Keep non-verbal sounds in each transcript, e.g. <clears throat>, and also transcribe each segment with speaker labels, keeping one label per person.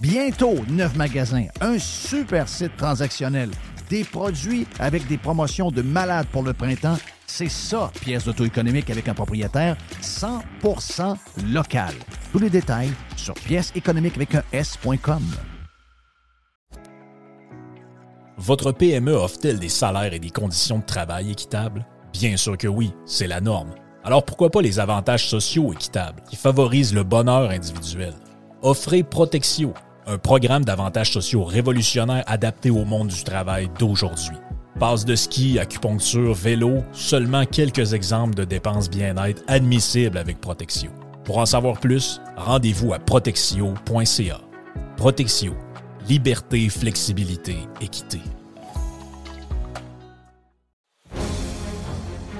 Speaker 1: Bientôt, neuf magasins, un super site transactionnel, des produits avec des promotions de malades pour le printemps. C'est ça, pièce d'auto-économique avec un propriétaire 100% local. Tous les détails sur pièce économique avec un S.com.
Speaker 2: Votre PME offre-t-elle des salaires et des conditions de travail équitables? Bien sûr que oui, c'est la norme. Alors pourquoi pas les avantages sociaux équitables qui favorisent le bonheur individuel? Offrez Protexio un programme d'avantages sociaux révolutionnaire adapté au monde du travail d'aujourd'hui. Passe de ski, acupuncture, vélo, seulement quelques exemples de dépenses bien-être admissibles avec Protexio. Pour en savoir plus, rendez-vous à protexio.ca. Protexio. Liberté, flexibilité, équité.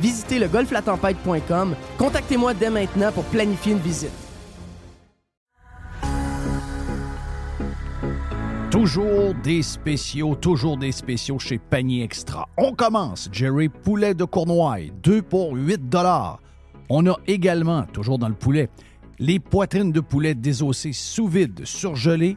Speaker 3: visitez le golflatempête.com. Contactez-moi dès maintenant pour planifier une visite.
Speaker 1: Toujours des spéciaux, toujours des spéciaux chez Panier Extra. On commence, Jerry, poulet de Cournoye, 2 pour 8 On a également, toujours dans le poulet, les poitrines de poulet désossées sous vide, surgelées,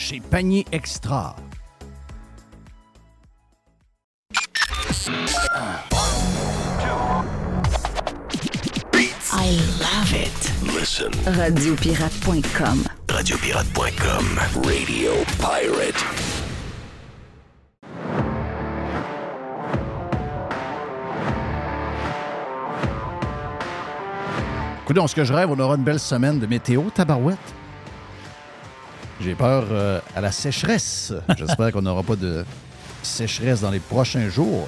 Speaker 1: chez Panier Extra.
Speaker 4: I love it.
Speaker 5: Listen.
Speaker 4: Radiopirate.com.
Speaker 5: Radiopirate.com. Radio Pirate.
Speaker 1: Écoutez, ce que je rêve, on aura une belle semaine de météo, tabarouette. J'ai peur euh, à la sécheresse. J'espère qu'on n'aura pas de sécheresse dans les prochains jours.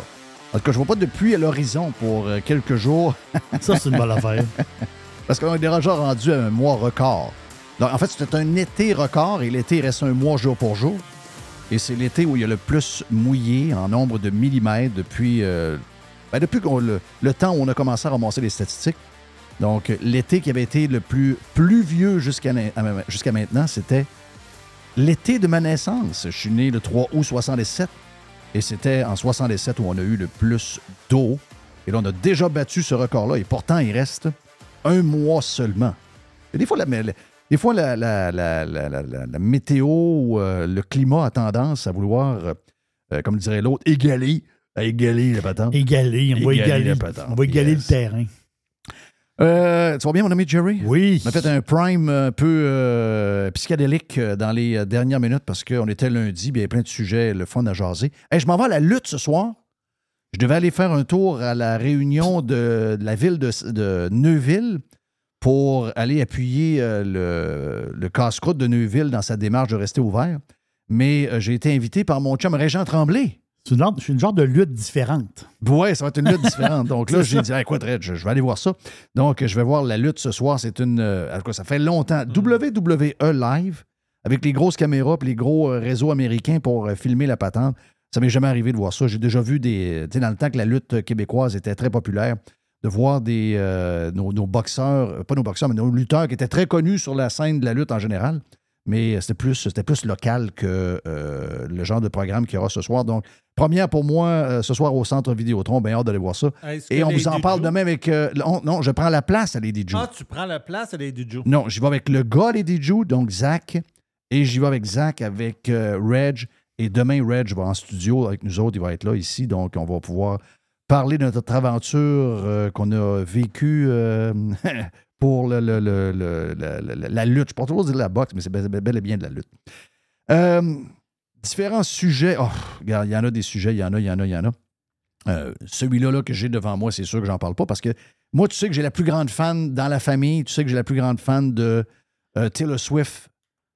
Speaker 1: En tout cas, je ne vois pas de pluie à l'horizon pour euh, quelques jours.
Speaker 6: Ça, c'est une bonne affaire. <laughs>
Speaker 1: Parce qu'on est déjà rendu à un mois record. Donc, en fait, c'était un été record et l'été reste un mois jour pour jour. Et c'est l'été où il y a le plus mouillé en nombre de millimètres depuis, euh, ben, depuis le, le, temps où on a commencé à ramasser les statistiques. Donc, l'été qui avait été le plus pluvieux jusqu'à maintenant, c'était l'été de ma naissance. Je suis né le 3 août 67 et c'était en 67 où on a eu le plus d'eau. Et là, on a déjà battu ce record-là et pourtant, il reste un mois seulement. Et des fois, la, la- des fois, la, la- la- la- la- la- la météo euh, le climat a tendance à vouloir, euh, euh, comme dirait l'autre, égaler, à égaler la patente.
Speaker 6: Égaler, on va
Speaker 1: Égaler
Speaker 6: on va égaler
Speaker 1: yes.
Speaker 6: le terrain.
Speaker 1: Euh, tu vas bien, mon ami Jerry?
Speaker 6: Oui.
Speaker 1: On a fait un prime un peu euh, psychédélique euh, dans les euh, dernières minutes parce qu'on était lundi, puis il y avait plein de sujets, le fun à jaser. Hey, je m'en vais à la lutte ce soir. Je devais aller faire un tour à la réunion de, de la ville de, de Neuville pour aller appuyer euh, le, le casse-croûte de Neuville dans sa démarche de rester ouvert. Mais j'ai été invité par mon chum Régent Tremblay.
Speaker 6: C'est une, une genre de lutte différente.
Speaker 1: Ouais, ça va être une lutte <laughs> différente. Donc là, j'ai dit, hey, quoi, Dredd, je, je vais aller voir ça. Donc, je vais voir la lutte ce soir. C'est une. euh, en tout cas, ça fait longtemps. WWE Live, avec les grosses caméras et les gros euh, réseaux américains pour euh, filmer la patente. Ça m'est jamais arrivé de voir ça. J'ai déjà vu des. Tu sais, dans le temps que la lutte québécoise était très populaire, de voir des, euh, nos, nos boxeurs, pas nos boxeurs, mais nos lutteurs qui étaient très connus sur la scène de la lutte en général. Mais c'était plus, plus local que euh, le genre de programme qu'il y aura ce soir. Donc, première pour moi euh, ce soir au centre Vidéotron. Bien hâte d'aller voir ça. Et on vous en parle demain avec. euh, non, non, je prends la place à Lady.
Speaker 7: Ah, tu prends la place à Lady Joe.
Speaker 1: Non, j'y vais avec le gars Lady Joe, donc Zach. Et j'y vais avec Zach, avec euh, Reg. Et demain, Reg va en studio avec nous autres. Il va être là ici. Donc, on va pouvoir parler de notre aventure euh, qu'on a vécue euh, <laughs> pour le- le- le- le- la, la- la- la lutte. Je ne peux pas toujours dire la boxe, mais c'est bel, bel et bien de la lutte. Euh, différents sujets. Oh, regarde, il y en a des sujets, il y en a, il y en a, il y en a. Euh, Celui-là là, que j'ai devant moi, c'est sûr que j'en parle pas parce que moi, tu sais que j'ai la plus grande fan dans la famille. Tu sais que j'ai la plus grande fan de euh, Taylor Swift,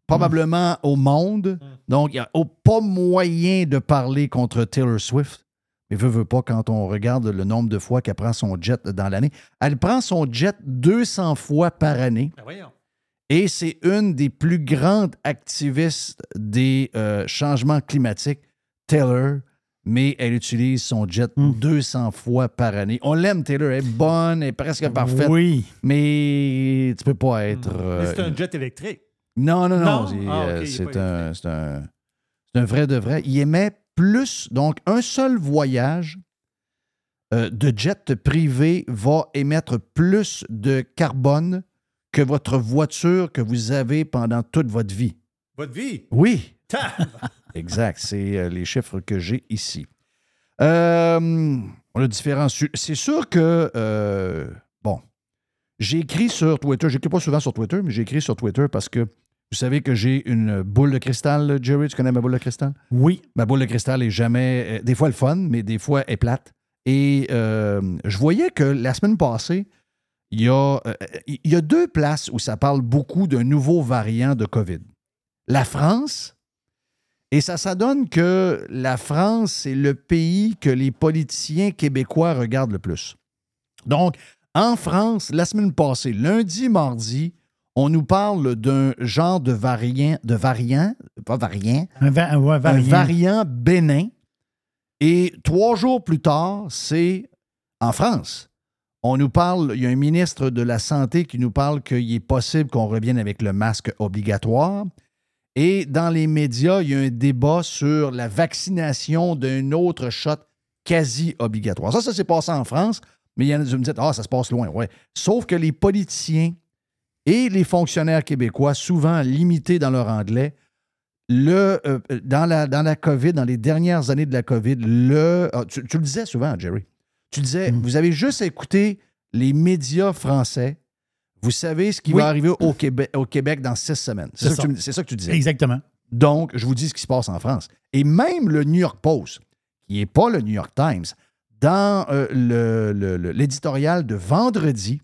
Speaker 1: probablement au monde. Donc, il n'y a pas moyen de parler contre Taylor Swift. Mais veut, veut pas, quand on regarde le nombre de fois qu'elle prend son jet dans l'année. Elle prend son jet 200 fois par année.
Speaker 7: Ben voyons.
Speaker 1: Et c'est une des plus grandes activistes des euh, changements climatiques, Taylor, mais elle utilise son jet
Speaker 6: Mm.
Speaker 1: 200 fois par année. On l'aime, Taylor, elle est bonne, elle est presque parfaite,
Speaker 6: Oui.
Speaker 1: mais tu peux pas être...
Speaker 7: Mais
Speaker 1: euh,
Speaker 7: c'est un jet électrique.
Speaker 1: non, non, non.
Speaker 7: Ah,
Speaker 1: euh, c'est un, c'est un- c'est un vrai de vrai. Il émet plus, donc un seul voyage euh, de jet privé va émettre plus de carbone que votre voiture que vous avez pendant toute votre vie.
Speaker 7: Votre vie?
Speaker 1: Oui, exact. C'est euh, les chiffres que j'ai ici. Euh, on a différents. C'est sûr que, euh, bon, j'ai écrit sur Twitter, j'écris pas souvent sur Twitter, mais j'ai écrit sur Twitter parce que vous savez que j'ai une boule de cristal, Jerry. Tu connais ma boule de cristal?
Speaker 6: Oui.
Speaker 1: Ma boule de cristal est jamais, des fois le fun, mais des fois elle est plate. Et euh, je voyais que la semaine passée, il y, a, euh, il y a deux places où ça parle beaucoup d'un nouveau variant de COVID. La France, et ça, ça donne que la France, c'est le pays que les politiciens québécois regardent le plus. Donc, en France, la semaine passée, lundi, mardi, on nous parle d'un genre de variant, de variant, pas variant,
Speaker 6: Un, va- ouais,
Speaker 1: un
Speaker 6: variant.
Speaker 1: variant bénin. Et trois jours plus tard, c'est en France. On nous parle, il y a un ministre de la Santé qui nous parle qu'il est possible qu'on revienne avec le masque obligatoire. Et dans les médias, il y a un débat sur la vaccination d'un autre shot quasi obligatoire. Ça, ça s'est passé en France, mais il y en a qui me disent Ah, ça se passe loin. Ouais. Sauf que les politiciens et les fonctionnaires québécois, souvent limités dans leur anglais, le, euh, dans, la, dans la COVID, dans les dernières années de la COVID, le, ah, tu, tu le disais souvent, Jerry. Tu disais,
Speaker 6: Mm.
Speaker 1: vous avez juste à écouter les médias français. Vous savez ce qui
Speaker 6: Oui.
Speaker 1: va arriver au Québec, au Québec dans six semaines. C'est ça, que
Speaker 6: ça.
Speaker 1: tu me- c'est ça que tu disais.
Speaker 6: Exactement.
Speaker 1: Donc, je vous dis ce qui se passe en France. Et même le New York Post, qui n'est pas le New York Times, dans euh, le- le- le- l'éditorial de vendredi,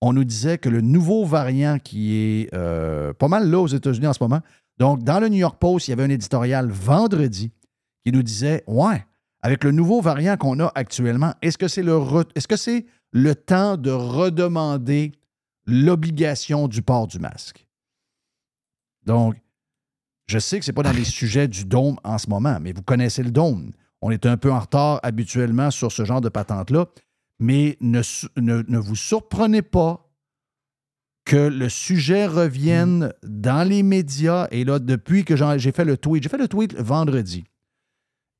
Speaker 1: on nous disait que le nouveau variant qui est euh, pas mal là aux États-Unis en ce moment, donc dans le New York Post, il y avait un éditorial vendredi qui nous disait Ouais, avec le nouveau variant qu'on a actuellement, est-ce que c'est le, re- est-ce que c'est le temps de redemander l'obligation du port du masque? Donc, je sais que ce n'est pas dans les sujets du dôme en ce moment, mais vous connaissez le dôme. On est un peu en retard habituellement sur ce genre de patente-là. Mais ne, su- ne- ne vous surprenez pas que le sujet revienne dans les médias. Et là, depuis que j'ai fait le tweet, j'ai fait le tweet vendredi.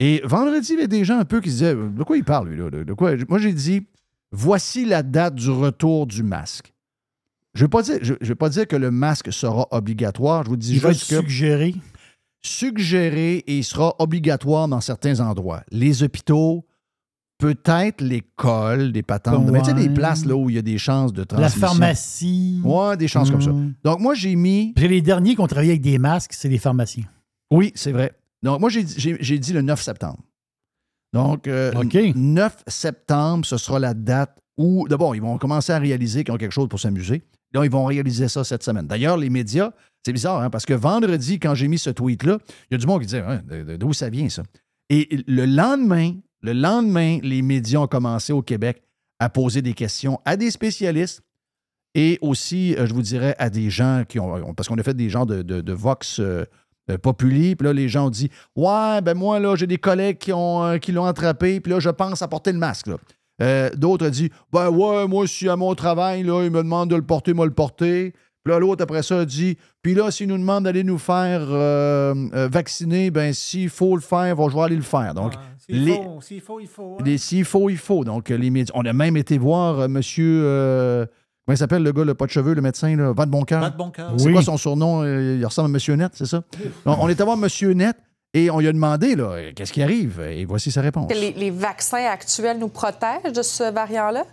Speaker 1: Et vendredi, il y avait des gens un peu qui se disaient De quoi il parle, lui, là? De, quoi? Moi, j'ai dit Voici la date du retour du masque. Je ne vais, pas dire- je- je vais pas dire que le masque sera obligatoire. Je vous dis
Speaker 6: Il va être
Speaker 1: juste que
Speaker 6: suggéré.
Speaker 1: suggéré et il sera obligatoire dans certains endroits. Les hôpitaux, peut-être l'école, des patentes. Mais tu sais, des places là où il y a des chances de
Speaker 6: La
Speaker 1: transmission.
Speaker 6: pharmacie.
Speaker 1: Ouais, des chances comme ça.
Speaker 6: Mm.
Speaker 1: Donc, moi, j'ai mis.
Speaker 6: Puis les derniers qui ont travaillé avec des masques, c'est les pharmaciens.
Speaker 1: Oui, c'est vrai. Donc, moi, j'ai dit- le 9 septembre. Donc, euh,
Speaker 6: OK.
Speaker 1: 9 septembre, ce sera la date où, d'abord, ils vont commencer à réaliser qu'ils ont quelque chose pour s'amuser. Donc, ils vont réaliser ça cette semaine. D'ailleurs, les médias, c'est bizarre, hein, parce que vendredi, quand j'ai mis ce tweet-là, il y a du monde qui disait Hein, d'où ça vient, ça? Et le lendemain, le lendemain, les médias ont commencé au Québec à poser des questions à des spécialistes et aussi, euh, je vous dirais, à des gens qui ont. Parce qu'on a fait des gens de, de- de Vox euh, Populi, puis là, les gens ont dit Ouais, ben moi, là, j'ai des collègues qui, ont, euh, qui l'ont attrapé, puis là, je pense à porter le masque. là. Euh, D'autres ont dit Ben ouais, moi, si à mon travail, là, ils me demandent de le porter, moi, le porter. Puis là, l'autre, après ça, a dit Puis là, s'ils nous demandent d'aller nous faire euh, euh, vacciner, ben s'il faut le faire, bon, je vais aller le faire. Donc,
Speaker 7: Ah, S'il
Speaker 1: les-
Speaker 7: faut, s'il faut, il faut. hein.
Speaker 1: S'il faut, il faut. Donc, euh, les médias. On a même été voir euh, monsieur. Comment il s'appelle le gars, le pas de cheveux, le médecin, là, Van Boncoeur?
Speaker 7: Pas de bon cœur.
Speaker 1: C'est
Speaker 6: Oui.
Speaker 1: quoi son surnom? Euh, Il ressemble à Monsieur Net, c'est ça? Donc, on est allé voir Monsieur Net et on lui a demandé, là, qu'est-ce qui arrive? Et voici sa réponse.
Speaker 8: Que les, les vaccins actuels nous protègent de ce variant-là?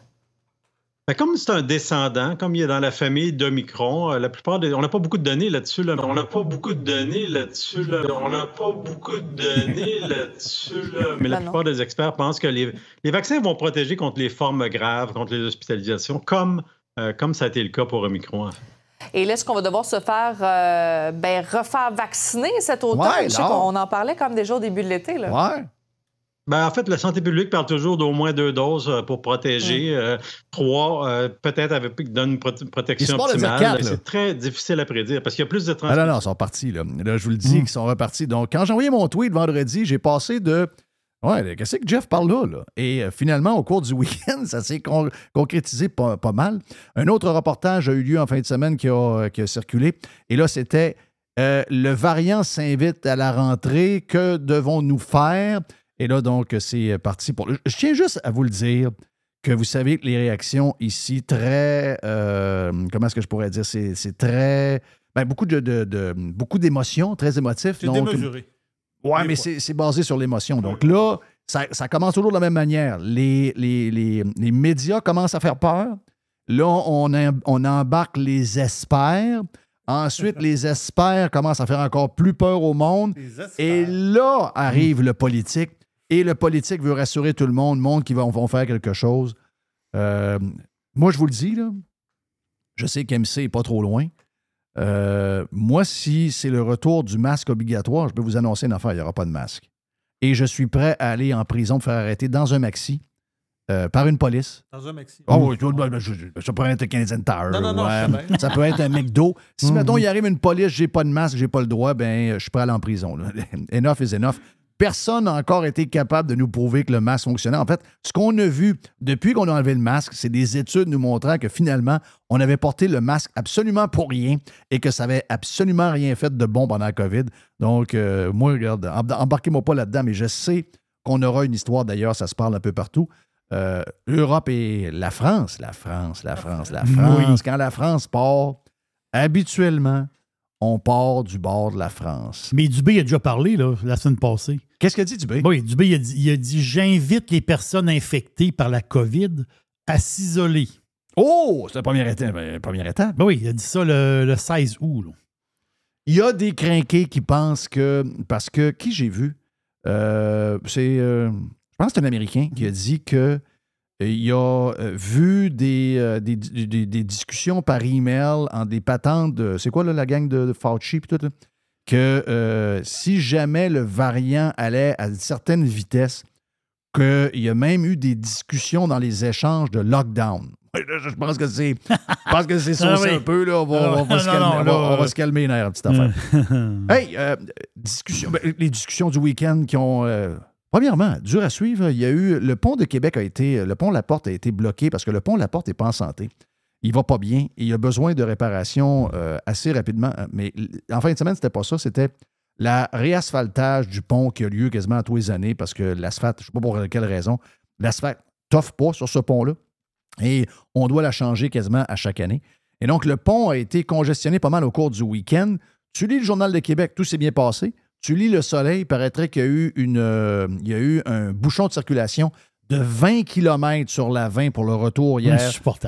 Speaker 9: Ben, comme c'est un descendant, comme il est dans la famille d'Omicron, euh, la plupart des. On n'a pas beaucoup de données là-dessus. Là. On n'a pas beaucoup de données là-dessus. Là. On n'a pas beaucoup de données <laughs> là-dessus. Là. Mais la
Speaker 8: Ben non.
Speaker 9: plupart des experts pensent que les, les vaccins vont protéger contre les formes graves, contre les hospitalisations, comme, euh, comme ça a été le cas pour Omicron. en fait.
Speaker 8: Et là, est-ce qu'on va devoir se faire euh, ben, refaire vacciner cet automne?
Speaker 1: Ouais,
Speaker 8: Je sais
Speaker 1: non.
Speaker 8: qu'on en parlait comme déjà au début de l'été. Là.
Speaker 1: Ouais.
Speaker 9: Ben, en fait, la santé publique parle toujours d'au moins deux doses euh, pour protéger. Euh, trois, euh, peut-être avec donne une prote- protection
Speaker 1: Ils
Speaker 9: optimale.
Speaker 1: quatre.
Speaker 9: C'est très difficile à prédire parce qu'il y a plus de
Speaker 1: Ah
Speaker 9: transmission.
Speaker 1: non, non, ils sont partis, là. Là, je vous le dis, qu'ils sont repartis. Donc, quand j'ai envoyé mon tweet vendredi, j'ai passé de. Ouais, qu'est-ce que Jeff parle là? là? Et euh, finalement, au cours du <laughs> week-end, ça s'est con- concrétisé pas, pas mal. Un autre reportage a eu lieu en fin de semaine qui a, euh, qui a circulé. Et là, c'était euh, Le variant s'invite à la rentrée. Que devons-nous faire? Et là, donc, c'est parti pour. Je tiens juste à vous le dire que vous savez que les réactions ici, très. euh, comment est-ce que je pourrais dire? C'est très. ben, beaucoup de, de- de- beaucoup d'émotions, très émotifs.
Speaker 7: C'est démesuré.
Speaker 1: Ouais, mais c'est basé sur l'émotion. Donc là, ça, ça commence toujours de la même manière. Les, les, les- les médias commencent à faire peur. Là, on, on embarque les experts. Ensuite, <laughs> les experts commencent à faire encore plus peur au monde. Et là arrive le politique. Et le politique veut rassurer tout le monde, le monde qui vont, vont faire quelque chose. Euh, moi, je vous le dis, là, je sais qu'MC n'est pas trop loin. Euh, moi, si c'est le retour du masque obligatoire, je peux vous annoncer une affaire, il n'y aura pas de masque. Et je suis prêt à aller en prison me faire arrêter dans un maxi euh, par une police.
Speaker 7: Dans un maxi.
Speaker 1: Oh, oui, ça pourrait être un Canadian Tire.
Speaker 7: Non, non, non,
Speaker 1: ouais. Ça peut être un McDo. Si,
Speaker 6: Mhm.
Speaker 1: mettons, il arrive une police, j'ai pas de masque, j'ai pas le droit, ben, je suis prêt à aller en prison. là. <laughs> enough is enough. Personne n'a encore été capable de nous prouver que le masque fonctionnait. En fait, ce qu'on a vu depuis qu'on a enlevé le masque, c'est des études nous montrant que finalement, on avait porté le masque absolument pour rien et que ça avait absolument rien fait de bon pendant la COVID. Donc, euh, moi, regarde, em- embarquez-moi pas là-dedans, mais je sais qu'on aura une histoire d'ailleurs, ça se parle un peu partout. Euh, L'Europe et la France, la France, la France, la France. Quand la France part, habituellement, on part du bord de la France.
Speaker 6: Mais Dubé a déjà parlé là, la semaine passée.
Speaker 1: Qu'est-ce que dit Dubé?
Speaker 6: Oui, Dubé il a dit, il a dit J'invite les personnes infectées par la COVID à s'isoler.
Speaker 1: Oh, c'est la première étape. euh, première étape.
Speaker 6: Ben oui, il a dit ça le, le 16 août. là.
Speaker 1: Il y a des crinqués qui pensent que. Parce que, qui j'ai vu? Euh, c'est. euh, je pense que c'est un Américain qui a dit que. Euh, Il a euh, vu des, euh, des, des- des discussions par email en des patentes de. C'est quoi là, la gang de, de Fauci et tout? là? Que euh, si jamais le variant allait à une certaine vitesse, qu'il y a même eu des discussions dans les échanges de lockdown. <laughs> Je pense que c'est. Je pense que c'est <laughs> ça
Speaker 6: Ah oui.
Speaker 1: un peu, là. On va, on va
Speaker 6: non,
Speaker 1: se
Speaker 6: non,
Speaker 1: calmer,
Speaker 6: non,
Speaker 1: on va-
Speaker 6: là,
Speaker 1: on va se calmer les nerfs, petite affaire. <laughs> Hey, euh, discussion, ben, les discussions du week-end qui ont. euh, Premièrement, dur à suivre, il y a eu. Le pont de Québec a été. Le pont La Porte a été bloqué parce que le pont La Porte n'est pas en santé. Il va pas bien il a besoin de réparation euh, assez rapidement. Mais en fin de semaine, c'était pas ça. C'était la réasphaltage du pont qui a lieu quasiment à tous les années parce que l'asphalte, je ne sais pas pour quelle raison, l'asphalte t'offre pas sur ce pont-là. Et on doit la changer quasiment à chaque année. Et donc, le pont a été congestionné pas mal au cours du week-end. Tu lis le Journal de Québec, tout s'est bien passé. Tu lis Le Soleil, il paraîtrait qu'il y a eu, une, euh, il y a eu un bouchon de circulation de 20 km sur la 20 pour le retour hier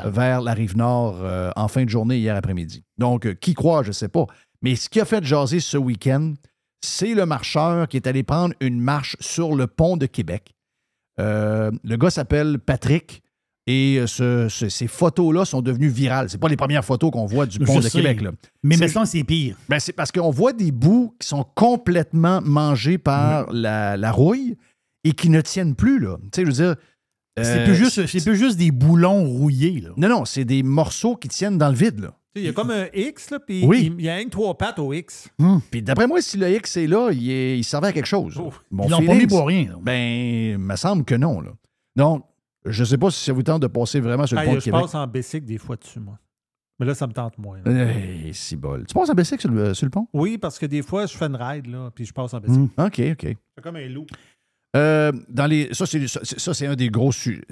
Speaker 1: vers la rive nord euh, en fin de journée hier après-midi. Donc, euh, qui croit, je ne sais pas. Mais ce qui a fait jaser ce week-end, c'est le marcheur qui est allé prendre une marche sur le pont de Québec. Euh, le gars s'appelle Patrick et euh, ce- ce- ces photos-là sont devenues virales. C'est pas les premières photos qu'on voit du pont
Speaker 6: Je
Speaker 1: de
Speaker 6: sais.
Speaker 1: Québec. Là.
Speaker 6: Mais maintenant, c'est pire.
Speaker 1: Ben, c'est parce qu'on voit des bouts qui sont complètement mangés par la, la rouille et qui ne tiennent plus. Là. Tu sais, je veux dire.
Speaker 6: C'est
Speaker 1: euh,
Speaker 6: plus, juste- c'est plus juste des boulons rouillés. Là.
Speaker 1: Non, non, c'est des morceaux qui tiennent dans le vide. Là.
Speaker 7: Tu sais, Il y a comme un X, là, puis
Speaker 1: Oui.
Speaker 7: il y a un trois pattes au X.
Speaker 1: Puis d'après moi, si le X est là, il, est- il servait à quelque chose.
Speaker 7: Oh.
Speaker 1: Mon
Speaker 6: Ils l'ont pas mis pour rien. là.
Speaker 1: Ben, il me semble que non. Là. Donc, je ne sais pas si ça vous tente de passer vraiment sur le pont de
Speaker 7: je
Speaker 1: Québec.
Speaker 7: passe en bicycle des fois dessus, moi. Mais là, ça me tente moins.
Speaker 1: Hey, c'est bol. Tu passes en bicycle sur le, sur le pont?
Speaker 7: Oui, parce que des fois, je fais une ride, là, puis je passe en bicycle.
Speaker 1: Hmm, OK, OK.
Speaker 7: C'est comme un loup.
Speaker 1: Euh, dans les, ça, c'est, ça, c'est- ça, c'est un des gros sujets.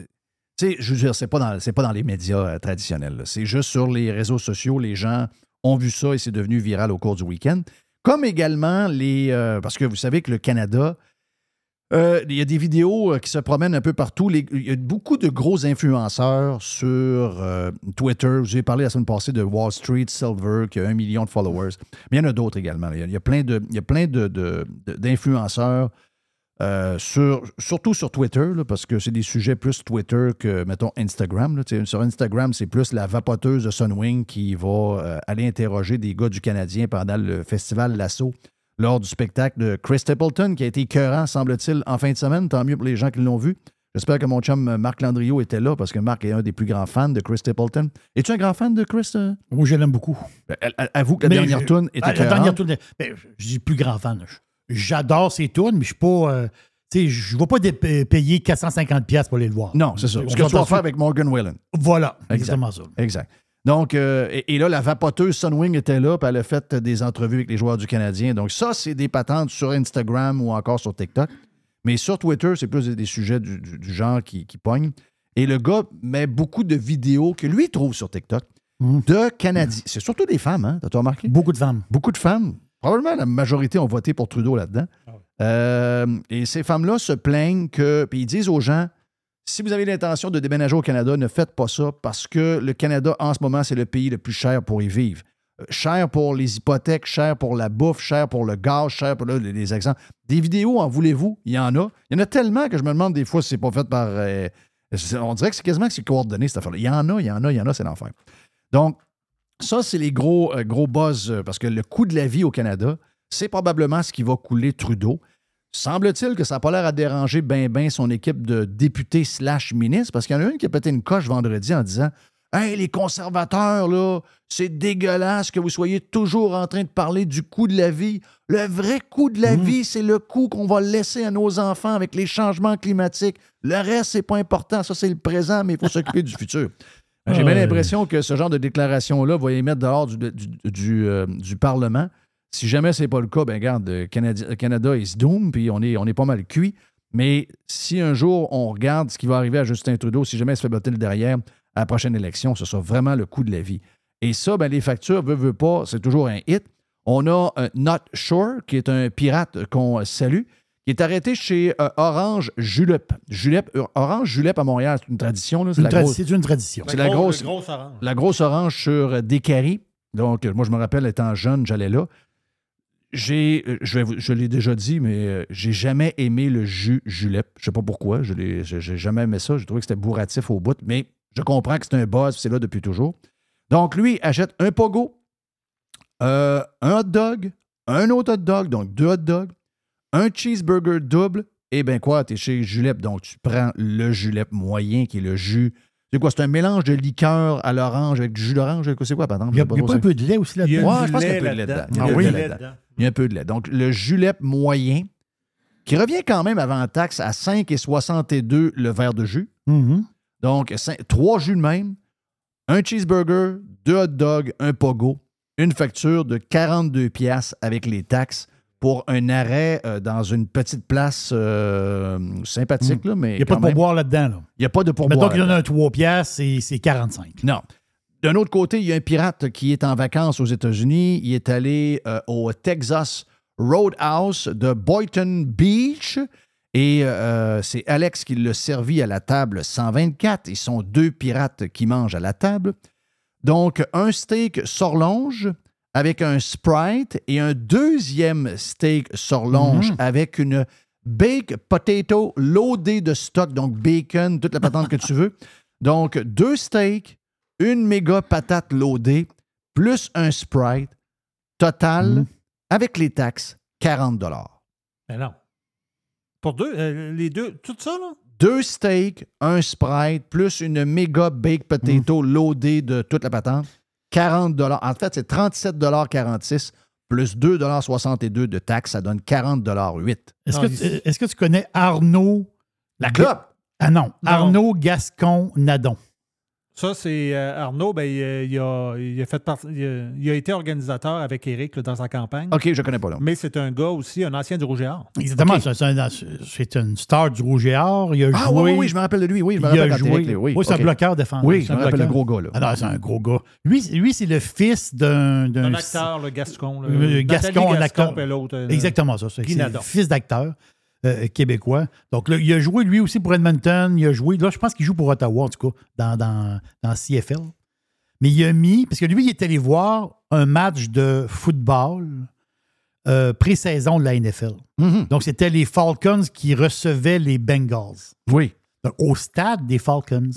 Speaker 1: Tu sais, je veux dire, c'est pas dans, c'est pas dans les médias euh, traditionnels. là. C'est juste sur les réseaux sociaux, les gens ont vu ça et c'est devenu viral au cours du week-end. Comme également les. euh, parce que vous savez que le Canada, euh, il y a des vidéos euh, qui se promènent un peu partout. Il y a beaucoup de gros influenceurs sur euh, Twitter. J'ai parlé la semaine passée de Wall Street Silver, qui a un million de followers. Mais il y en a d'autres également. Il y a, plein plein de, de- d'influenceurs euh, sur, surtout sur Twitter, parce que c'est des sujets plus Twitter que, mettons, Instagram. Sur Instagram, c'est plus la vapoteuse de Sunwing qui va aller interroger des gars du Canadien pendant le festival Lasso lors du spectacle de Chris Stapleton, qui a été écœurant, semble-t-il, en fin de semaine. Tant mieux pour les gens qui l'ont vu. J'espère que mon chum euh, Marc Landriot était là, parce que Marc est un des plus grands fans de Chris Stapleton. Es-tu un grand fan de Chris? euh?
Speaker 6: Moi, je l'aime beaucoup.
Speaker 1: Ben, Avoue que la
Speaker 6: Mais
Speaker 1: dernière
Speaker 6: je-
Speaker 1: tune était
Speaker 6: Ah, La dernière ben, je suis plus grand fan. J'adore ses tunes, mais je suis pas. euh, tu sais, je ne vais pas payer 450$ piastres pour aller le voir.
Speaker 1: Non, c'est ça. Ce que tu vas faire avec Morgan Whalen.
Speaker 6: Voilà,
Speaker 1: Exact.
Speaker 6: exactement ça.
Speaker 1: Exact. Donc, euh, et, et là, la vapoteuse Sunwing était là, puis elle a fait des entrevues avec les joueurs du Canadien. Donc, ça, c'est des patentes sur Instagram ou encore sur TikTok. Mais sur Twitter, c'est plus des sujets du, du- du genre qui, qui pognent. Et le gars met beaucoup de vidéos que lui trouve sur TikTok
Speaker 6: Mhm.
Speaker 1: de Canadiens. C'est surtout des femmes, hein? T'as remarqué?
Speaker 6: Beaucoup de femmes.
Speaker 1: Beaucoup de femmes. Probablement la majorité ont voté pour Trudeau là-dedans. Euh, et ces femmes-là se plaignent que. Puis ils disent aux gens si vous avez l'intention de déménager au Canada, ne faites pas ça parce que le Canada, en ce moment, c'est le pays le plus cher pour y vivre. Euh, Cher pour les hypothèques, cher pour la bouffe, cher pour le gaz, cher pour les, exemples. Des vidéos, en voulez-vous? Il y en a. Il y en a tellement que je me demande des fois si c'est pas fait par. euh, on dirait que c'est quasiment que c'est coordonné, cette affaire-là. Il y en a, il y en a, il y en a, c'est l'enfer. Donc, ça, c'est les gros, euh, gros buzz, parce que le coût de la vie au Canada, c'est probablement ce qui va couler Trudeau. Semble-t-il que ça n'a pas l'air à déranger ben ben son équipe de députés slash ministres, parce qu'il y en a une qui a pété une coche vendredi en disant Hey, les conservateurs, là, c'est dégueulasse que vous soyez toujours en train de parler du coût de la vie. Le vrai coût de la vie, c'est le coût qu'on va laisser à nos enfants avec les changements climatiques. Le reste, c'est pas important. Ça, c'est le présent, mais il faut s'occuper du futur. J'ai bien
Speaker 6: Ouais.
Speaker 1: l'impression que ce genre de déclaration-là va les mettre dehors du, du, du, euh, du Parlement. Si jamais c'est pas le cas, ben regarde, euh, Canadi- euh, Canada is doom, puis on est, on est pas mal cuit. Mais si un jour on regarde ce qui va arriver à Justin Trudeau, si jamais il se fait botter le derrière à la prochaine élection, ce sera vraiment le coût de la vie. Et ça, ben, les factures, veut, veut pas, c'est toujours un hit. On a un Not Shore, qui est un pirate qu'on salue, qui est arrêté chez euh, Orange Julep. Julep. euh, Orange Julep à Montréal, c'est une tradition. là, C'est
Speaker 6: Une tradition.
Speaker 1: c'est la grosse,
Speaker 7: grosse orange.
Speaker 1: la grosse orange sur euh, Descaries. Donc, euh, moi, je me rappelle, étant jeune, j'allais là. J'ai, euh, je, l'ai déjà dit, mais euh, j'ai jamais aimé le jus julep. Je sais pas pourquoi. Je j'ai jamais aimé ça. J'ai trouvé que c'était bourratif au bout. Mais je comprends que c'est un buzz, c'est là depuis toujours. Donc, lui, achète un pogo, euh, un hot dog, un autre hot dog, donc deux hot dogs, un cheeseburger double. Et ben quoi, t'es chez Julep. Donc, tu prends le Julep moyen, qui est le jus. C'est quoi? C'est un mélange de liqueur à l'orange avec du jus d'orange. C'est quoi, par exemple?
Speaker 6: Il y a, y a pas un peu de lait aussi là-dedans?
Speaker 7: Du
Speaker 1: je pense qu'il y a un peu de lait dedans.
Speaker 7: Il y a
Speaker 1: Ah
Speaker 7: du
Speaker 1: oui?
Speaker 7: lait
Speaker 1: lait
Speaker 7: là-dedans.
Speaker 1: Il y a un peu de lait. Donc, le julep moyen. qui revient quand même avant taxe à 5,62 le verre de jus.
Speaker 6: Mhm.
Speaker 1: Donc, cin- trois jus de même, un cheeseburger, deux hot dogs, un pogo, une facture de 42 pièces avec les taxes pour un arrêt euh, dans une petite place euh, sympathique, là, mais
Speaker 6: Il n'y a pas de pourboire là-dedans. Là.
Speaker 1: il n'y a pas de
Speaker 6: Mettons
Speaker 1: pourboire.
Speaker 6: qu'il donne
Speaker 1: là.
Speaker 6: un 3 piastres, c'est c'est 45.
Speaker 1: Non. D'un autre côté, il y a un pirate qui est en vacances aux États-Unis. Il est allé euh, au Texas Roadhouse de Boynton Beach. Et c'est Alex qui l'a servi à la table 124. Ils sont deux pirates qui mangent à la table. Donc, un steak sorlonge avec un Sprite et un deuxième steak sorlonge
Speaker 6: Mhm.
Speaker 1: avec une baked potato loadée de stock, donc bacon, toute la patente que tu veux. Donc, deux steaks, une méga patate loadée, plus un Sprite, total,
Speaker 6: Mhm.
Speaker 1: avec les taxes, 40
Speaker 7: Mais non. Pour deux, euh, les deux, tout ça, là?
Speaker 1: Deux steaks, un Sprite, plus une méga baked potato
Speaker 6: Mhm.
Speaker 1: loadée de toute la patente, 40 En fait, c'est 37,46 plus 2,62 de taxes, ça donne 40,8
Speaker 6: Est-ce que,
Speaker 7: il-
Speaker 6: est-ce que tu connais Arnaud?
Speaker 1: La clope!
Speaker 6: Ah non,
Speaker 7: Non.
Speaker 6: Arnaud Gascon Nadon.
Speaker 7: Ça, c'est euh, Arnaud, ben, il, a- il a, il a fait partie- il a, il a été organisateur avec Eric là, dans sa campagne.
Speaker 1: OK, je connais pas, là.
Speaker 7: Mais c'est un gars aussi, un ancien du Rouge et Or.
Speaker 6: Exactement, c'est- c'est un- c'est une star du Rouge et Or. Il a
Speaker 1: Ah
Speaker 6: joué.
Speaker 1: oui, oui, oui, je me rappelle de lui. Oui, je me
Speaker 6: il a
Speaker 1: rappelle
Speaker 6: joué.
Speaker 1: Eric,
Speaker 6: Oui,
Speaker 1: oui,
Speaker 6: c'est un bloqueur défensif.
Speaker 1: Oui, je
Speaker 6: c'est un
Speaker 1: me rappelle le gros gars, là.
Speaker 6: Ah non, c'est un gros gars. Lui, lui c'est le fils d'un. d'un-
Speaker 7: Un acteur, le Gascon. là.
Speaker 6: Euh, Gascon, un acteur.
Speaker 7: puis l'autre. euh,
Speaker 6: Exactement ça. C'est le fils d'acteur euh, québécois. Donc là, il a joué lui aussi pour Edmonton. Il a joué. Là, je pense qu'il joue pour Ottawa, en tout cas, dans, dans, dans CFL. Mais il a mis. Parce que lui, il est allé voir un match de football euh, pré-saison de la NFL.
Speaker 1: Mhm.
Speaker 6: Donc, c'était les Falcons qui recevaient les Bengals.
Speaker 1: Oui.
Speaker 6: Donc, au stade des Falcons.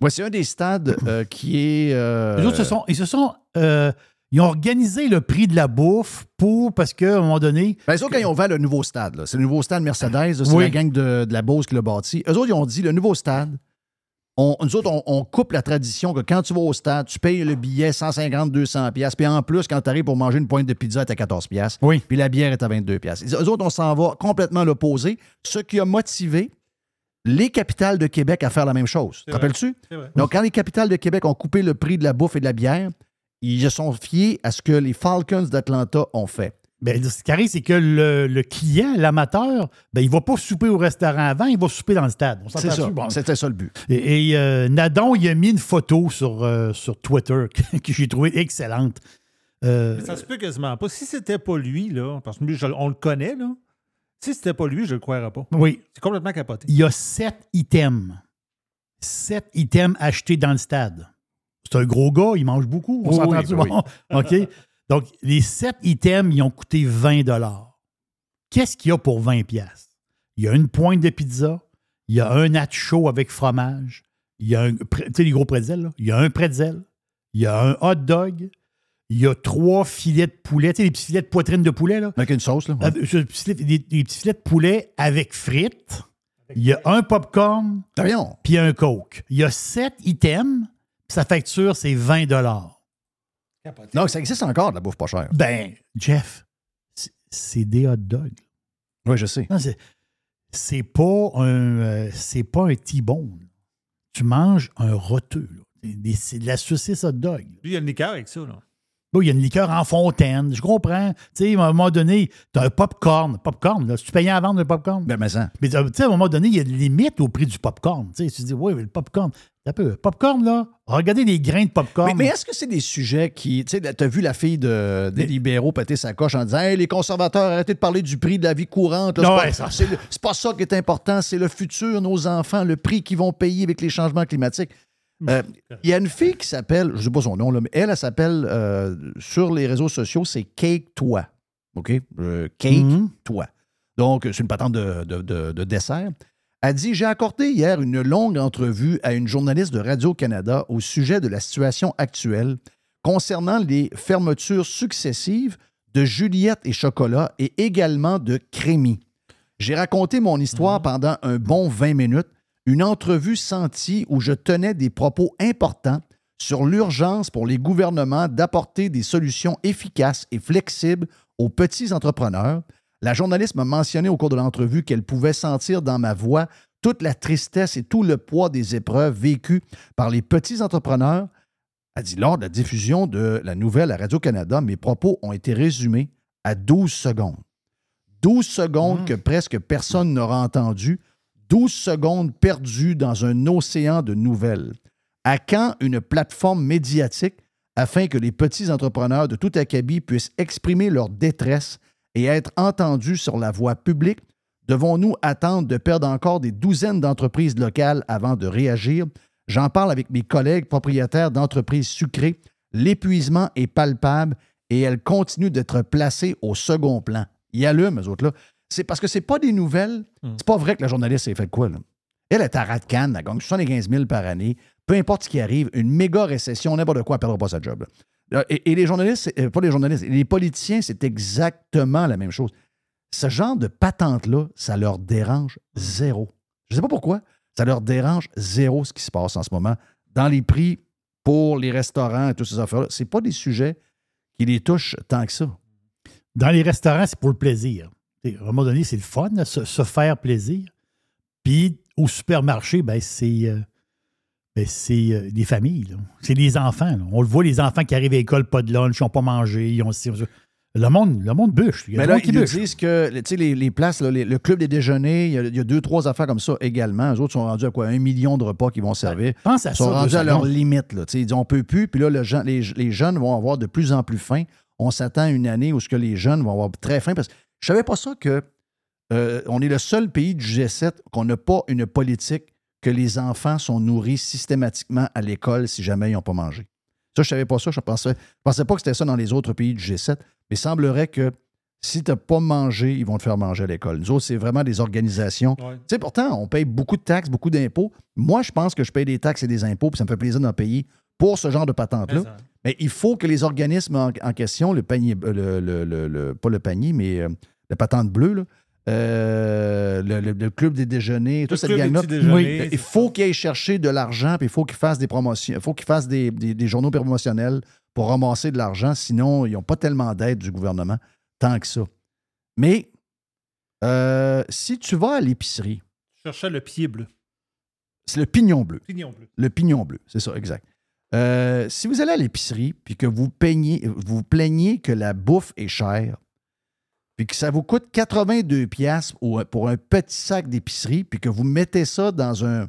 Speaker 1: Voici un des stades euh, qui est. euh,
Speaker 6: Les autres, se sont, ils se sont. Ils ont organisé le prix de la bouffe pour. Parce qu'à un moment donné.
Speaker 1: Ben, eux autres, quand ils ont ouvert le nouveau stade, c'est le nouveau stade Mercedes, c'est
Speaker 6: Oui.
Speaker 1: la gang de, de la Beauce qui l'a bâti. Eux autres, ils ont dit le nouveau stade, on, nous autres, on, on coupe la tradition que quand tu vas au stade, tu payes le billet 150, 200 pièces puis en plus, quand tu arrives pour manger une pointe de pizza, t'es à 14 pièces
Speaker 6: Oui.
Speaker 1: puis la bière est à 22 pièces. Eux autres, on s'en va complètement l'opposé, ce qui a motivé les capitales de Québec à faire la même chose. Te rappelles-tu? Donc, quand les capitales de Québec ont coupé le prix de la bouffe et de la bière, ils se sont fiés à ce que les Falcons d'Atlanta ont fait.
Speaker 6: Ben, ce qui arrive, c'est que le, le client, l'amateur, ben, il ne va pas souper au restaurant avant, il va souper dans le stade. On
Speaker 1: C'est ça.
Speaker 6: Bon.
Speaker 1: C'était ça le but.
Speaker 6: Et, et, euh, Nadon, il a mis une photo sur, euh, sur Twitter <laughs> que, j'ai trouvée excellente. Euh,
Speaker 7: ça se peut quasiment pas. Si c'était pas lui, là, parce que lui, je- on le connaît, là. Si c'était pas lui, je le croirais pas.
Speaker 6: oui,
Speaker 7: C'est complètement capoté.
Speaker 6: il y a sept items. Sept items achetés dans le stade. C'est un gros gars, il mange beaucoup. On
Speaker 1: Oui,
Speaker 6: s'entend-tu?
Speaker 1: oui,
Speaker 6: Bon, <laughs> OK? Donc, les sept items, ils ont coûté 20 Qu'est-ce qu'il y a pour 20 pièces Il y a une pointe de pizza, il y a un nacho avec fromage, il y a un, tu sais, les gros pretzels, là? il y a un pretzel, il y a un hot dog, il y a trois filets de poulet, tu sais, les petits filets de poitrine de poulet, là.
Speaker 1: Avec une sauce, là. ouais.
Speaker 6: Des, petits- filets de poulet avec frites. Il y a un popcorn, puis un coke. Il y a sept items, sa facture, c'est 20
Speaker 7: Capoté.
Speaker 1: Donc, ça existe encore, de la bouffe pas chère.
Speaker 6: Ben, Jeff, c'est- des hot dogs.
Speaker 1: Oui, je sais.
Speaker 6: C'est- c'est pas un euh, c'est pas un T-bone. Tu manges un roteux. là. C'est de la saucisse hot dog.
Speaker 7: Il y a une liqueur avec ça, là.
Speaker 6: Bon, il y a une liqueur en fontaine. Je comprends. Tu sais, à un moment donné, tu as un popcorn. Popcorn, là. Si tu payais à vendre le popcorn.
Speaker 1: Ben, mais ça.
Speaker 6: Mais euh, tu sais, à un moment donné, il y a des limites au prix du popcorn. Tu sais, tu dis, oui, mais le popcorn. Un peu. Popcorn, là? Regardez les grains de popcorn.
Speaker 1: Mais, mais est-ce que c'est des sujets qui. Tu sais, t'as vu la fille de, des libéraux péter sa coche en disant Hey, les conservateurs, arrêtez de parler du prix de la vie courante. C'est pas-
Speaker 6: ça-
Speaker 1: c'est le- c'est pas ça qui est important, c'est le futur, nos enfants, le prix qu'ils vont payer avec les changements climatiques. Euh, Il y a une fille qui s'appelle, je ne sais pas son nom, là, mais elle, elle s'appelle euh, sur les réseaux sociaux, c'est Cake Toi. OK? Euh, Cake
Speaker 6: Mhm.
Speaker 1: Toi. Donc, c'est une patente de, de- de- de dessert. Elle dit J'ai accordé hier une longue entrevue à une journaliste de Radio-Canada au sujet de la situation actuelle concernant les fermetures successives de Juliette et Chocolat et également de Crémy. J'ai raconté mon histoire pendant un bon 20 minutes, une entrevue sentie où je tenais des propos importants sur l'urgence pour les gouvernements d'apporter des solutions efficaces et flexibles aux petits entrepreneurs, La journaliste m'a mentionné au cours de l'entrevue qu'elle pouvait sentir dans ma voix toute la tristesse et tout le poids des épreuves vécues par les petits entrepreneurs. Elle dit lors de la diffusion de la nouvelle à Radio-Canada, mes propos ont été résumés à 12 secondes. 12 secondes que presque personne n'aura entendu. 12 secondes perdues dans un océan de nouvelles. À quand une plateforme médiatique afin que les petits entrepreneurs de tout acabit puissent exprimer leur détresse et être entendus sur la voie publique? Devons-nous attendre de perdre encore des douzaines d'entreprises locales avant de réagir? J'en parle avec mes collègues propriétaires d'entreprises sucrées. L'épuisement est palpable et elle continue d'être placée au second plan. Il allume, eux autres là. C'est parce que c'est pas des nouvelles. C'est pas vrai que la journaliste s'est fait quoi, là? Elle est à Radcan, elle gagne 75 000 par année. Peu importe ce qui arrive, une méga récession, n'importe quoi, elle perdra pas sa job. là. Euh, Et, les journalistes, euh, pas les journalistes, les politiciens, c'est exactement la même chose. Ce genre de patente-là, ça leur dérange zéro. Je ne sais pas pourquoi. Ça leur dérange zéro ce qui se passe en ce moment. Dans les prix pour les restaurants et toutes ces affaires-là, ce pas des sujets qui les touchent tant que ça.
Speaker 6: Dans les restaurants, c'est pour le plaisir. À un moment donné, c'est le fun, se, faire plaisir. Puis au supermarché, ben, c'est euh, c'est euh, des familles. C'est les enfants. là. On le voit, les enfants qui arrivent à l'école, pas de lunch, ils n'ont pas mangé, ils ont. Le monde, le monde bûche. Il y a
Speaker 1: Mais là,
Speaker 6: qui
Speaker 1: ils disent que les, les places, là, les- le club des déjeuners, il y, a, il y a deux, trois affaires comme ça également. Les autres sont rendus à quoi? Un million de repas qu'ils vont servir.
Speaker 6: Pense à
Speaker 1: Ils sont
Speaker 6: ça.
Speaker 1: rendus à leur limite. Là. Ils disent on peut plus. Puis là, le gen- les, les jeunes vont avoir de plus en plus faim. On s'attend à une année où ce que les jeunes vont avoir très faim. Parce que je savais pas ça que euh, on est le seul pays du G7 qu'on n'a pas une politique que les enfants sont nourris systématiquement à l'école si jamais ils n'ont pas mangé. Ça, je savais pas ça. Je pensais, je pensais pas que c'était ça dans les autres pays du G7. Mais il semblerait que si tu n'as pas mangé, ils vont te faire manger à l'école. Nous autres, c'est vraiment des organisations.
Speaker 7: Ouais.
Speaker 1: Tu sais, pourtant, on paye beaucoup de taxes, beaucoup d'impôts. Moi, je pense que je paye des taxes et des impôts, puis ça me fait plaisir d'en payer pour ce genre de patente-là.
Speaker 7: Mais
Speaker 1: Mais il faut que les organismes en, en question, le panier, euh, le, le- le- le- pas le panier, mais euh, la patente bleue, là, euh, le, le- le club des déjeuners, toute cette gang-là, oui, il faut qu'ils aillent chercher de l'argent, puis il faut qu'ils fassent des promotions, il faut qu'ils fassent des, des- des journaux promotionnels pour ramasser de l'argent, sinon ils n'ont pas tellement d'aide du gouvernement, tant que ça. Mais euh, si tu vas à l'épicerie,
Speaker 7: Je cherchais le pied bleu.
Speaker 1: c'est le pignon bleu.
Speaker 7: Pignon bleu.
Speaker 1: Le pignon bleu, c'est ça, exact. Euh, si vous allez à l'épicerie puis que vous peignez, vous plaignez que la bouffe est chère, puis que ça vous coûte 82 pièces pour un petit sac d'épicerie, puis que vous mettez ça dans un...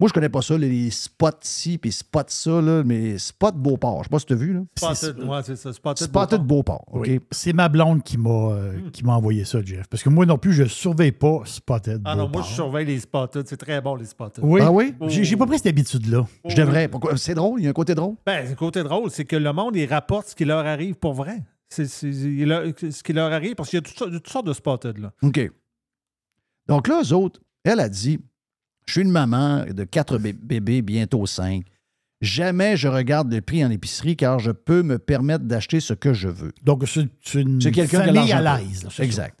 Speaker 1: Moi, je connais pas ça, les spots ci, puis spots ça, là, mais spots Beauport. Je sais pas si tu as vu, là.
Speaker 7: Spotted, ouais, c'est ça. Spotted.
Speaker 1: Spotted
Speaker 7: Beauport.
Speaker 1: Beauport?
Speaker 6: Oui. C'est ma blonde qui m'a euh, qui m'a envoyé ça, Jeff. Parce que moi non plus, je ne surveille pas Spotted.
Speaker 7: Ah non, moi,
Speaker 6: Beauport.
Speaker 7: je surveille les spotted. C'est très bon, les spotted.
Speaker 6: Oui.
Speaker 1: Ah oui?
Speaker 6: J'ai j'ai pas pris cette habitude-là.
Speaker 1: Je devrais. Pourquoi? C'est drôle, il y a un côté drôle.
Speaker 7: Ben, le côté drôle, c'est que le monde, il rapporte ce qui leur arrive pour vrai. C'est c'est- il leur- ce qui leur arrive, parce qu'il y a toutes sortes, toutes sortes de spotted, là.
Speaker 1: OK. Donc là, eux autres, elle a dit Je suis une maman de quatre bé- bébés, bientôt cinq. Jamais je regarde le prix en épicerie car je peux me permettre d'acheter ce que je veux.
Speaker 6: Donc, c'est c'est une
Speaker 1: C'est quelqu'un qui a
Speaker 6: famille à
Speaker 1: l'argent.
Speaker 6: l'aise.
Speaker 1: Exact.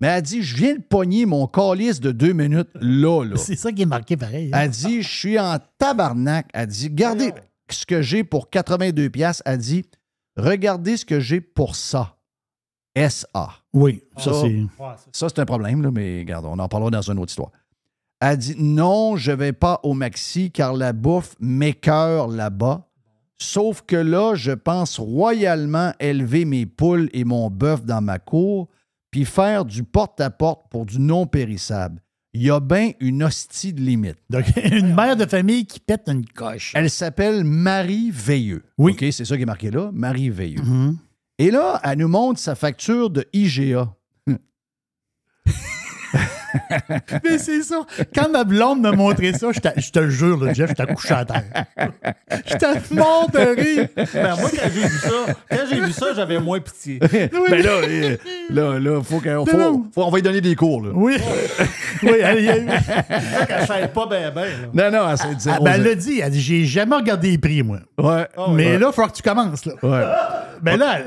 Speaker 1: Mais elle dit Je viens de pogner mon calice de deux minutes là, là. <laughs>
Speaker 6: C'est ça qui est marqué pareil. hein.
Speaker 1: Elle dit Je suis en tabarnak. Elle dit Regardez ce que j'ai pour 82$. piastres. Elle dit Regardez ce que j'ai pour ça. SA.
Speaker 6: Oui, ça,
Speaker 1: Ça,
Speaker 6: c'est.
Speaker 7: C'est-
Speaker 1: Ça, c'est un problème, là, mais regarde, on en parlera dans une autre histoire. Elle dit Non, je vais pas au Maxi car la bouffe m'écœure là-bas. Sauf que là, je pense royalement élever mes poules et mon bœuf dans ma cour, puis faire du porte-à-porte pour du non périssable. Il y a bien une hostie de limite. <laughs>
Speaker 6: Donc, une mère de famille qui pète une coche.
Speaker 1: Elle s'appelle Marie Veilleux.
Speaker 6: Oui.
Speaker 1: OK, c'est ça qui est marqué là, Marie Veilleux.
Speaker 6: Mhm.
Speaker 1: Et là, elle nous montre sa facture de IGA.
Speaker 6: Mais c'est ça. Quand ma blonde m'a montré ça, je, je te le jure, là, Jeff, je t'ai couché à terre. J'étais mort de rire.
Speaker 7: Ben, moi, quand j'ai vu ça, quand j'ai vu ça, j'avais moins pitié.
Speaker 1: ben là, là, là, faut qu'on faut, faut- on va lui donner des cours. Là.
Speaker 6: Oui. oui, elle, elle-
Speaker 7: Ça, qu'elle s'aide pas bien, bien. là.
Speaker 1: Non, non, elle s'est dit.
Speaker 6: Ah, ben, elle l'a dit. Elle dit J'ai jamais regardé les prix, moi.
Speaker 1: Ouais.
Speaker 6: Mais là, il faudra que tu commences. Là.
Speaker 1: ouais.
Speaker 6: Ben là,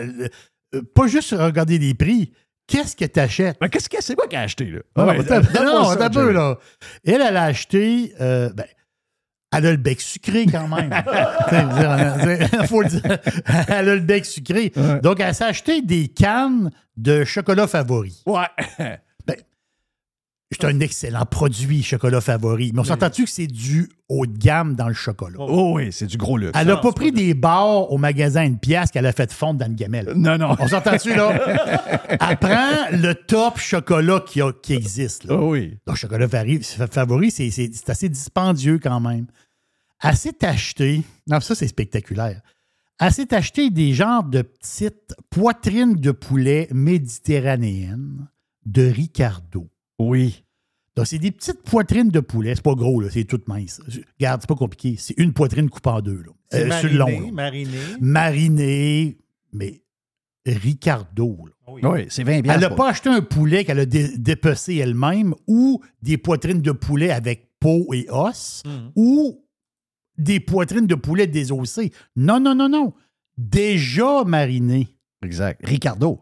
Speaker 6: euh, pas juste regarder les prix. Qu'est-ce que tu achètes?
Speaker 1: Mais qu'est-ce que c'est? Quoi qu'elle a acheté, là?
Speaker 6: Ah,
Speaker 1: Ouais,
Speaker 6: attends,
Speaker 1: donne-moi
Speaker 6: non,
Speaker 1: ça,
Speaker 6: attends un peu, là. Elle, elle a acheté. euh, ben, Elle a le bec sucré quand même. <laughs> Elle- <laughs> faut le dire. Elle a le bec sucré. Donc, elle s'est acheté des cannes de chocolat favori.
Speaker 1: Ouais. <laughs>
Speaker 6: C'est un excellent produit, chocolat favori. Mais on s'entend-tu que c'est du haut de gamme dans le chocolat?
Speaker 1: Oh oui, c'est du gros luxe.
Speaker 6: Elle n'a pas pris des barres au magasin une pièce qu'elle a fait fondre dans une gamelle.
Speaker 1: Non, non.
Speaker 6: On s'entend-tu, là? <laughs> Elle prend le top chocolat qui, a- qui existe. Là.
Speaker 1: Oh oui.
Speaker 6: Donc, chocolat favori, c'est assez dispendieux quand même. Elle s'est acheté, non, ça c'est spectaculaire. Elle s'est acheté des genres de petites poitrines de poulet méditerranéennes de Ricardo.
Speaker 1: Oui.
Speaker 6: Donc, c'est des petites poitrines de poulet. C'est pas gros, là, c'est tout mince. Regarde, c'est pas compliqué. C'est une poitrine coupée en deux. Là.
Speaker 7: C'est
Speaker 6: Euh, le long.
Speaker 7: mariné,
Speaker 6: là.
Speaker 7: mariné.
Speaker 6: Mariné, mais Ricardo. là.
Speaker 7: Oui.
Speaker 1: Oui, c'est 20
Speaker 6: Elle
Speaker 1: piastres.
Speaker 6: n'a pas acheté un poulet qu'elle a dé- dépecé elle-même ou des poitrines de poulet avec peau et os
Speaker 7: Mhm.
Speaker 6: ou des poitrines de poulet désossées. Non, non, non, non. Déjà mariné.
Speaker 1: Exact. Ricardo.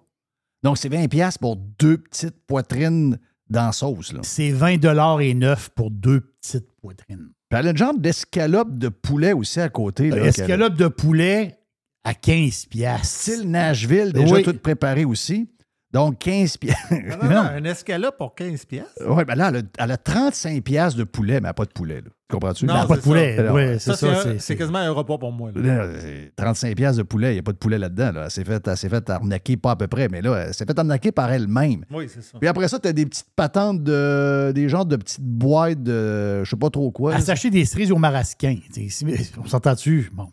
Speaker 1: Donc, c'est 20 piastres pour deux petites poitrines dans la sauce.
Speaker 6: C'est 20 et neuf pour deux petites poitrines.
Speaker 1: Puis elle a le genre d'escalope de poulet aussi à côté. Là, qu'elle-
Speaker 6: Escalope de poulet à 15 piastres.
Speaker 1: Style Nashville, déjà
Speaker 6: Oui.
Speaker 1: tout préparé aussi. Donc, 15 piastres.
Speaker 7: Non, <laughs> non, non, un escalope pour 15 pièces.
Speaker 1: oui, ben là, elle a, elle a 35 piastres de poulet, mais elle n'a pas de poulet. Là. Comprends-tu?
Speaker 7: Non,
Speaker 6: Elle a pas de poulet.
Speaker 1: ça.
Speaker 6: Ouais, c'est
Speaker 7: Ça, c'est
Speaker 6: ça.
Speaker 7: un-
Speaker 6: c'est-
Speaker 7: c'est quasiment un repas pour moi. là.
Speaker 1: Là, c'est 35 piastres de poulet, il n'y a pas de poulet là-dedans. Là. Elle s'est fait, elle s'est fait arnaquer, pas à peu près, mais là, elle s'est fait arnaquer par elle-même.
Speaker 7: Oui, c'est ça.
Speaker 1: Puis après ça, tu as des petites patentes, de, des genres de petites boîtes de je sais pas trop quoi.
Speaker 6: À s'acheter des cerises au marasquin. On s'entend-tu? Bon.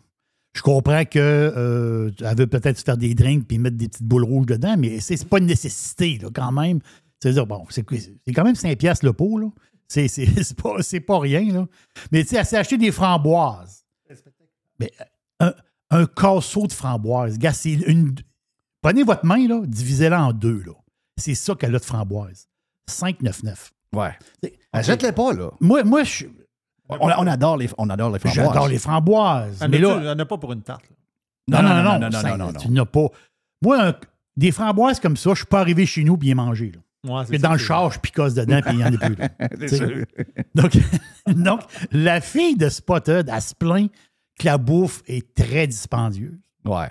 Speaker 6: Je comprends qu'elle veut peut-être faire des drinks puis mettre des petites boules rouges dedans, mais c'est pas une nécessité, là, quand même. C'est-à-dire, bon, c'est quand même 5 piastres le pot, là. C'est <laughs> pas, pas rien, là. Mais tu sais, elle s'est acheté des framboises. Mais un, un casseau de framboises. Gars, c'est une. Prenez votre main, là, divisez-la en deux, là. C'est ça qu'elle a de framboises. 5,99.
Speaker 1: Ouais. Achète-les pas, là.
Speaker 6: Moi, moi je-
Speaker 1: On, on adore les, on adore les framboises.
Speaker 6: j'adore les framboises.
Speaker 7: Elle
Speaker 6: mais là,
Speaker 7: elle en a pas pour une tarte.
Speaker 6: Non, non, non,
Speaker 1: non, non, non,
Speaker 6: Tu n'as pas. Moi, un- des framboises comme ça, je suis pas arrivé chez nous bien manger. Là.
Speaker 7: Ouais,
Speaker 6: dans le char, je picosse dedans puis il n'y en a plus. là. <laughs> Donc, <laughs> donc, la fille de Spotted, elle se plaint que la bouffe est très dispendieuse.
Speaker 1: Ouais.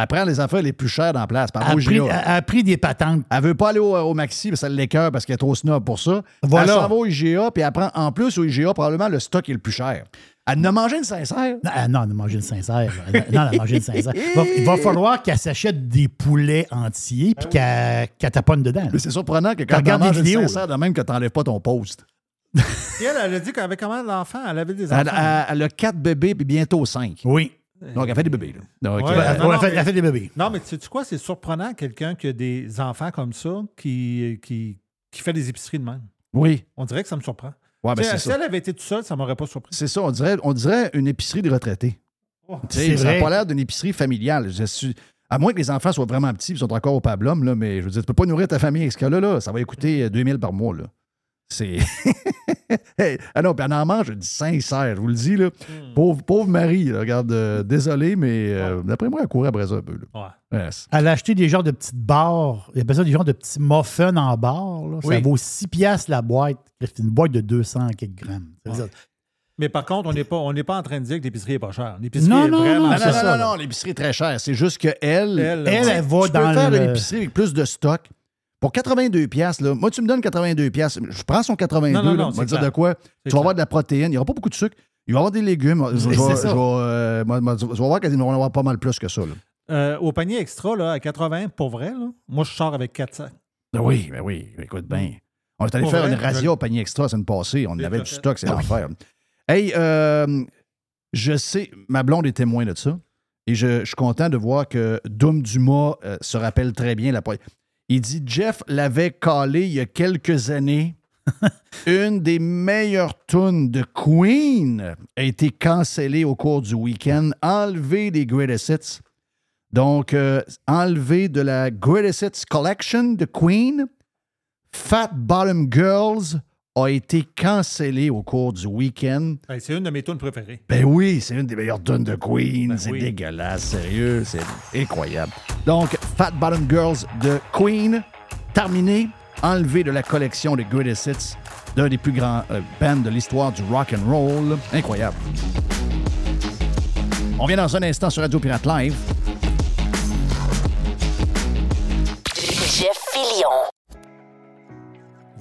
Speaker 1: Elle prend les affaires les plus chères dans la place. Par
Speaker 6: Elle pris, elle a pris des patentes.
Speaker 1: Elle veut pas aller au, au Maxi parce que ça l'écœure parce qu'elle est trop snob pour ça.
Speaker 6: Voilà.
Speaker 1: Elle s'en va au IGA, puis elle prend en plus au IGA probablement le stock est le plus cher. Elle en a mangé une sincère?
Speaker 6: Non, non, elle a mangé une sincère. Non, elle a mangé une sincère. Va- il va falloir qu'elle s'achète des poulets entiers puis qu'elle qu'elle taponne dedans. là.
Speaker 1: Mais c'est surprenant que quand tu
Speaker 6: regardes
Speaker 1: manges une
Speaker 6: vidéos,
Speaker 1: sincère, de même que tu n'enlèves pas ton post. <laughs>
Speaker 7: Et elle, elle a dit qu'elle avait comment l'enfant? Elle avait des enfants.
Speaker 1: Elle, elle- elle a quatre bébés, puis bientôt cinq.
Speaker 6: Oui.
Speaker 1: Donc, elle fait des bébés. Là. Donc,
Speaker 7: Ouais,
Speaker 1: euh,
Speaker 7: non,
Speaker 6: Elle
Speaker 7: non,
Speaker 6: fait,
Speaker 7: mais-
Speaker 6: elle fait des bébés.
Speaker 7: Non, mais sais-tu quoi? C'est surprenant, quelqu'un qui a des enfants comme ça, qui, qui, qui fait des épiceries de même.
Speaker 1: oui.
Speaker 7: On dirait que ça me surprend.
Speaker 1: Ouais, ben,
Speaker 7: Tu sais, si
Speaker 1: ça.
Speaker 7: elle avait été toute seule, ça m'aurait pas surpris.
Speaker 1: C'est ça. On dirait, on dirait une épicerie de retraités.
Speaker 7: Oh.
Speaker 1: Tu sais,
Speaker 6: C'est
Speaker 1: ça n'a pas l'air d'une épicerie familiale. Je suis- À moins que les enfants soient vraiment petits et sont encore au pablum, là, mais je veux dire, tu peux pas nourrir ta famille avec ce cas-là. Là. Ça va coûter euh, 2000 par mois. Là. C'est. <laughs> Hey, ah non, puis elle en mange du sincère, je vous le dis. Là.
Speaker 7: Hmm.
Speaker 1: Pauvre, pauvre Marie, là, regarde, euh, désolé, mais euh, d'après moi, elle courait après ça un peu. Là.
Speaker 7: Ouais.
Speaker 6: Elle a acheté des genres de petites barres. Il appelle ça des genres de petits muffins en barre. là. Ça vaut 6 piastres la boîte. C'est une boîte de 200 quelques grammes.
Speaker 7: Mais par contre, on n'est pas, on n'est pas en train de dire que l'épicerie est pas chère. L'épicerie
Speaker 6: Non,
Speaker 7: est
Speaker 6: non,
Speaker 7: vraiment
Speaker 6: non,
Speaker 1: Non,
Speaker 6: c'est
Speaker 1: non, non, non, l'épicerie est très chère. C'est juste qu'elle, elle,
Speaker 7: Elle,
Speaker 6: Elle, elle va
Speaker 1: tu peux faire
Speaker 6: le...
Speaker 1: une épicerie avec plus de stock. Pour 82 pièces là, moi, tu me donnes 82 pièces je prends son 82,
Speaker 7: Non, non, non,
Speaker 1: là, on va dire de quoi? Tu vas avoir de la protéine, il n'y aura pas beaucoup de sucre, il va y avoir des légumes. Je, vais- euh, voir qu'ils vont en avoir pas mal plus que ça. Là.
Speaker 7: Euh, au panier extra, là, à 80, pour vrai, là, moi, je sors avec 400.
Speaker 1: Ben oui, ben oui, écoute bien. On est allé
Speaker 7: Pour
Speaker 1: faire
Speaker 7: vrai,
Speaker 1: une razzia
Speaker 7: je-
Speaker 1: au panier extra la semaine passée. On avait du stock, c'est
Speaker 6: Ah
Speaker 1: l'enfer. Hey, euh, je sais, ma blonde est témoin de ça. Et je, je suis content de voir que Doom Dumas euh, se rappelle très bien la Il dit Jeff l'avait calé il y a quelques années. <laughs> Une des meilleures tunes de Queen a été cancellée au cours du week-end, enlevée des Greatest Hits. Donc, euh, enlevée de la Greatest Hits Collection de Queen. Fat Bottom Girls a été cancellée au cours du week-end.
Speaker 7: C'est une de mes tunes préférées.
Speaker 1: Ben oui, c'est une des meilleures tunes de Queen.
Speaker 7: Ben
Speaker 1: c'est
Speaker 7: oui.
Speaker 1: dégueulasse, sérieux, c'est incroyable. Donc, Fat Bottom Girls de Queen, terminé, enlevé de la collection des Greatest Hits. d'un des plus grands euh, bands de l'histoire du rock and roll. Incroyable. On vient dans un instant sur Radio Pirate Live.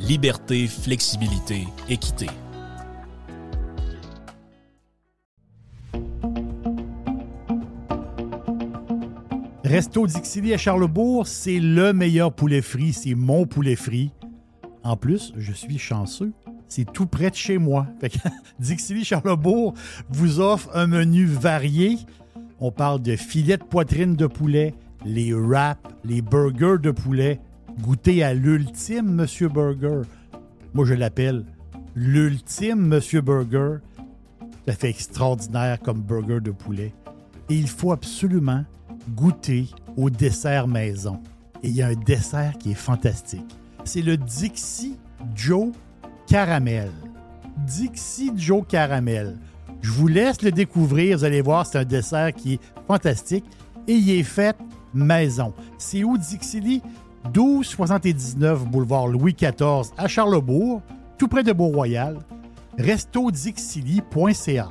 Speaker 2: liberté, flexibilité, équité.
Speaker 6: Resto Dixili à Charlebourg, c'est le meilleur poulet frit. C'est mon poulet frit. En plus, je suis chanceux. C'est tout près de chez moi. Fait que <laughs> Dixili Charlebourg vous offre un menu varié. On parle de filets de poitrine de poulet, les wraps, les burgers de poulet. Goûtez à l'ultime Monsieur Burger. Moi, je l'appelle l'ultime Monsieur Burger. Ça fait extraordinaire comme burger de poulet. Et il faut absolument goûter au dessert maison. Et il y a un dessert qui est fantastique. C'est le Dixie Joe Caramel. Dixie Joe Caramel. Je vous laisse le découvrir. Vous allez voir, c'est un dessert qui est fantastique et il est fait maison. C'est où Dixili? 1279 boulevard Louis XIV à Charlebourg, tout près de Beau-Royal. restodixili.ca.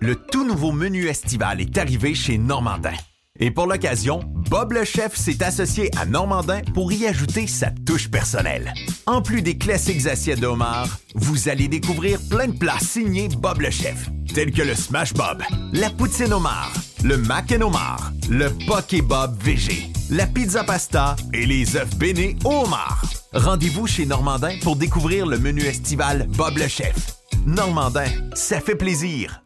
Speaker 10: Le tout nouveau menu estival est arrivé chez Normandin. Et pour l'occasion, Bob le chef s'est associé à Normandin pour y ajouter sa touche personnelle. En plus des classiques assiettes de homard, vous allez découvrir plein de plats signés Bob le chef, tels que le Smash Bob, la poutine homard, le mac and homard, le poké Bob VG, la pizza pasta et les œufs bénis au. Rendez-vous chez Normandin pour découvrir le menu estival Bob le chef. Normandin, ça fait plaisir.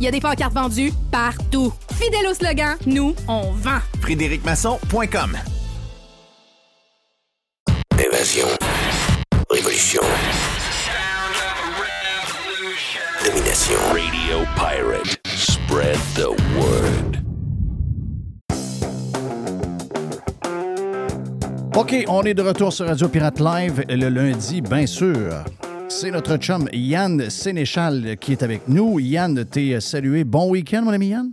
Speaker 11: Il y a des pancartes vendues partout. Fidèle au slogan, nous, on vend.
Speaker 10: FrédéricMasson.com
Speaker 5: Évasion. Révolution. Domination. Radio Pirate. Spread the word.
Speaker 1: OK, on est de retour sur Radio Pirate Live le lundi, bien sûr. C'est notre chum Yann Sénéchal qui est avec nous. Yann, t'es salué. Bon week-end, mon ami Yann?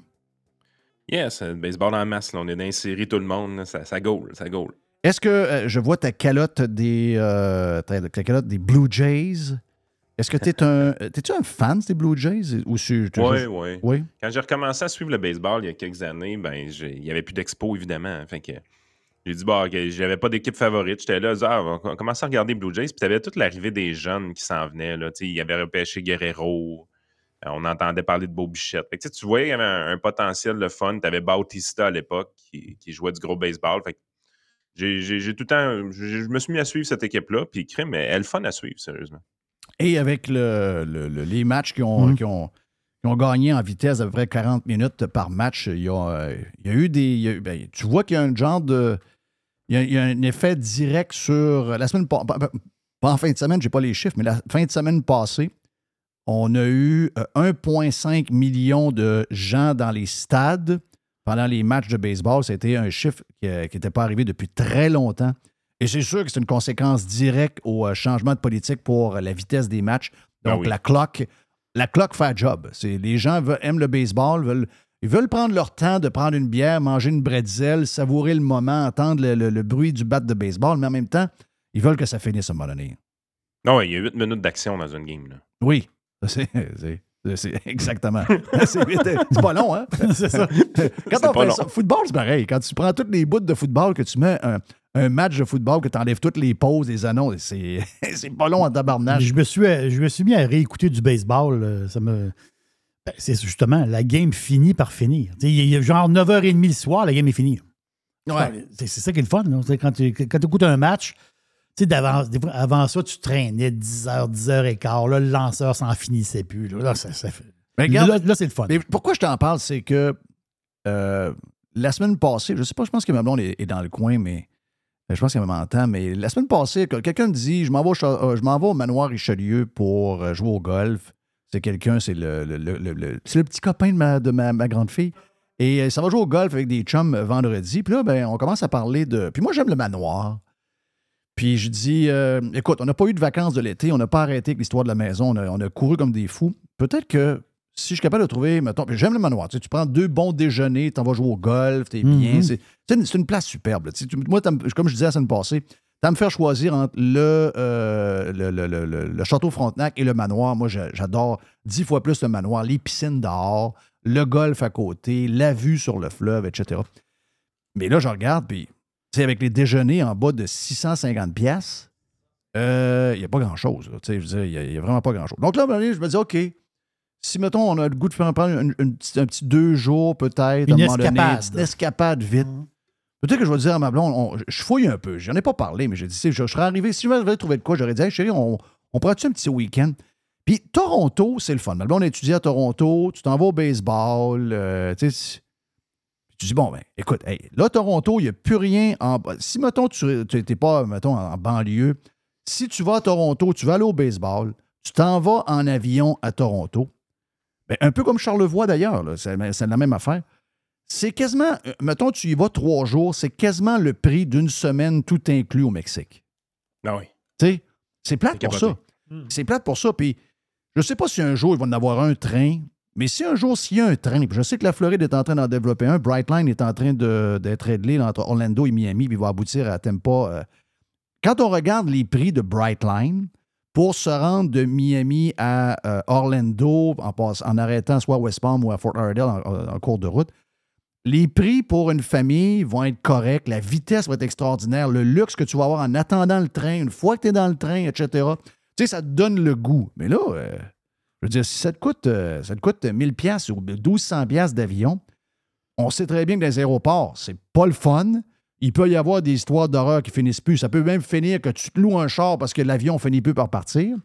Speaker 12: Yes, le baseball en masse. là. on est dans une série, tout le monde. là. Ça, ça goal, ça goal.
Speaker 1: Est-ce que euh, je vois ta calotte des, euh, ta, ta calotte des Blue Jays? Est-ce que t'es un, <laughs> t'es-tu un fan des Blue Jays? Ou t'es
Speaker 12: Oui, oui.
Speaker 1: Oui?
Speaker 12: Quand j'ai recommencé à suivre le baseball il y a quelques années, ben, il n'y avait plus d'expo, évidemment. Fait que j'ai dit, bon, ok, j'avais pas d'équipe favorite. J'étais là, ah, on va commencer à regarder Blue Jays. Puis t'avais toute l'arrivée des jeunes qui s'en venaient. Là. Tu sais, Il y avait repêché Guerrero. Euh, On entendait parler de Beau Bichette. Fait que, tu sais, tu voyais qu'il y avait un, un potentiel de fun. Tu avais Bautista à l'époque qui, qui jouait du gros baseball. Fait que j'ai j'ai- j'ai tout le temps. Je me suis mis à suivre cette équipe-là. Puis, crime, elle est le fun à suivre, sérieusement.
Speaker 1: Et avec le- le- le- les matchs qui ont,
Speaker 6: Mhm.
Speaker 1: qui, ont, qui ont gagné en vitesse d'à peu près 40 minutes par match, il y a, euh, il y a eu des. il y a ben, tu vois qu'il y a un genre de. Il y a, il y a un effet direct sur. La semaine. pa- pa- pa- Pas en fin de semaine, je n'ai pas les chiffres, mais la fin de semaine passée, on a eu euh, 1,5 million de gens dans les stades pendant les matchs de baseball. C'était un chiffre qui n'était pas arrivé depuis très longtemps. Et c'est sûr que c'est une conséquence directe au euh, changement de politique pour la vitesse des matchs.
Speaker 12: Ah
Speaker 1: Donc,
Speaker 12: oui.
Speaker 1: la clock, la clock fait job. Les gens veulent- aiment le baseball, veulent, ils veulent prendre leur temps de prendre une bière, manger une bretzel, savourer le moment, entendre le, le- le bruit du bat de baseball, mais en même temps, ils veulent que ça finisse à un moment donné.
Speaker 12: Non, il y a 8 minutes d'action dans une game. Là.
Speaker 1: Oui, c'est, c'est- c'est exactement. <laughs> c'est, vite, c'est pas long, hein? <laughs>
Speaker 6: C'est ça.
Speaker 1: Quand
Speaker 12: C'est
Speaker 1: on
Speaker 12: pas
Speaker 1: fait
Speaker 12: long.
Speaker 1: ça, football, c'est pareil. Quand tu prends toutes les bouts de football que tu mets un, un match de football que tu enlèves toutes les pauses, les annonces. C'est <laughs> c'est pas long en tabarnage.
Speaker 6: Je me, suis, je me suis mis à réécouter du baseball. euh, Ça me. Ben, c'est justement, la game finit par finir. Il a genre 9h30 le soir, la game est finie.
Speaker 1: Ouais.
Speaker 6: C'est ça qui est le fun. là. Quand tu quand écoutes un match, fois, avant ça, tu traînais 10h, 10h15. Là, le lanceur s'en finissait plus. Là, Là, ça, ça fait-
Speaker 1: Mais regarde,
Speaker 6: là, là, c'est le fun.
Speaker 1: Mais pourquoi je t'en parle, c'est que euh, la semaine passée, je sais pas, je pense que ma blonde est, est dans le coin, mais euh, je pense qu'elle m'entend, mais la semaine passée, que quelqu'un me dit je m'en vais, au Cha- euh, je vais au manoir Richelieu pour jouer au golf. C'est quelqu'un, c'est le, le- le- le- le- c'est le petit copain de ma, de ma, ma grande fille. Et euh, ça va jouer au golf avec des chums euh, vendredi. Puis là, ben, on commence à parler de. Puis moi, j'aime le manoir. Puis je dis, euh, écoute, on n'a pas eu de vacances de l'été, on n'a pas arrêté avec l'histoire de la maison, on a, on a couru comme des fous. Peut-être que si je suis capable de trouver, mettons, puis j'aime le manoir, tu, sais, tu prends deux bons déjeuners, tu vas jouer au golf, t'es bien.
Speaker 6: Mhm.
Speaker 1: C'est c'est une, place superbe. là. Tu sais, tu- moi, comme je disais la semaine passée, à me faire choisir entre le, euh, le, le- le- le- château Frontenac et le manoir. Moi, j'a- j'adore dix fois plus le manoir, les piscines dehors, le golf à côté, la vue sur le fleuve, etc. Mais là, je regarde, puis, avec les déjeuners en bas de 650 pièces, il n'y a pas grand-chose. là. Tu sais, je veux dire, il n'y a, vraiment pas grand-chose. Donc là, je me dis, OK, si, mettons, on a le goût de faire prendre un petit deux jours, peut-être, à un
Speaker 6: Une
Speaker 1: moment donné,
Speaker 6: escapade.
Speaker 1: une petite escapade vite. Peut-être que je vais dire à ma blonde, on- je fouille un peu. J'en ai pas parlé, mais j'ai dit, je, je serais arrivé, si je vais trouver de quoi, j'aurais dit, hey, chérie, on, on pourrait-tu un petit week-end? Puis Toronto, c'est le fun. Ma blonde a étudié à Toronto, tu t'en vas au baseball, euh, tu sais. Tu dis, bon, ben, écoute, là, Toronto, il n'y a plus rien en. Si, mettons, tu n'étais pas, mettons, en banlieue, si tu vas à Toronto, tu vas aller au baseball, tu t'en vas en avion à Toronto, ben, un peu comme Charlevoix d'ailleurs, c'est la même affaire. C'est quasiment, euh, mettons, tu y vas trois jours, c'est quasiment le prix d'une semaine tout inclus au Mexique.
Speaker 12: Ah oui.
Speaker 1: Tu sais, c'est plate
Speaker 12: C'est
Speaker 1: pour
Speaker 12: capoté.
Speaker 1: ça. C'est plate pour ça. Puis, je sais pas si un jour, il va en avoir un train, mais si un jour, s'il y a un train, puis je sais que la Floride est en train d'en développer un, Brightline est en train de- d'être réglé entre Orlando et Miami, puis il va aboutir à Tampa. euh. Quand on regarde les prix de Brightline, pour se rendre de Miami à euh, Orlando en, passe- en arrêtant soit à West Palm ou à Fort Lauderdale en, en cours de route, les prix pour une famille vont être corrects, la vitesse va être extraordinaire, le luxe que tu vas avoir en attendant le train, une fois que tu es dans le train, etc. Tu sais, ça te donne le goût. Mais là, euh, je veux dire, si ça te coûte, euh, ça te coûte 1000 pièces ou 1200 pièces d'avion, on sait très bien que dans les aéroports, c'est pas le fun. Il peut y avoir des histoires d'horreur qui finissent plus. Ça peut même finir que tu te loues un char parce que l'avion finit plus par partir.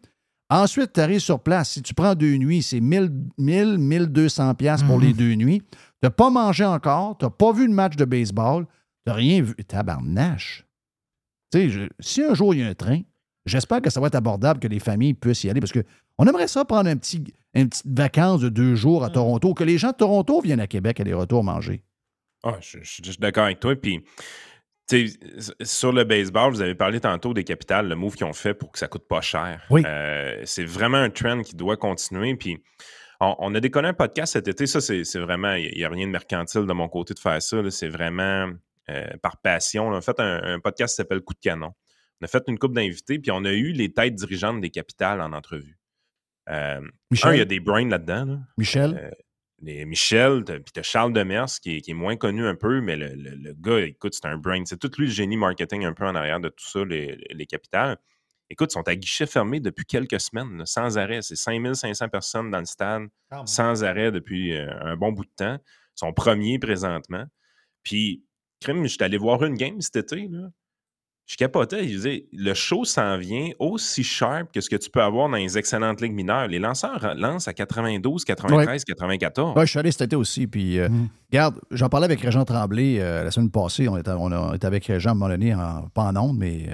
Speaker 1: Ensuite, tu arrives sur place. Si tu prends deux nuits, c'est 1000, 1000 1200 pièces pour les deux nuits. Tu n'as pas mangé encore, tu n'as pas vu le match de baseball, tu n'as rien vu. Tabarnache. Tu sais, je- si un jour il y a un train, j'espère que ça va être abordable, que les familles puissent y aller parce qu'on aimerait ça prendre un petit, une petite vacance de deux jours à Toronto, que les gens de Toronto viennent à Québec aller-retour manger.
Speaker 12: Ah, je, je- je suis d'accord avec toi. Puis, sur le baseball, vous avez parlé tantôt des capitales, le move qu'ils ont fait pour que ça coûte pas cher.
Speaker 6: Oui.
Speaker 12: Euh, c'est vraiment un trend qui doit continuer. Puis, on, on a déconné un podcast cet été. Ça, c'est vraiment, il n'y a rien de mercantile de mon côté de faire ça. C'est vraiment euh, par passion. là. On a fait un, un podcast qui s'appelle Coup de canon. On a fait une coupe d'invités, puis on a eu les têtes dirigeantes des capitales en entrevue. Euh,
Speaker 1: Michel?
Speaker 12: un, il y a des brains là-dedans. là.
Speaker 1: Michel?
Speaker 12: Les Michel, puis t'as Charles Demers qui est, qui est moins connu un peu, mais le, le- le gars, écoute, c'est un brain. C'est tout lui le génie marketing un peu en arrière de tout ça, les, les capitales. Écoute, ils sont à guichet fermé depuis quelques semaines, là, sans arrêt. C'est 5500 personnes dans le stade, sans arrêt depuis euh, un bon bout de temps. Ils sont premiers présentement. Puis, crime, je suis allé voir une game cet été, là. Je capotais. Je disais, le show s'en vient aussi sharp que ce que tu peux avoir dans les excellentes ligues mineures. Les lanceurs lancent à 92, 93, 94.
Speaker 1: Ouais, je suis allé cet été aussi. Puis, euh, regarde, j'en parlais avec Régent Tremblay euh, la semaine passée. On était, on a- on était avec Régent à un moment donné, en- pas en ondes, mais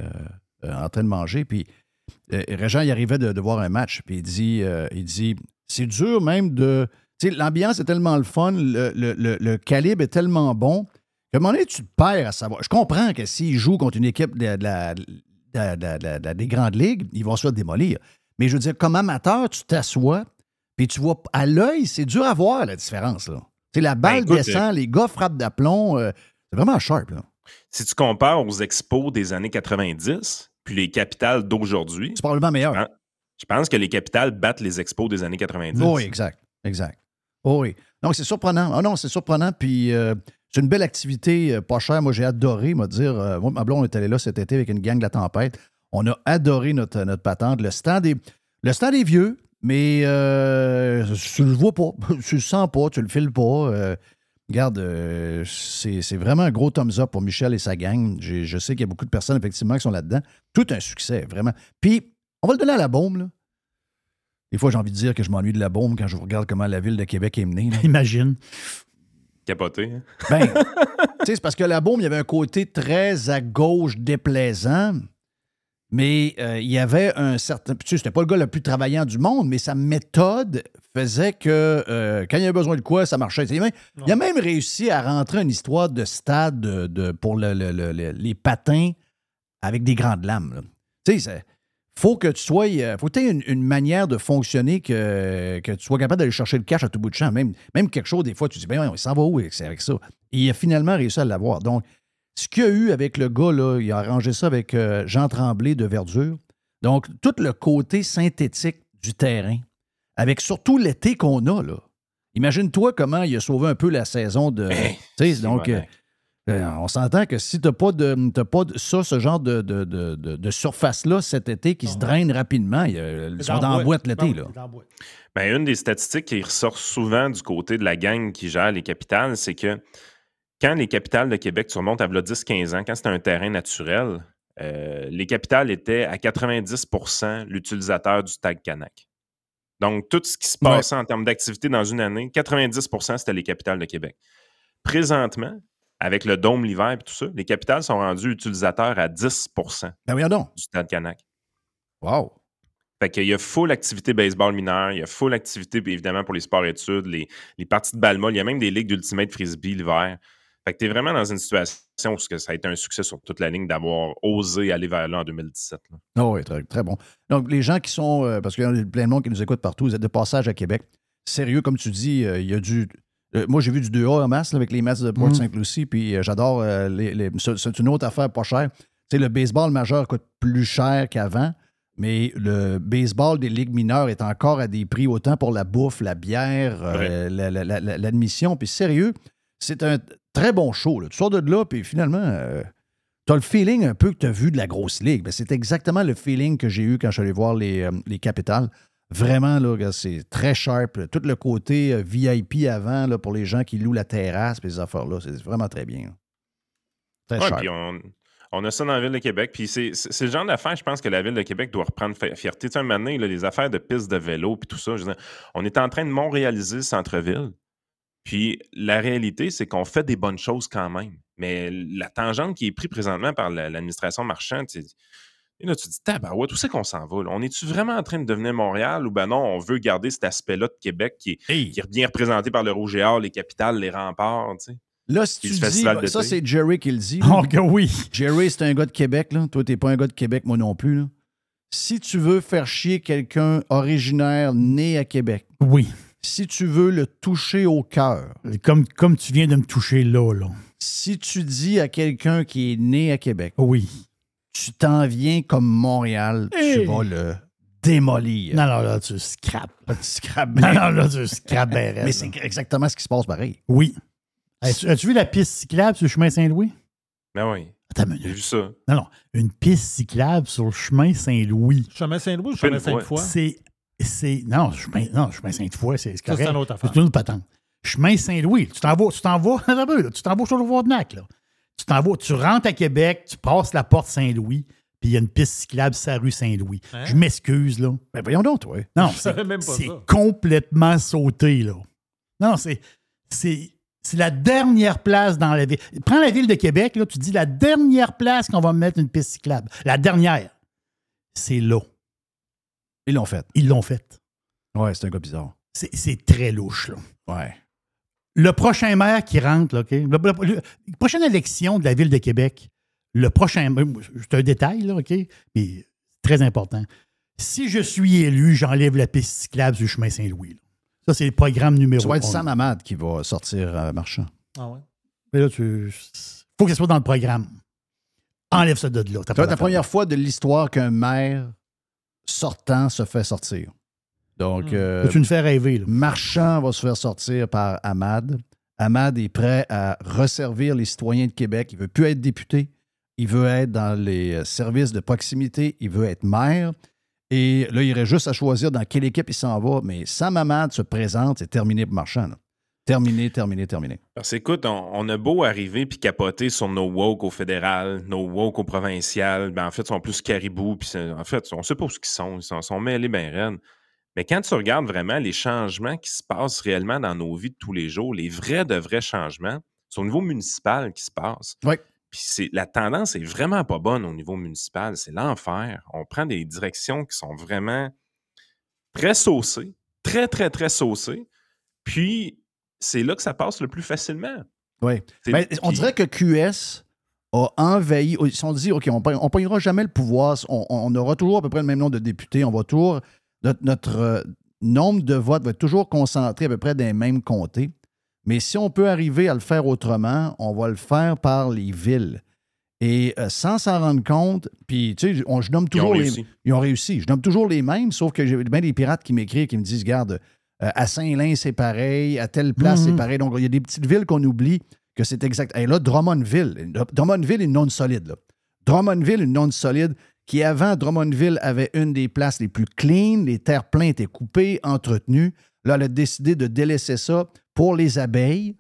Speaker 1: euh, en train de manger. Puis, euh, Régent, il arrivait de, de voir un match. Puis, il dit, euh, il dit c'est dur même de. Tu sais, l'ambiance est tellement le fun, le, le- le- le calibre est tellement bon un moment donné, tu te perds à savoir. Je comprends que s'ils jouent contre une équipe de, de la- de la- de la- de la- des grandes ligues, ils vont se démolir. Mais je veux dire, comme amateur, tu t'assois, puis tu vois à l'œil, c'est dur à voir la différence. Là. La balle
Speaker 12: écoute,
Speaker 1: descend, les gars frappent d'aplomb. euh, c'est vraiment sharp. Là.
Speaker 12: Si tu compares aux expos des années 90, puis les capitales d'aujourd'hui,
Speaker 1: C'est probablement meilleur.
Speaker 12: je pense- je pense que les capitales battent les expos des années 90.
Speaker 1: Oui, exact. Exact. Oui. Donc, c'est surprenant. Ah non, c'est surprenant. Puis, euh, C'est une belle activité euh, pas chère. Moi, j'ai adoré, moi, dire. euh, moi, ma blonde est allée là cet été avec une gang de la tempête. On a adoré notre, patente. Le stand est, le stand est vieux, mais euh, tu le vois pas. <laughs> Tu le sens pas, tu le files pas. Euh, regarde, c'est vraiment un gros thumbs up pour Michel et sa gang. Je sais qu'il y a beaucoup de personnes, effectivement, qui sont là-dedans. Tout un succès, vraiment. Puis, on va le donner à la bombe, là. Des fois, j'ai envie de dire que je m'ennuie de la bombe quand je regarde comment la ville de Québec est menée. <laughs>
Speaker 6: Imagine.
Speaker 12: Capoté. hein?
Speaker 1: Ben, <laughs> tu sais, c'est parce que la bombe, il y avait un côté très à gauche déplaisant, mais euh, il y avait un certain. Tu sais, c'était pas le gars le plus travaillant du monde, mais sa méthode faisait que euh, quand il y avait besoin de quoi, ça marchait. Il a même, il a même réussi à rentrer une histoire de stade de, de- pour le- le- le- le- les patins avec des grandes lames. Tu sais, c'est- faut que tu sois. euh, faut que tu aies une, une manière de fonctionner que, que tu sois capable d'aller chercher le cash à tout bout de champ. Même, même quelque chose, des fois, tu dis, ben, il s'en va où avec, ça? Et il a finalement réussi à l'avoir. Donc, ce qu'il y a eu avec le gars, là, il a arrangé ça avec euh, Jean Tremblay de Verdure. Donc, tout le côté synthétique du terrain, avec surtout l'été qu'on a, là. Imagine-toi comment il a sauvé un peu la saison de. sais, donc, euh, on s'entend que si tu n'as pas, de, t'as pas de ça, ce genre de, de, de- de- de surface-là cet été qui se draine rapidement, il y a- ils sont dans la boîte l'été. là.
Speaker 12: Ben, une des statistiques qui ressort souvent du côté de la gang qui gère les capitales, c'est que quand les capitales de Québec, tu remontes à v'là 10-15 ans, quand c'était un terrain naturel, euh, les capitales étaient à 90% l'utilisateur du tag Canac. Donc, tout ce qui se
Speaker 1: Ouais.
Speaker 12: passait en termes d'activité dans une année, 90% c'était les capitales de Québec. Présentement, avec le dôme l'hiver et tout ça, les capitales sont rendus utilisateurs à 10
Speaker 1: Ben
Speaker 12: du stade Canac.
Speaker 1: Wow.
Speaker 12: Fait qu'il y a full activité baseball mineur, il y a full activité, évidemment, pour les sports-études, les, les parties de balle molle, il y a même des ligues d'ultimate frisbee l'hiver. Fait que tu es vraiment dans une situation où ça a été un succès sur toute la ligne d'avoir osé aller vers là en 2017. là.
Speaker 1: Ah oui, très, très bon. Donc, les gens qui sont, euh, parce qu'il y a plein de monde qui nous écoute partout, vous êtes de passage à Québec. Sérieux, comme tu dis, euh, il y a du. Euh, moi, j'ai vu du 2A en masse là, avec les Mets de Port
Speaker 6: Mhm.
Speaker 1: Saint-Lucie, puis euh, j'adore. euh, les, les- c'est une autre affaire pas chère. Tu sais, le baseball majeur coûte plus cher qu'avant, mais le baseball des ligues mineures est encore à des prix autant pour la bouffe, la bière, la- la- la- la- l'admission. Puis sérieux, c'est un très bon show. là. Tu sors de là, puis finalement. tu as le feeling un peu que tu as vu de la grosse ligue. Ben, c'est exactement le feeling que j'ai eu quand je suis allé voir les, les capitales. Vraiment, là, c'est très sharp. Tout le côté euh, VIP avant là, pour les gens qui louent la terrasse et ces affaires-là, c'est vraiment très bien. Très
Speaker 12: Ouais,
Speaker 1: sharp.
Speaker 12: on, on a ça dans la ville de Québec. Puis c'est le genre d'affaires, je pense que la ville de Québec doit reprendre fi- fierté. Tu sais, un moment donné, là, les affaires de pistes de vélo puis tout ça, je veux dire, on est en train de montréaliser le centre-ville. Puis la réalité, c'est qu'on fait des bonnes choses quand même. Mais la tangente qui est prise présentement par la- l'administration marchande, et là, tu te dis, tabarouette, où c'est qu'on s'en va? là? On est-tu vraiment en train de devenir Montréal ou ben non, on veut garder cet aspect-là de Québec qui est, qui est bien représenté par le Rouge et Or, les capitales, les remparts, tu sais?
Speaker 1: Là, si tu dis, ben, ça, c'est Jerry qui le dit.
Speaker 6: Oh, que oui.
Speaker 1: Jerry, c'est un gars de Québec. Là. Toi, t'es pas un gars de Québec, moi non plus. là. Si tu veux faire chier quelqu'un originaire né à Québec,
Speaker 6: Oui.
Speaker 1: si tu veux le toucher au cœur,
Speaker 6: Comme, comme tu viens de me toucher là, là.
Speaker 1: si tu dis à quelqu'un qui est né à Québec,
Speaker 6: Oui.
Speaker 1: Tu t'en viens comme Montréal, tu vas le démolir.
Speaker 6: Non, non, là, tu scrapes.
Speaker 1: Tu scrapes
Speaker 6: Non, non, là, tu scrapes
Speaker 1: Mais c'est exactement ce qui se passe pareil.
Speaker 6: Oui. As-tu vu la piste cyclable sur le chemin Saint-Louis?
Speaker 12: Ben oui.
Speaker 6: Attends
Speaker 12: J'ai vu ça.
Speaker 6: Non, non. Une piste cyclable sur le chemin Saint-Louis.
Speaker 7: Chemin Saint-Louis ou chemin Sainte-Foy?
Speaker 6: C'est. c'est non, chemin, non, chemin Sainte-Foy, c'est
Speaker 7: Ça, c'est
Speaker 6: correct.
Speaker 7: une autre affaire.
Speaker 6: C'est une autre patente. Chemin Saint-Louis, tu t'en vas, tu t'en vas, <laughs> tu t'en vas sur le Voidenac, là. Tu t'en vas, tu rentres à Québec, tu passes la porte Saint-Louis, puis il y a une piste cyclable sur la rue Saint-Louis.
Speaker 7: Hein?
Speaker 6: Je m'excuse, là.
Speaker 1: Ben voyons donc, toi.
Speaker 6: Non, c'est complètement sauté, là. Non, c'est. C'est. C'est la dernière place dans la ville. Prends la ville de Québec, là, tu dis la dernière place qu'on va mettre une piste cyclable. La dernière. C'est là.
Speaker 1: Ils l'ont fait.
Speaker 6: Ils l'ont fait.
Speaker 1: Ouais, c'est un gars bizarre.
Speaker 6: C'est c'est très louche, là.
Speaker 1: Ouais.
Speaker 6: Le prochain maire qui rentre, là, OK? Le- le- le- la prochaine élection de la ville de Québec, le prochain. C'est un détail, là, OK? Mais très important. Si je suis élu, j'enlève la piste cyclable sur le chemin Saint-Louis. Ça, c'est le programme numéro
Speaker 1: Ça va être. Sam Hamad qui va sortir euh, marchand.
Speaker 7: Ah ouais.
Speaker 6: Mais là, tu. faut que ça soit dans le programme. Enlève ça de là.
Speaker 1: Être la première fois de l'histoire qu'un maire sortant se fait sortir. Donc, euh,
Speaker 6: Peux-tu nous faire rêver, là?
Speaker 1: Marchand va se faire sortir par Ahmad. Ahmad est prêt à resservir les citoyens de Québec. Il ne veut plus être député. Il veut être dans les euh, services de proximité. Il veut être maire. Et là, il irait juste à choisir dans quelle équipe il s'en va. Mais Sam Ahmad se présente, c'est terminé pour Marchand. là. Terminé, terminé, terminé.
Speaker 12: Parce écoute, on, on a beau arriver puis capoter sur nos woke au fédéral, nos woke au provincial, ben en fait, ils sont plus caribous, puis en fait, on sait pas où ils sont, ils sont, sont mêlés bien raides. Mais quand tu regardes vraiment les changements qui se passent réellement dans nos vies de tous les jours, les vrais de vrais changements, c'est au niveau municipal qui se passe.
Speaker 1: Oui.
Speaker 12: Puis la tendance est vraiment pas bonne au niveau municipal. C'est l'enfer. On prend des directions qui sont vraiment très saucées, très, très, très saucées. Puis c'est là que ça passe le plus facilement.
Speaker 1: Oui. On dirait que QS a envahi. Ils se sont dit, OK, on ne pognera jamais le pouvoir. On, on aura toujours à peu près le même nombre de députés. On va toujours. Notre, notre, euh, nombre de votes va être toujours concentré à peu près dans les mêmes comtés. Mais si on peut arriver à le faire autrement, on va le faire par les villes. Et euh, sans s'en rendre compte, puis tu sais, on- je nomme toujours les.
Speaker 12: réussi.
Speaker 1: Ils ont réussi. Je nomme toujours les mêmes, sauf que j'ai bien des pirates qui m'écrivent, qui me disent, garde, euh, à Saint-Lin, c'est pareil, à telle place, c'est
Speaker 6: Mhm.
Speaker 1: pareil. Donc, il y a des petites villes qu'on oublie que c'est exact. Et là, Drummondville. Drummondville est une non solide. Là. Drummondville, une non solide, qui avant, Drummondville avait une des places les plus clean. Les terres pleines étaient coupées, entretenues. Là, elle a décidé de délaisser ça pour les abeilles.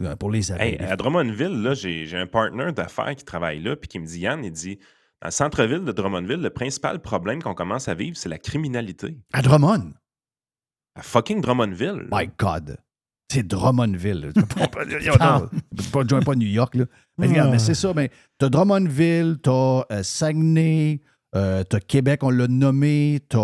Speaker 1: Euh, Pour les abeilles.
Speaker 12: Hey, à Drummondville, là, j'ai j'ai un partner d'affaires qui travaille là, puis qui me dit Yann, il dit dans le centre-ville de Drummondville, le principal problème qu'on commence à vivre, c'est la criminalité.
Speaker 1: À Drummond?
Speaker 12: À fucking Drummondville.
Speaker 1: My God. C'est Drummondville. <laughs> Non, pas pas New York. Là. Mais regarde, mais c'est ça. Mais t'as Drummondville, t'as euh, Saguenay, euh, t'as Québec, on l'a nommé, t'as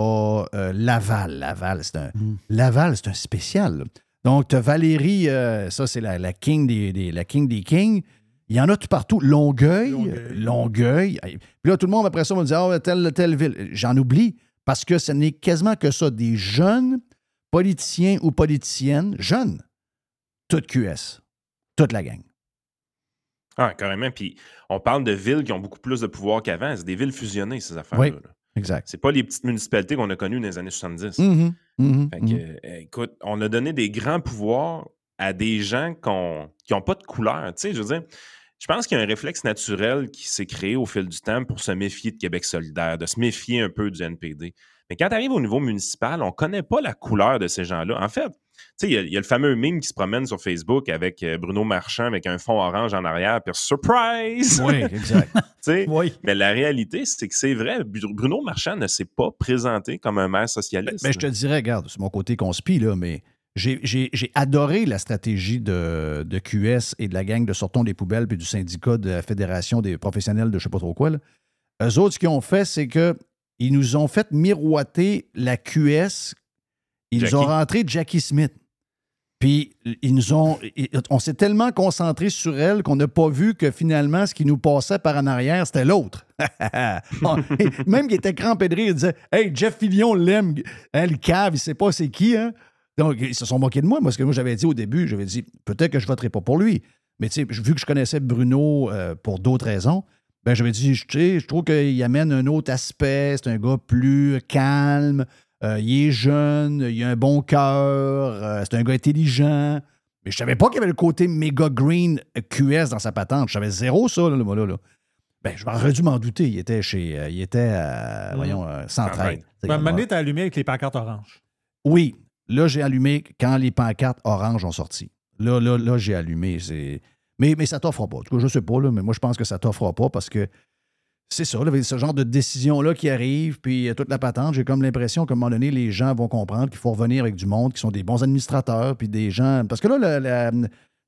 Speaker 1: euh, Laval. Laval, c'est un, Laval, c'est un spécial. Donc, t'as Valérie, euh, ça, c'est la, la king des, des- la king des kings. Il y en a tout partout. Longueuil, Longueuil. Puis là, tout le monde, après ça, va me dire, ah, telle, telle ville. J'en oublie parce que ce n'est quasiment que ça. Des jeunes politiciens ou politiciennes, jeunes, toute QS, toute la gang.
Speaker 12: Ah, carrément. Puis on parle de villes qui ont beaucoup plus de pouvoir qu'avant. C'est des villes fusionnées, ces affaires-là.
Speaker 1: Oui, exact.
Speaker 12: C'est pas les petites municipalités qu'on a connues dans les années 70.
Speaker 1: Mhm, mhm,
Speaker 12: Fait que,
Speaker 1: mhm.
Speaker 12: euh, écoute, on a donné des grands pouvoirs à des gens qui n'ont pas de couleur. Tu sais, je veux dire, je pense qu'il y a un réflexe naturel qui s'est créé au fil du temps pour se méfier de Québec solidaire, de se méfier un peu du NPD. Mais quand tu arrives au niveau municipal, on ne connaît pas la couleur de ces gens-là. En fait, tu sais, il y, a- il y a le fameux meme qui se promène sur Facebook avec euh, Bruno Marchand avec un fond orange en arrière, puis surprise!
Speaker 1: Oui, <laughs> exact.
Speaker 12: Mais la réalité, c'est que c'est vrai, Bru- Bruno Marchand ne s'est pas présenté comme un maire socialiste.
Speaker 1: Mais je te dirais, regarde, c'est mon côté conspi, là, mais j'ai- adoré la stratégie de, de QS et de la gang de Sortons des poubelles puis du syndicat de la Fédération des professionnels de je sais pas trop quoi. Là. Eux autres, ce qu'ils ont fait, c'est que ils nous ont fait miroiter la QS. Ils
Speaker 12: Jackie.
Speaker 1: ont rentré Jackie Smith. Puis ils nous ont. On s'est tellement concentré sur elle qu'on n'a pas vu que finalement, ce qui nous passait par en arrière, c'était l'autre. <laughs> Même qu'il était crampé de rire, il disait Hey, Jeff Fillion l'aime. Hein, le cave, il sait pas c'est qui, hein? Donc, ils se sont moqués de moi. Moi, ce que moi j'avais dit au début, j'avais dit peut-être que je voterai pas pour lui. Mais tu sais, vu que je connaissais Bruno euh, pour d'autres raisons, ben j'avais dit, je- tu sais, je trouve qu'il amène un autre aspect. C'est un gars plus calme. Euh, il est jeune, il a un bon cœur, euh, c'est un gars intelligent. Mais je savais pas qu'il y avait le côté méga green QS dans sa patente. Je savais zéro ça, là, le mot-là. là. Ben, je m'aurais dû m'en douter. Il était chez. euh, il était à, voyons, 113.
Speaker 7: Ben, un moment donné, t'as allumé avec les pancartes oranges.
Speaker 1: Oui, là, j'ai allumé quand les pancartes orange ont sorti. Là, là, là, j'ai allumé. C'est... Mais, mais ça t'offre pas. En tout cas, je sais pas, là, mais moi, je pense que ça t'offre pas parce que c'est ça, ce genre de décision-là qui arrive, puis euh, toute la patente, j'ai comme l'impression qu'à un moment donné, les gens vont comprendre qu'il faut revenir avec du monde qui sont des bons administrateurs, puis des gens. Parce que là,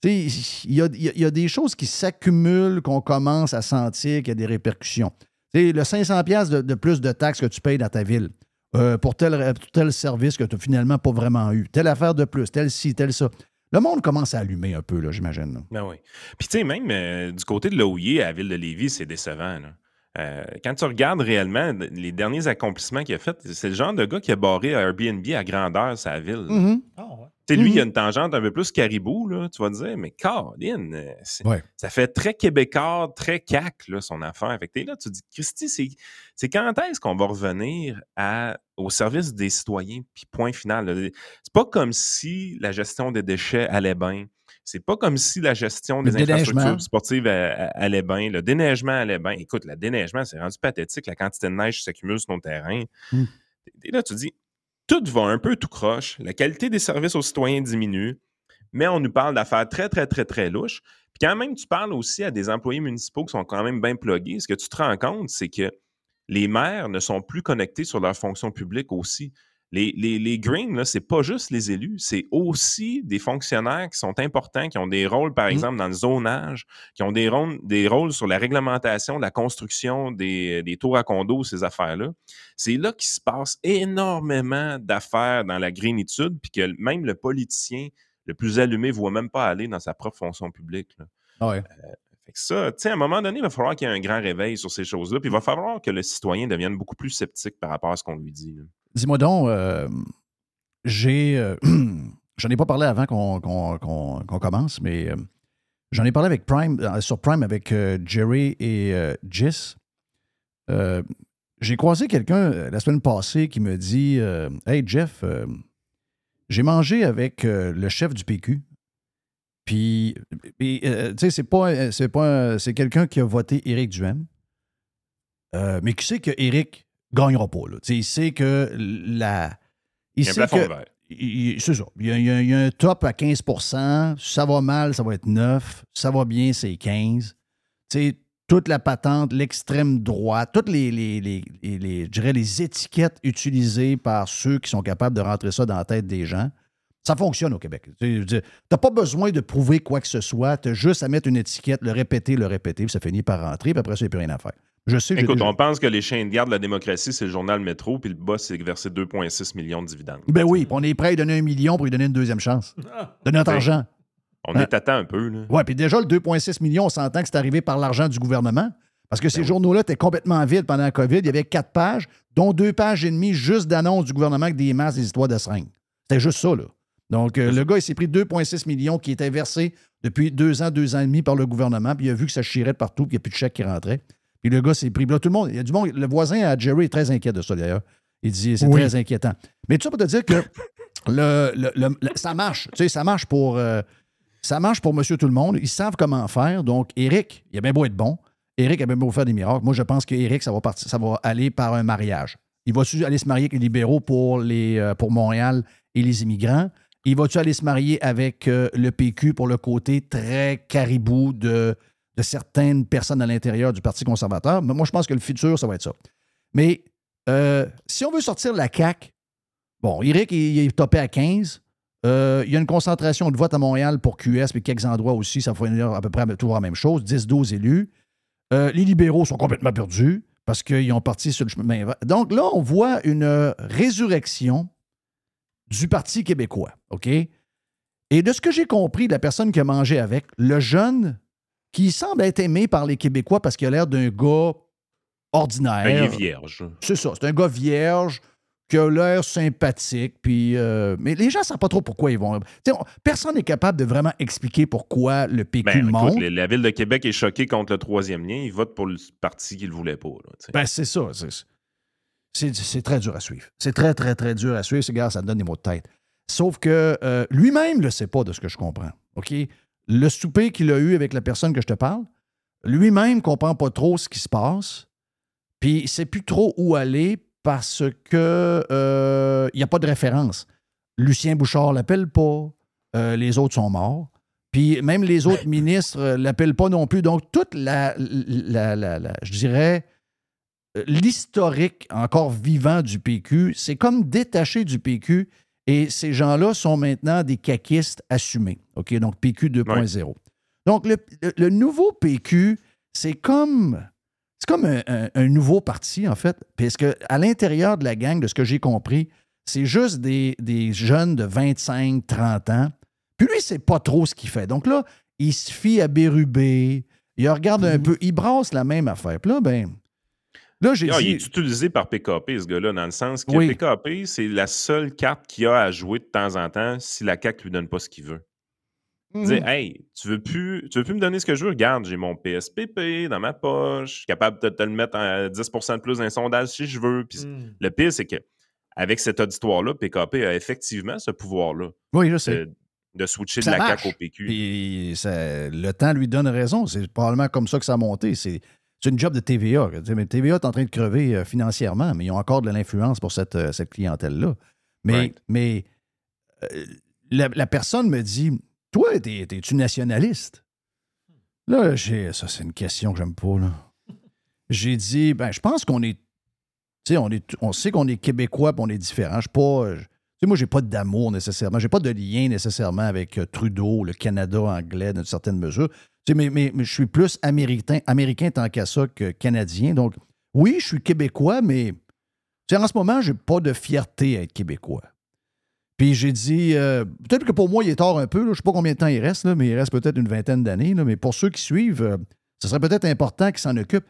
Speaker 1: il y a, des choses qui s'accumulent, qu'on commence à sentir qu'il y a des répercussions. Le 500$ piastres de, plus de taxes que tu payes dans ta ville euh, pour tel, tel service que tu n'as finalement pas vraiment eu, telle affaire de plus, telle ci, telle ça. Le monde commence à allumer un peu, là, j'imagine.
Speaker 12: Ben oui. Puis tu sais, même euh, du côté de l'OIE à la ville de Lévis, c'est décevant. Euh, quand tu regardes réellement les derniers accomplissements qu'il a fait, c'est le genre de gars qui a barré Airbnb à grandeur sa ville.
Speaker 1: Mhm.
Speaker 12: Tu sais, lui,
Speaker 1: Mhm.
Speaker 12: il a une tangente un peu plus caribou, là, tu vas dire, mais Caroline, euh, c'est-
Speaker 1: Ouais.
Speaker 12: ça fait très québécois, très cac, là, son affaire. Fait que là, tu te dis, Christy, c'est- c'est quand est-ce qu'on va revenir à, au service des citoyens, puis point final. C'est pas comme si la gestion des déchets allait bien, C'est pas comme si la gestion des infrastructures sportives a- allait bien. Le déneigement allait bien. Écoute, le déneigement, c'est rendu pathétique. La quantité de neige qui s'accumule sur nos terrains.
Speaker 1: Hmm.
Speaker 12: Et là, tu dis, tout va un peu tout croche. La qualité des services aux citoyens diminue, mais on nous parle d'affaires très, très, très, très louches. Puis quand même, tu parles aussi à des employés municipaux qui sont quand même bien plugués. Ce que tu te rends compte, c'est que les maires ne sont plus connectés sur leur fonction publique aussi. Les, les, les Greens, là, c'est pas juste les élus, c'est aussi des fonctionnaires qui sont importants, qui ont des rôles, par exemple, dans le zonage, qui ont des rôles, des rôles sur la réglementation, la construction des, des tours à condos, ces affaires-là. C'est là qu'il se passe énormément d'affaires dans la greenitude, puis que même le politicien le plus allumé ne voit même pas aller dans sa propre fonction publique. là.
Speaker 1: Ouais.
Speaker 12: Ça, tu sais, à un moment donné, il va falloir qu'il y ait un grand réveil sur ces choses-là, puis il va falloir que le citoyen devienne beaucoup plus sceptique par rapport à ce qu'on lui dit.
Speaker 1: Dis-moi donc, euh, j'ai. euh, <clears throat> j'en ai pas parlé avant qu'on commence, mais euh, j'en ai parlé avec Prime, sur Prime avec Jerry et Jis. J'ai croisé quelqu'un la semaine passée qui me dit Hey Jeff, j'ai mangé avec le chef du PQ. Puis, euh, tu sais, c'est pas, euh, c'est pas, c'est quelqu'un qui a voté Éric Duhem, euh, mais qui sait que Éric gagnera pas. Là. Tu sais, Il sait que la.
Speaker 12: Il y a un plafond
Speaker 1: que- il- C'est ça. Il y, a, il y un top à 15% Ça va mal, ça va être 9 Ça va bien, c'est 15 Tu sais, toute la patente, l'extrême droite, toutes les, les, les- les- les étiquettes utilisées par ceux qui sont capables de rentrer ça dans la tête des gens, ça fonctionne au Québec. Tu n'as pas besoin de prouver quoi que ce soit. Tu as juste à mettre une étiquette, le répéter, le répéter, puis ça finit par rentrer, puis après ça, il n'y a plus rien à faire. Je sais que
Speaker 12: Écoute,
Speaker 1: déjà-
Speaker 12: on pense que les chiens de garde de la démocratie, c'est le journal Métro, puis le boss, c'est versé 2,6 millions de dividendes.
Speaker 1: Ben oui, puis on est prêt à lui donner un million pour lui donner une deuxième chance. De notre
Speaker 12: Ben,
Speaker 1: argent.
Speaker 12: On
Speaker 1: Hein?
Speaker 12: est à temps un peu. Là.
Speaker 1: Oui, puis déjà, le 2,6 millions, on s'entend que c'est arrivé par l'argent du gouvernement. Parce que ces journaux-là étaient complètement vides pendant la COVID. Il y avait quatre pages, dont deux pages et demie juste d'annonces du gouvernement avec des masses, des histoires de seringues. C'était juste ça, là. Donc, euh, le gars, il s'est pris 2,6 millions qui étaient versés depuis deux ans, deux ans et demi par le gouvernement, puis il a vu que ça chirait de partout, puis il n'y a plus de chèques qui rentraient. Puis le gars s'est pris. Là, tout le monde, il y a du monde. Le voisin à Jerry est très inquiet de ça, d'ailleurs. Il dit c'est
Speaker 6: Oui.
Speaker 1: très inquiétant. Mais tout ça pour te dire que le, le- le- le- ça marche. Tu sais, ça marche pour. euh, ça marche pour monsieur tout le monde. Ils savent comment faire. Donc, Eric, il a bien beau être bon. Eric a bien beau faire des miracles. Moi, je pense qu'Éric, ça va partir, ça va aller par un mariage. Il va-tu aller se marier avec les libéraux pour, les, euh, pour Montréal et les immigrants? Il va-tu aller se marier avec euh, le PQ pour le côté très caribou de, certaines personnes à l'intérieur du Parti conservateur? Mais moi, je pense que le futur, ça va être ça. Mais euh, si on veut sortir la CAQ, bon, Eric, il, est topé à 15. Euh, il y a une concentration de vote à Montréal pour QS, puis quelques endroits aussi, ça fait à peu près toujours la même chose, 10-12 élus. Les libéraux sont complètement perdus parce qu'ils ont parti sur le chemin. Donc là, on voit une résurrection du Parti québécois, OK? Et de ce que j'ai compris de la personne qui a mangé avec, le jeune qui semble être aimé par les Québécois parce qu'il a l'air d'un gars ordinaire.
Speaker 12: Ben, il est vierge.
Speaker 1: C'est ça, c'est un gars vierge qui a l'air sympathique. Puis, euh, mais les gens ne savent pas trop pourquoi ils vont. Personne n'est capable de vraiment expliquer pourquoi le PQ
Speaker 12: Ben, écoute,
Speaker 1: monte.
Speaker 12: les- la ville de Québec est choquée contre le troisième lien. Ils votent pour le parti qu'ils ne voulaient pas. là.
Speaker 1: Ben, c'est ça. c'est- C'est très dur à suivre. C'est très, très, très dur à suivre. Gars, ça me donne des mots de tête. Sauf que euh, lui-même ne le sait pas de ce que je comprends. OK? Le souper qu'il a eu avec la personne que je te parle, lui-même ne comprend pas trop ce qui se passe. Puis il ne sait plus trop où aller parce que euh, il n'y a pas de référence. Lucien Bouchard l'appelle pas. Euh, les autres sont morts. Puis même les autres <laughs> ministres ne l'appellent pas non plus. Donc, toute la, la- la- la- je dirais, l'historique encore vivant du PQ, c'est comme détaché du PQ et ces gens-là sont maintenant des caquistes assumés. OK? Donc, PQ 2.0. Donc, le, nouveau PQ, c'est comme. C'est comme un, un- un nouveau parti, en fait, puisque à l'intérieur de la gang, de ce que j'ai compris, c'est juste des, des jeunes de 25, 30 ans. Puis lui, c'est pas trop ce qu'il fait. Donc là, il se fie à Bérubé, il regarde un peu, il brasse la même affaire. Puis là, ben. Là, j'ai
Speaker 12: Ah,
Speaker 1: dit.
Speaker 12: Il est utilisé par PKP, ce gars-là, dans le sens que
Speaker 1: Oui.
Speaker 12: PKP, c'est la seule carte qu'il a à jouer de temps en temps si la CAQ lui donne pas ce qu'il veut.
Speaker 1: Mhm.
Speaker 12: Dire, hey, tu veux, plus, tu veux plus me donner ce que je veux? Regarde, j'ai mon PSPP dans ma poche, je suis capable de te le mettre à 10% de plus dans un sondage si je veux. Puis
Speaker 7: Mm.
Speaker 12: Le pire, c'est que avec cet auditoire-là, PKP a effectivement ce pouvoir-là.
Speaker 1: Oui, je sais.
Speaker 12: Euh, de switcher de la
Speaker 1: marche.
Speaker 12: CAQ au PQ.
Speaker 1: Puis ça- le temps lui donne raison. C'est probablement comme ça que ça a monté. C'est c'est une job de TVA. Tu Mais TVA est en train de crever euh, financièrement, mais ils ont encore de l'influence pour cette, euh, cette clientèle-là. Mais,
Speaker 12: Right.
Speaker 1: mais euh, la, la personne me dit Toi, t'es- t'es-tu nationaliste? Là, j'ai. Ça, c'est une question que j'aime pas. là. J'ai dit Ben, je pense qu'on est. Tu sais, on, est, on sait qu'on est québécois et on est différent. Je suis pas. je- tu sais, moi, j'ai pas d'amour nécessairement. J'ai pas de lien nécessairement avec Trudeau, le Canada anglais, d'une certaine mesure. Mais, je suis plus américain, américain tant qu'à ça que canadien. Donc, oui, je suis québécois, mais en ce moment, j'ai pas de fierté à être québécois. Puis j'ai dit, euh, peut-être que pour moi, il est tard un peu. Je ne sais pas combien de temps il reste, mais il reste peut-être une vingtaine d'années. Mais pour ceux qui suivent, euh, ce serait peut-être important qu'ils s'en occupent.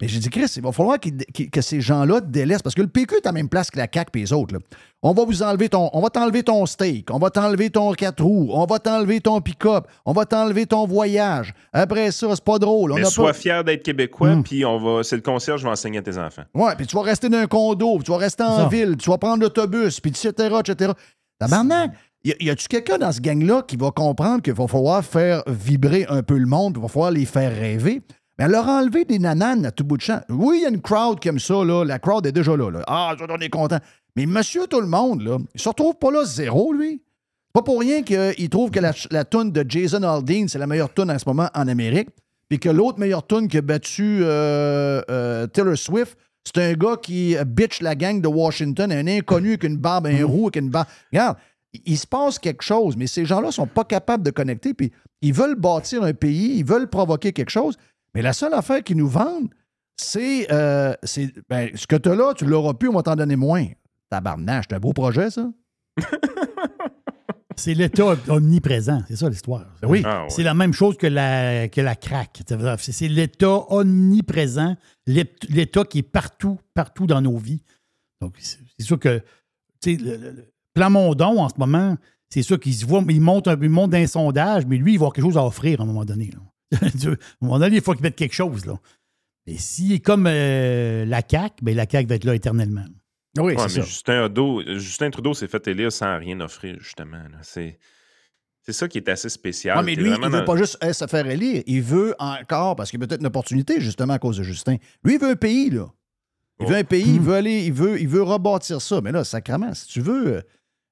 Speaker 1: Mais j'ai dit, Chris, il va falloir qu'il- qu'il- que ces gens-là délaissent, parce que le PQ est à la même place que la CAQ et les autres. là. On va vous enlever ton. On va t'enlever ton steak, on va t'enlever ton 4 roues, on va t'enlever ton pick-up, on va t'enlever ton voyage. Après ça, c'est pas drôle. On
Speaker 12: Mais
Speaker 1: a
Speaker 12: sois
Speaker 1: pas...
Speaker 12: fier d'être québécois,
Speaker 1: Mm.
Speaker 12: puis on va, c'est le concierge qui va enseigner à tes enfants.
Speaker 1: Ouais, puis tu vas rester dans un condo, puis tu vas rester en
Speaker 12: Ça.
Speaker 1: ville, tu vas prendre l'autobus, puis etc., etc. Tabarnak! Y, a-tu quelqu'un dans ce gang-là qui va comprendre qu'il va falloir faire vibrer un peu le monde, il va falloir les faire rêver? Mais leur enlever des nananes à tout bout de champ. Oui, il y a une crowd qui aime ça, là. La crowd est déjà là. là. Ah, on est content. Mais monsieur tout le monde, là, il se retrouve pas là zéro, lui. Pas pour rien qu'il trouve que la, la toune de Jason Aldean, c'est la meilleure toune en ce moment en Amérique, puis que l'autre meilleure toune qui a battu euh, euh, Taylor Swift, c'est un gars qui bitch la gang de Washington, un inconnu avec une barbe, un roux avec une barbe. Regarde, il- il se passe quelque chose, mais ces gens-là sont pas capables de connecter, puis ils veulent bâtir un pays, ils veulent provoquer quelque chose, mais la seule affaire qu'ils nous vendent, c'est euh, c'est- ben, ce que tu as là, tu l'auras plus, on va t'en donner moins. Tabarnache, c'est un beau projet, ça.
Speaker 6: C'est l'État omniprésent, c'est ça l'histoire.
Speaker 1: Oui.
Speaker 12: Ah,
Speaker 6: C'est la même chose que la, que la craque. C'est c'est l'État omniprésent, l'É- l'État qui est partout, partout dans nos vies. Donc, c'est sûr que, tu sais, le, le- le Plamondon, en ce moment, c'est sûr qu'il se voit, il monte, un, il monte d'un sondage, mais lui, il va avoir quelque chose à offrir à un moment donné. là. <laughs> à un moment donné, il faut qu'il mette quelque chose. Là. Mais s'il est comme euh, la CAQ, ben la CAQ va être là éternellement.
Speaker 1: Oui,
Speaker 12: Ouais, mais Justin, Trudeau, Justin Trudeau s'est fait élire sans rien offrir, justement. là. C'est, c'est ça qui est assez spécial.
Speaker 1: Ah, mais
Speaker 12: T'es
Speaker 1: lui, il veut
Speaker 12: dans-
Speaker 1: pas juste eh, se faire élire. Il veut encore, parce qu'il y a peut-être une opportunité, justement, à cause de Justin. Lui, il veut un pays, là. Il veut un pays, il veut aller, il veut, il veut rebâtir ça. Mais là, sacrément, si tu veux, euh,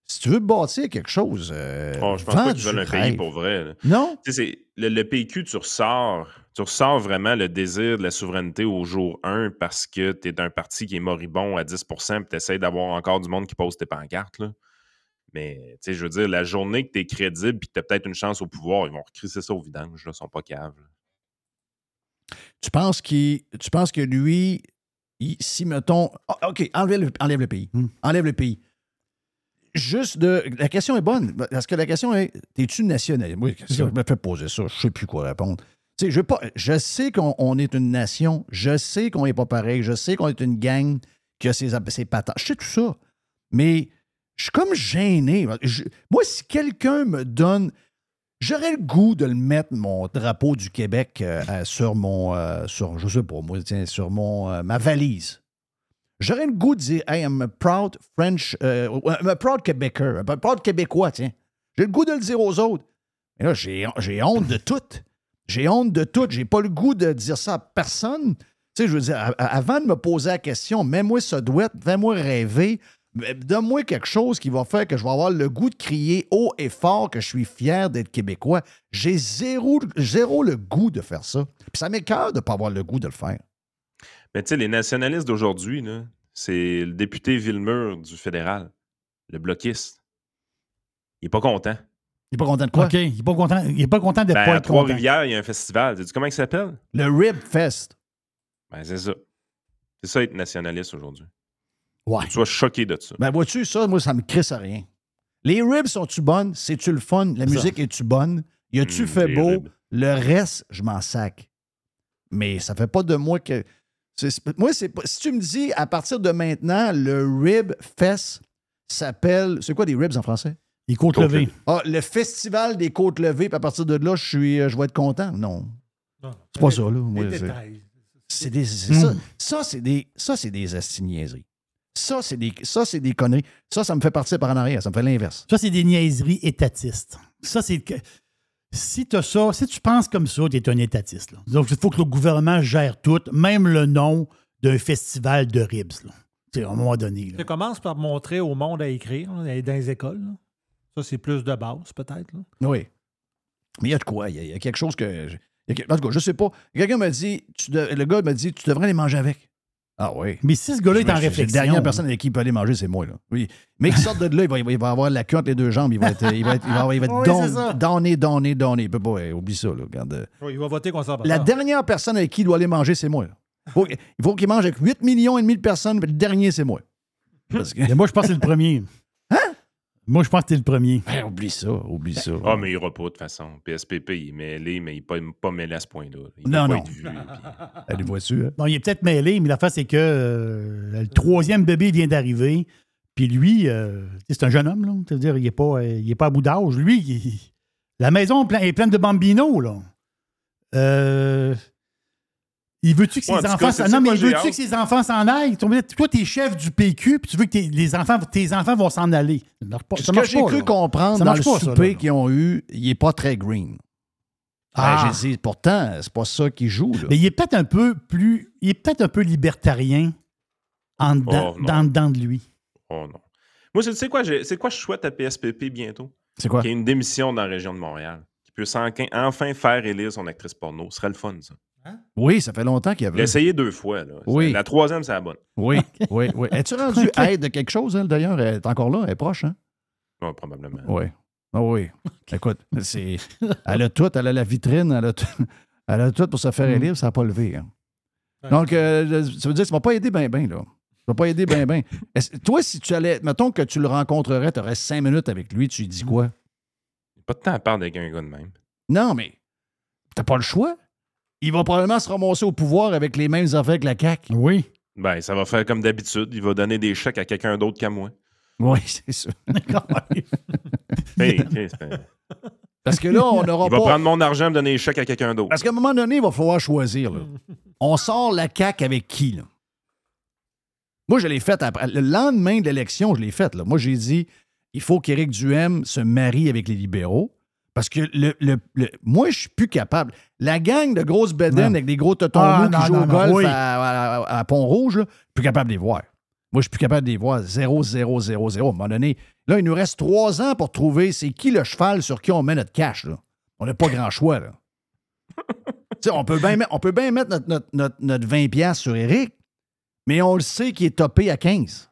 Speaker 1: si tu veux bâtir quelque chose, euh,
Speaker 12: Oh, je pense pas qu'ils veulent un
Speaker 1: rêve.
Speaker 12: pays pour vrai. là.
Speaker 1: Non?
Speaker 12: Tu sais, c'est- le, le PQ, tu ressors, tu ressors vraiment le désir de la souveraineté au jour 1 parce que tu es un parti qui est moribond à 10% puis tu essaies d'avoir encore du monde qui pose tes pancartes. Là. Mais, tu sais, je veux dire, la journée que tu es crédible puis que tu as peut-être une chance au pouvoir, ils vont recrisser ça au vidange. Là, ils sont pas caves. là.
Speaker 1: Tu penses qu'il, tu penses que lui, il- si mettons, Ah, ok, enlève le, enlève le pays, enlève le pays. Juste de, la question est bonne parce que la question est, es-tu nationaliste? Oui, je me fais poser ça, je sais plus quoi répondre. Tu sais, je, veux pas, je sais qu'on on est une nation, je sais qu'on n'est pas pareil, je sais qu'on est une gang qui a ses, ses je sais tout ça, mais je suis comme gêné. Je- moi, si quelqu'un me donne, J'aurais le goût de le mettre, mon drapeau du Québec, euh, sur mon. euh, sur, je sais pas, moi, tiens, sur mon, euh, ma valise. J'aurais le goût de dire, I am a proud French. euh, I'm proud Québécois. Proud Québécois, tiens. J'ai le goût de le dire aux autres. Mais là, j'ai honte de tout. J'ai honte de tout. J'ai pas le goût de dire ça à personne. Tu sais, je veux dire, avant de me poser la question, mets-moi ce douette, fais-moi rêver, donne-moi quelque chose qui va faire que je vais avoir le goût de crier haut et fort que je suis fier d'être québécois. J'ai zéro, zéro le goût de faire ça. Puis ça m'écoeure de ne pas avoir le goût de le faire.
Speaker 12: Mais tu sais, les nationalistes d'aujourd'hui, là, c'est le député Villemur du fédéral, le bloquiste. Il est pas content.
Speaker 1: Il est pas content de quoi?
Speaker 6: OK, il n'est pas content, il est pas content de
Speaker 12: Ben,
Speaker 6: pas
Speaker 12: à
Speaker 6: être content.
Speaker 12: Trois-Rivières, il y a un festival. Sais-tu comment il s'appelle?
Speaker 1: Le Rib Fest.
Speaker 12: Ben, c'est ça. C'est ça être nationaliste aujourd'hui.
Speaker 1: Ouais.
Speaker 12: Tu sois choqué de ça.
Speaker 1: Ben, vois-tu, ça, moi, ça me crisse à rien. Les ribs sont-tu bonnes? C'est-tu le fun? La musique est-tu bonne? Y a-tu
Speaker 12: Mm,
Speaker 1: fait beau?
Speaker 12: ribs.
Speaker 1: Le reste, je m'en sac. Mais ça fait pas de moi que. Moi, c'est pas. Si tu me dis à partir de maintenant, le Rib Fest s'appelle. C'est quoi des ribs en français?
Speaker 6: Les côtes levées.
Speaker 1: Ah, le festival des côtes levées, puis à partir de là, je suis, euh, je vais être content. Non. C'est pas ça, là. Moi,
Speaker 7: Les
Speaker 1: c'est-
Speaker 7: détails.
Speaker 1: c'est des. c'est
Speaker 6: Mm.
Speaker 1: Ça, ça c'est des. Ça, c'est des astiniaiseries. Ça, c'est des. Ça, c'est des conneries. Ça, ça me fait partir par en arrière. Ça me fait l'inverse.
Speaker 6: Ça, c'est des niaiseries étatistes. Ça, c'est. Si tu ça, si tu penses comme ça, tu es un étatiste. là. Donc, il faut que le gouvernement gère tout, même le nom d'un festival de ribs. Là. Tu sais, à un moment donné. là.
Speaker 7: Tu commences par montrer au monde à écrire là, dans les écoles. là. Ça, c'est plus de base, peut-être.
Speaker 1: Oui. Mais il y a de quoi? Il y a, il y a quelque chose que. je- en tout cas, je sais pas. Quelqu'un m'a dit, tu de- le gars m'a dit, tu devrais les manger avec. Ah oui.
Speaker 6: Mais si ce gars-là est en réflexion.
Speaker 1: La dernière personne avec qui il peut aller manger, c'est moi. Là. Oui. Mais qu'il sorte de là, il va, il avoir la queue entre les deux jambes. Il va être, il va être, il va, il va être
Speaker 7: Oui,
Speaker 1: don-
Speaker 7: c'est ça.
Speaker 1: donné, donné, donné. Il peut pas, ouais, oublie ça. Là, regarde.
Speaker 7: Oui, il va voter conservateur.
Speaker 1: La dernière personne avec qui il doit aller manger, c'est moi. là. Faut- il faut qu'il mange avec 8 millions et demi de personnes, mais le dernier, c'est moi. Parce que-
Speaker 6: Mais moi, je pense que c'est le premier.
Speaker 1: Hein?
Speaker 6: Moi, je pense que c'est le premier.
Speaker 1: Ben, oublie ça, oublie ça.
Speaker 12: Ah, mais il ira pas de toute façon. PSPP, il est mêlé, mais il n'est pas, pas mêlé à ce point-là. Il peut
Speaker 6: Non,
Speaker 12: pas
Speaker 6: non.
Speaker 12: être vu, puis- <laughs>
Speaker 1: Elle les voit-tu, hein?
Speaker 6: Bon, il est peut-être mêlé, mais l'affaire, c'est que euh, le troisième bébé vient d'arriver. Puis lui, euh, c'est un jeune homme, là. C'est-à-dire, il n'est pas, euh, il est pas à bout d'âge. Lui, il- la maison est pleine- est pleine de bambinos, là. Euh, il veut-tu que ses
Speaker 12: Ouais,
Speaker 6: enfants s'en... mais veut-tu que ses enfants s'en aillent? Toi, t'es chef du PQ, puis tu veux que tes, les enfants, tes enfants vont s'en aller. Ça marche pas.
Speaker 1: Ce
Speaker 6: ça
Speaker 1: que j'ai cru
Speaker 6: là.
Speaker 1: comprendre
Speaker 6: Ça
Speaker 1: dans le
Speaker 6: pas,
Speaker 1: souper qu'ils ont eu, il n'est pas très green.
Speaker 6: Ah.
Speaker 1: Ben, j'ai dit, pourtant, c'est pas ça qui joue. Là.
Speaker 6: Mais il est peut-être un peu plus... Il est peut-être un peu libertarien en dedans,
Speaker 12: Oh,
Speaker 6: dans, de lui.
Speaker 12: Oh non. Moi, tu sais quoi, c'est quoi je souhaite à PSPP bientôt?
Speaker 1: C'est quoi?
Speaker 12: Qu'il y ait une démission dans la région de Montréal. Qu'il puisse en- enfin faire élire son actrice porno. Ce serait le fun, ça.
Speaker 1: Oui, ça fait longtemps qu'il y avait.
Speaker 12: essayé deux fois. Là.
Speaker 1: Oui.
Speaker 12: La troisième, c'est la bonne.
Speaker 1: Oui, <laughs> oui, oui. Es-tu rendu aide de quelque chose, elle, d'ailleurs? Elle est encore là, elle est proche, hein?
Speaker 12: Probablement.
Speaker 1: Oui. Ah oui. Écoute, c'est... elle a tout, elle a la vitrine, elle a tout, elle a tout pour se faire élire, ça n'a pas levé. hein. Donc, euh, ça veut dire que ça ne va pas aider bien, bien, là. Ça va pas aider bien, bien. Est-ce- Toi, si tu allais, mettons que tu le rencontrerais, tu aurais cinq minutes avec lui, tu lui dis quoi?
Speaker 12: Pas de temps à part avec un gars de même.
Speaker 1: Non, mais t'as pas le choix. Il va probablement se ramasser au pouvoir avec les mêmes affaires que la CAQ.
Speaker 6: Oui.
Speaker 12: Ben, ça va faire comme d'habitude. Il va donner des chèques à quelqu'un d'autre qu'à moi.
Speaker 1: Oui, <laughs> c'est ça. <laughs>
Speaker 12: Hey, ben,
Speaker 1: Parce que là, on n'aura
Speaker 12: il va
Speaker 1: pas.
Speaker 12: prendre mon argent et me donner des chèques à quelqu'un d'autre.
Speaker 1: Parce qu'à un moment donné, il va falloir choisir. là. On sort la CAQ avec qui? Là? Moi, je l'ai fait après. Le lendemain de l'élection, je l'ai faite. Moi, j'ai dit il faut qu'Éric Duhem se marie avec les libéraux. Parce que le, le- le- moi, je suis plus capable. La gang de grosses bédaines avec des gros totons
Speaker 6: Ah,
Speaker 1: qui
Speaker 6: non,
Speaker 1: jouent
Speaker 6: non,
Speaker 1: au golf
Speaker 6: oui.
Speaker 1: à, à- à Pont-Rouge, là, plus capable de les voir. Moi, je suis plus capable de les voir. 0, 0, 0, 0. À un moment donné, là, il nous reste trois ans pour trouver c'est qui le cheval sur qui on met notre cash. Là. On n'a pas grand choix. Là. Tu sais, on peut bien mettre, on peut bien mettre notre, notre, notre, notre 20$ sur Eric, mais on le sait qu'il est topé à 15.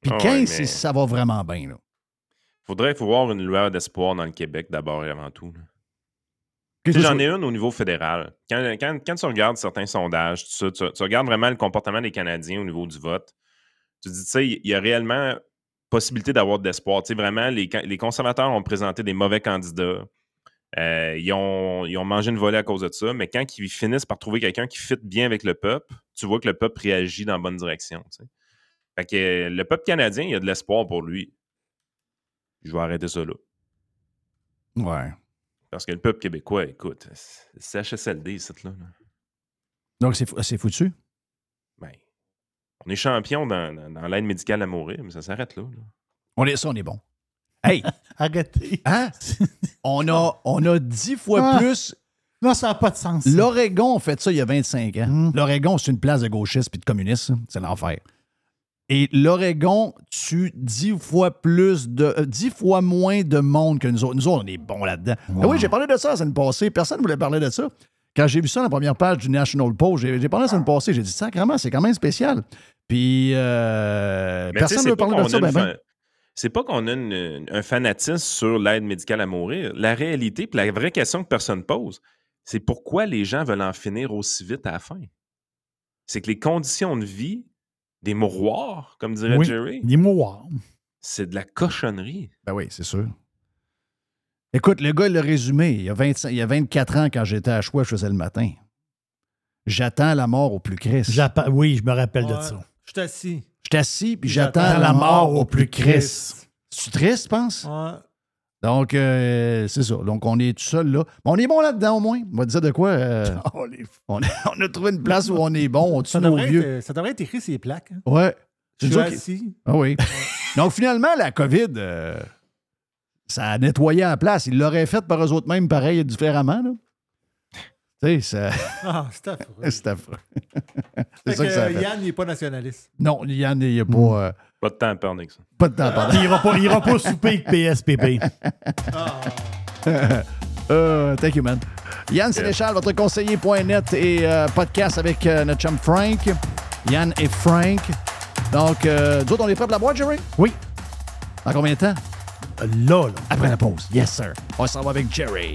Speaker 1: Puis
Speaker 12: Ah ouais,
Speaker 1: 15,
Speaker 12: mais-
Speaker 1: c'est- ça va vraiment bien. Là.
Speaker 12: Faudrait voir une lueur d'espoir dans le Québec d'abord et avant tout. J'en ai une au niveau fédéral. Quand, quand- quand tu regardes certains sondages, tu, tu regardes vraiment le comportement des Canadiens au niveau du vote, tu te dis, tu sais, il y a réellement possibilité d'avoir de l'espoir. Tu sais, vraiment, les, les conservateurs ont présenté des mauvais candidats. Euh, ils, ont, ils ont mangé une volée à cause de ça, mais quand ils finissent par trouver quelqu'un qui fit bien avec le peuple, tu vois que le peuple réagit dans la bonne direction. tu sais. Fait que le peuple canadien, il y a de l'espoir pour lui. Je vais arrêter ça là.
Speaker 1: Ouais.
Speaker 12: Parce que le peuple québécois, écoute, c'est CHSLD, cette là.
Speaker 1: Donc, c'est fou- c'est foutu?
Speaker 12: Ben, on est champion dans, dans- dans l'aide médicale à mourir, mais ça s'arrête là. là.
Speaker 1: On est ça, on est bon. Hey! <laughs>
Speaker 6: Arrêtez.
Speaker 1: Hein? <laughs> On a, on a 10 fois
Speaker 6: Ah.
Speaker 1: plus.
Speaker 6: Non, ça n'a pas de sens.
Speaker 1: L'Oregon a fait ça il y a 25 ans.
Speaker 6: Mm.
Speaker 1: L'Oregon, c'est une place de gauchistes puis de communistes. C'est l'enfer. Et l'Oregon tue 10 fois plus de. euh, 10 fois moins de monde que nous autres. Nous autres, on est bons là-dedans. Ah oui, j'ai parlé de ça la semaine passée. Personne ne voulait parler de ça. Quand j'ai vu ça dans la première page du National Post, j'ai parlé la semaine passée. J'ai dit, sacrément, c'est quand même spécial. Puis, euh, personne ne veut parler de ça. Ben, ben.
Speaker 12: C'est pas qu'on a une- un fanatisme sur l'aide médicale à mourir. La réalité, puis la vraie question que personne pose, c'est pourquoi les gens veulent en finir aussi vite à la fin? C'est que les conditions de vie des mouroirs, comme dirait
Speaker 6: Oui,
Speaker 12: Jerry,
Speaker 6: des mouroirs.
Speaker 12: c'est de la cochonnerie.
Speaker 1: Ben oui, c'est sûr. Écoute, le gars, il l'a résumé. Il y, a 25 il y a 24 ans, quand j'étais à Choix, je faisais le matin. J'attends la mort au plus Christ.
Speaker 6: Oui, je me rappelle de ça.
Speaker 7: Je suis assis.
Speaker 1: Je suis assis, puis j'attends la mort au plus Christ. C'est triste, je pense?
Speaker 7: Ouais.
Speaker 1: Donc, euh, c'est ça. Donc, on est tout seul là. Mais on est bon là-dedans, au moins. On va te dire de quoi? euh, <laughs> on, <laughs> on a trouvé une place où on est bon. On tue
Speaker 7: Ça
Speaker 1: nos
Speaker 7: devrait,
Speaker 1: vieux.
Speaker 7: être, ça devrait être écrit les plaques. hein.
Speaker 1: Ouais.
Speaker 7: Je suis assis.
Speaker 1: Ah oui. Donc, finalement, la COVID, euh, ça a nettoyé en place. Ils l'auraient fait par eux autres mêmes, pareil, différemment. Là. Tu sais, ça...
Speaker 7: Ah, c'est affreux. <laughs>
Speaker 1: c'est affreux.
Speaker 7: Fait <laughs>
Speaker 1: c'est ça
Speaker 7: que,
Speaker 1: que ça a fait.
Speaker 7: Yann n'est pas nationaliste.
Speaker 1: Non, Yann, il n'y a pas,
Speaker 6: Mm.
Speaker 1: euh,
Speaker 12: Pas de temps à perdre avec ça.
Speaker 1: pas de temps à perdre.
Speaker 6: Il ira pas, il ira pas souper avec PSPP. <laughs>
Speaker 1: Euh, thank you, man. Yann Sénéchal, votre conseiller.net et euh, podcast avec euh, notre chum Frank. Yann et Frank. Donc, euh, nous autres, on est prêts pour la boîte, Jerry?
Speaker 6: Oui.
Speaker 1: Dans combien de temps?
Speaker 6: Là, là.
Speaker 1: Après la pause. Yes, sir. On s'en va avec Jerry.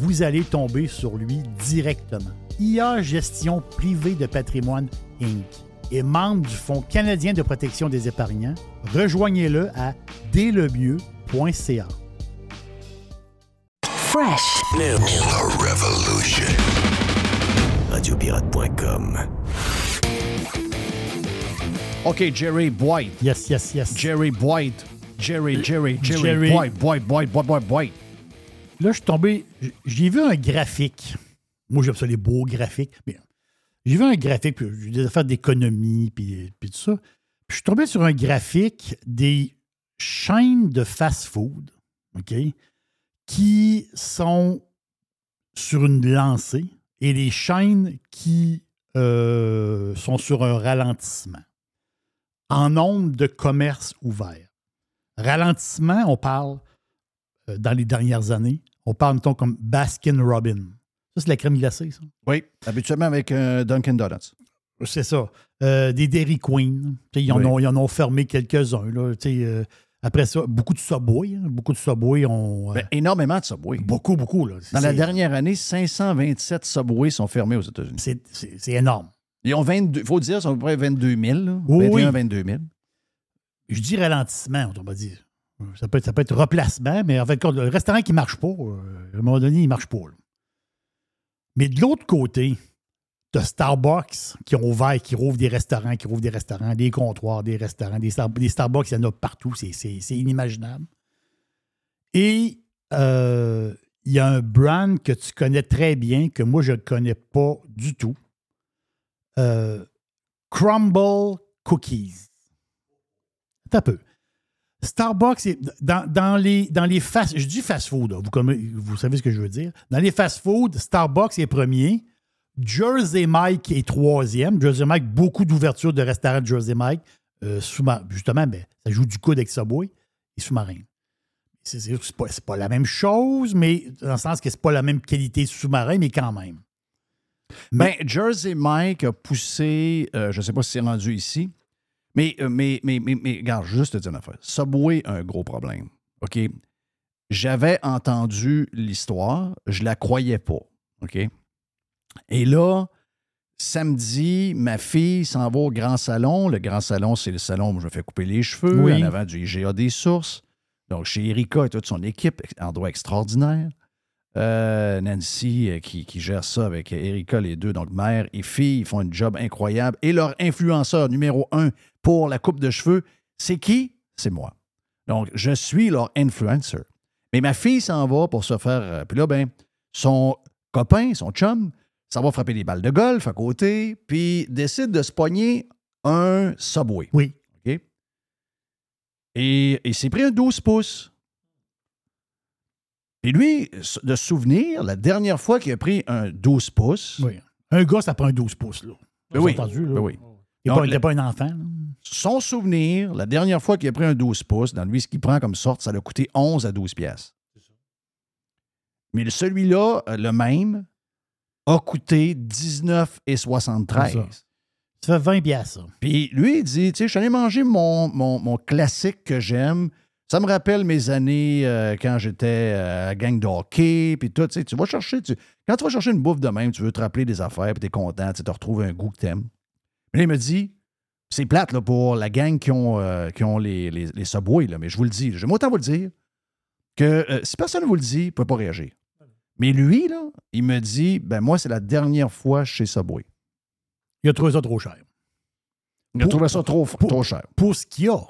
Speaker 6: Vous allez tomber sur lui directement. IA Gestion Privée de Patrimoine Inc. est membre du Fonds canadien de protection des épargnants. Rejoignez-le à délemieux.ca.
Speaker 4: Fresh.
Speaker 5: New Revolution. Radiopirate.com.
Speaker 1: OK, Jerry Boyd.
Speaker 6: Yes, yes, yes.
Speaker 1: Jerry Boyd. Jerry, Jerry, Jerry,
Speaker 6: Jerry.
Speaker 1: Boyd, Boyd, Boyd, Boyd, Boyd, Boyd.
Speaker 6: Là, je suis tombé. J'ai vu un graphique. Moi, j'aime ça, les beaux graphiques. Mais j'ai vu un graphique, puis j'ai des affaires d'économie, puis, puis tout ça. Puis je suis tombé sur un graphique des chaînes de fast-food, OK, qui sont sur une lancée et les chaînes qui euh, sont sur un ralentissement en nombre de commerces ouverts. Ralentissement, on parle euh, dans les dernières années, on parle, mettons, comme Baskin Robin. Ça, c'est la crème glacée, ça.
Speaker 1: Oui, habituellement avec euh, Dunkin' Donuts.
Speaker 6: C'est ça. Euh, des Dairy Queen. Ils en,
Speaker 1: Oui.
Speaker 6: ont, ils en ont fermé quelques-uns. là. Euh, après ça, beaucoup de Subway. hein. Beaucoup de Subway ont.
Speaker 1: Ben, énormément de Subway.
Speaker 6: beaucoup, beaucoup. Là.
Speaker 1: Dans la
Speaker 6: C'est-
Speaker 1: dernière année, 527 Subway sont fermés aux États-Unis.
Speaker 6: C'est c'est- c'est énorme.
Speaker 1: Ils ont 22, il faut dire, sont à peu près 22 000. là.
Speaker 6: Oui,
Speaker 1: 21
Speaker 6: oui.
Speaker 1: 22 000.
Speaker 6: Je dis ralentissement, on va dire. Ça peut, être, ça peut être replacement, mais en fait, le restaurant qui ne marche pas, euh, à un moment donné, il ne marche pas. Mais de l'autre côté, tu Starbucks qui ont ouvert, qui rouvrent des restaurants, qui rouvrent des restaurants, des comptoirs, des restaurants, des, Star- des Starbucks, il y en a partout. C'est inimaginable. Et euh, il y a un brand que tu connais très bien, que moi, je ne connais pas du tout. Euh, Crumble Cookies. Attends un peu. Starbucks, est- dans, les, dans les fast... Je dis fast-food, vous, savez ce que je veux dire. Dans les fast-food, Starbucks est premier. Jersey Mike est troisième. Jersey Mike, beaucoup d'ouvertures de restaurants Jersey Mike. Euh, justement, ça joue du coude avec Subway et sous-marin. C'est pas, pas la même chose, mais dans le sens que c'est pas la même qualité sous-marin, mais quand même.
Speaker 1: Ben, Jersey Mike a poussé, euh, je ne sais pas si c'est rendu ici, mais, euh, mais, mais, mais, mais, regarde, juste te dire une affaire. Subway a un gros problème. OK? J'avais entendu l'histoire, je la croyais pas. OK? Et là, samedi, ma fille s'en va au grand salon. Le grand salon, c'est le salon où je me fais couper les cheveux,
Speaker 6: Oui.
Speaker 1: en avant du IGA des sources. Donc, chez Erika et toute son équipe, endroit extraordinaire. Euh, Nancy euh, qui, qui gère ça avec Erika, les deux, donc mère et fille, ils font un job incroyable. Et leur influenceur numéro un pour la coupe de cheveux, c'est qui? C'est moi. Donc, je suis leur influencer. Mais ma fille s'en va pour se faire. euh, Puis là, ben, son copain, son chum, ça va frapper des balles de golf à côté, puis décide de se pogner un Subway.
Speaker 6: Oui.
Speaker 1: OK? Et il s'est pris un 12 pouces. Et lui, de souvenir, la dernière fois qu'il a pris un 12 pouces.
Speaker 6: Oui. Un gars, ça prend un 12 pouces. Là.
Speaker 1: Ben oui,
Speaker 6: avez entendu, là?
Speaker 1: ben oui.
Speaker 6: Il n'est
Speaker 1: Donc,
Speaker 6: pas, un enfant. là.
Speaker 1: Son souvenir, la dernière fois qu'il a pris un 12 pouces, dans lui, ce qu'il prend comme sorte, ça l'a coûté 11 à 12 pièces. Mais celui-là, euh, le même, a coûté 19,73.
Speaker 6: C'est ça. Ça fait 20 piastres, ça.
Speaker 1: Puis lui, il dit, tu sais, je suis allé manger mon, mon, mon classique que j'aime. Ça me rappelle mes années euh, quand j'étais euh, à gang de hockey, puis tout. Tu vas chercher, quand tu vas chercher une bouffe de même, tu veux te rappeler des affaires, puis tu es content, tu tu retrouves un goût que t'aimes. Mais là, il me dit, c'est plate pour la gang qui ont, euh, qui ont les, les, là, mais je vous le dis, j'aime autant vous le dire, que si personne ne vous le dit, vous ne pouvez pas réagir. Mais lui, là, il me dit, ben moi, c'est la dernière fois chez Subway.
Speaker 6: Il a trouvé ça trop cher.
Speaker 1: Il a trouvé ça trop, trop cher.
Speaker 6: Pour ce qu'il y a.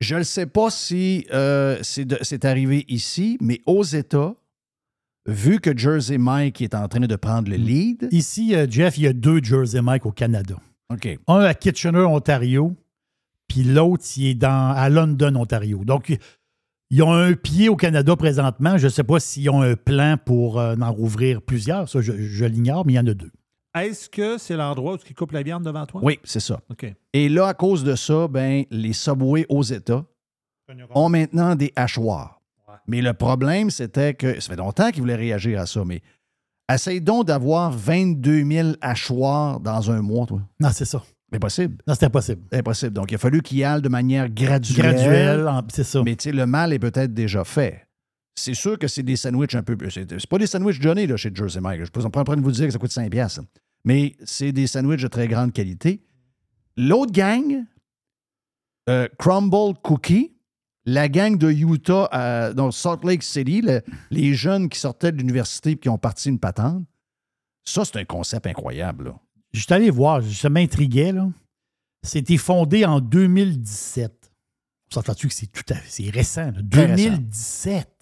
Speaker 1: Je ne sais pas si euh, c'est arrivé ici, mais aux États, vu que Jersey Mike est en train de prendre le lead.
Speaker 6: Ici, euh, Jeff, il y a deux Jersey Mike au Canada.
Speaker 1: OK.
Speaker 6: Un à Kitchener, Ontario, puis l'autre, il est dans, à London, Ontario. Donc, ils ont un pied au Canada présentement. Je ne sais pas s'ils ont un plan pour euh, en rouvrir plusieurs. Ça, je, je l'ignore, mais il y en a deux.
Speaker 7: Est-ce que c'est l'endroit où ils coupent la viande devant toi?
Speaker 1: Oui, c'est ça.
Speaker 7: OK.
Speaker 1: Et là, à cause de ça, ben, les Subway aux États ont maintenant des hachoirs. Mais le problème, c'était que ça fait longtemps qu'ils voulaient réagir à ça, mais essaye donc d'avoir 22 000 hachoirs dans un mois, toi.
Speaker 6: Non, c'est ça.
Speaker 1: Impossible.
Speaker 6: Non, c'est impossible.
Speaker 1: Impossible. Donc, il a fallu qu'il y aille de manière graduelle.
Speaker 6: Graduelle, c'est ça.
Speaker 1: Mais tu sais, le mal est peut-être déjà fait. C'est sûr que c'est des sandwichs un peu. C'est pas des sandwichs Johnny là, chez Jersey Mike. Je peux en prendre de vous dire que ça coûte 5 piastres. Mais c'est des sandwichs de très grande qualité. L'autre gang, euh, Crumble Cookie, la gang de Utah, dans Salt Lake City, le- les jeunes qui sortaient de l'université et qui ont parti une patente, ça, c'est un concept incroyable. là.
Speaker 6: Je suis allé voir, ça m'intriguait. là. C'était fondé en 2017. On s'entend-tu que c'est tout à fait là?
Speaker 1: Récent.
Speaker 6: 2017.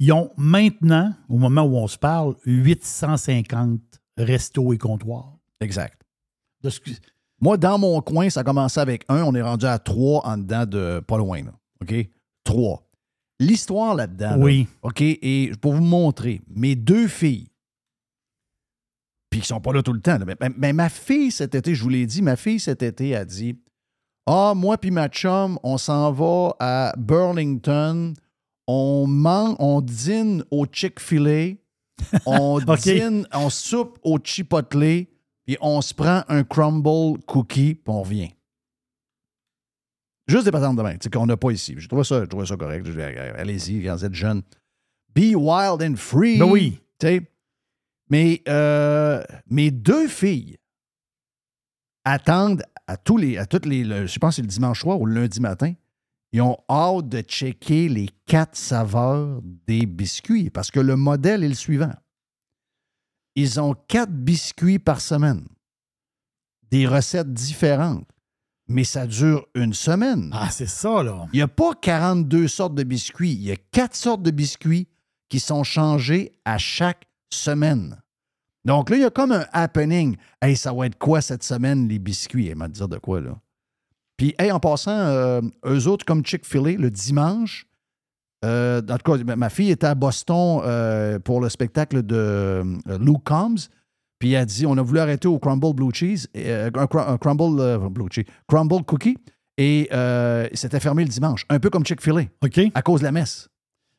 Speaker 6: Ils ont maintenant, au moment où on se parle, 850 restos et comptoirs.
Speaker 1: Exact.
Speaker 6: De ce que-
Speaker 1: Moi, dans mon coin, ça a commencé avec un. On est rendu à trois en dedans de pas loin. là. OK? Trois. L'histoire là-dedans. là,
Speaker 6: Oui.
Speaker 1: OK? Et pour vous montrer, mes deux filles, puis qui sont pas là tout le temps. là, mais- mais ma fille cet été, je vous l'ai dit, ma fille cet été a dit Ah, moi puis ma chum, on s'en va à Burlington, on mange, on dîne au Chick-fil-A, <laughs> on dîne, on soupe au Chipotle, puis on se prend un crumble cookie, puis on revient. Juste des patentes de main, sais, qu'on n'a pas ici. Je trouve ça, ça correct. Allez-y, quand vous êtes jeune. Be wild and free.
Speaker 6: Ben oui.
Speaker 1: Mais euh, mes deux filles attendent à tous les, à toutes les, le- je pense que c'est le dimanche soir ou le lundi matin, ils ont hâte de checker les quatre saveurs des biscuits parce que le modèle est le suivant. ils ont quatre biscuits par semaine. Des recettes différentes. Mais ça dure une semaine.
Speaker 6: Ah, c'est ça, là.
Speaker 1: Il n'y a pas 42 sortes de biscuits. Il y a quatre sortes de biscuits qui sont changés à chaque semaine. Donc là, il y a comme un happening. Hey, ça va être quoi cette semaine, les biscuits? Elle m'a dire de quoi, là? Puis, hey, en passant, euh, eux autres, comme Chick-fil-A, le dimanche, euh, en tout cas, ma- fille était à Boston euh, pour le spectacle de Luke Combs. Puis elle a dit on a voulu arrêter au Crumble Blue Cheese, un, cru- un Crumble Blue Cheese, Crumble Cookie. Et c'était fermé le dimanche, un peu comme Chick-fil-A,
Speaker 6: OK.
Speaker 1: à cause de la messe.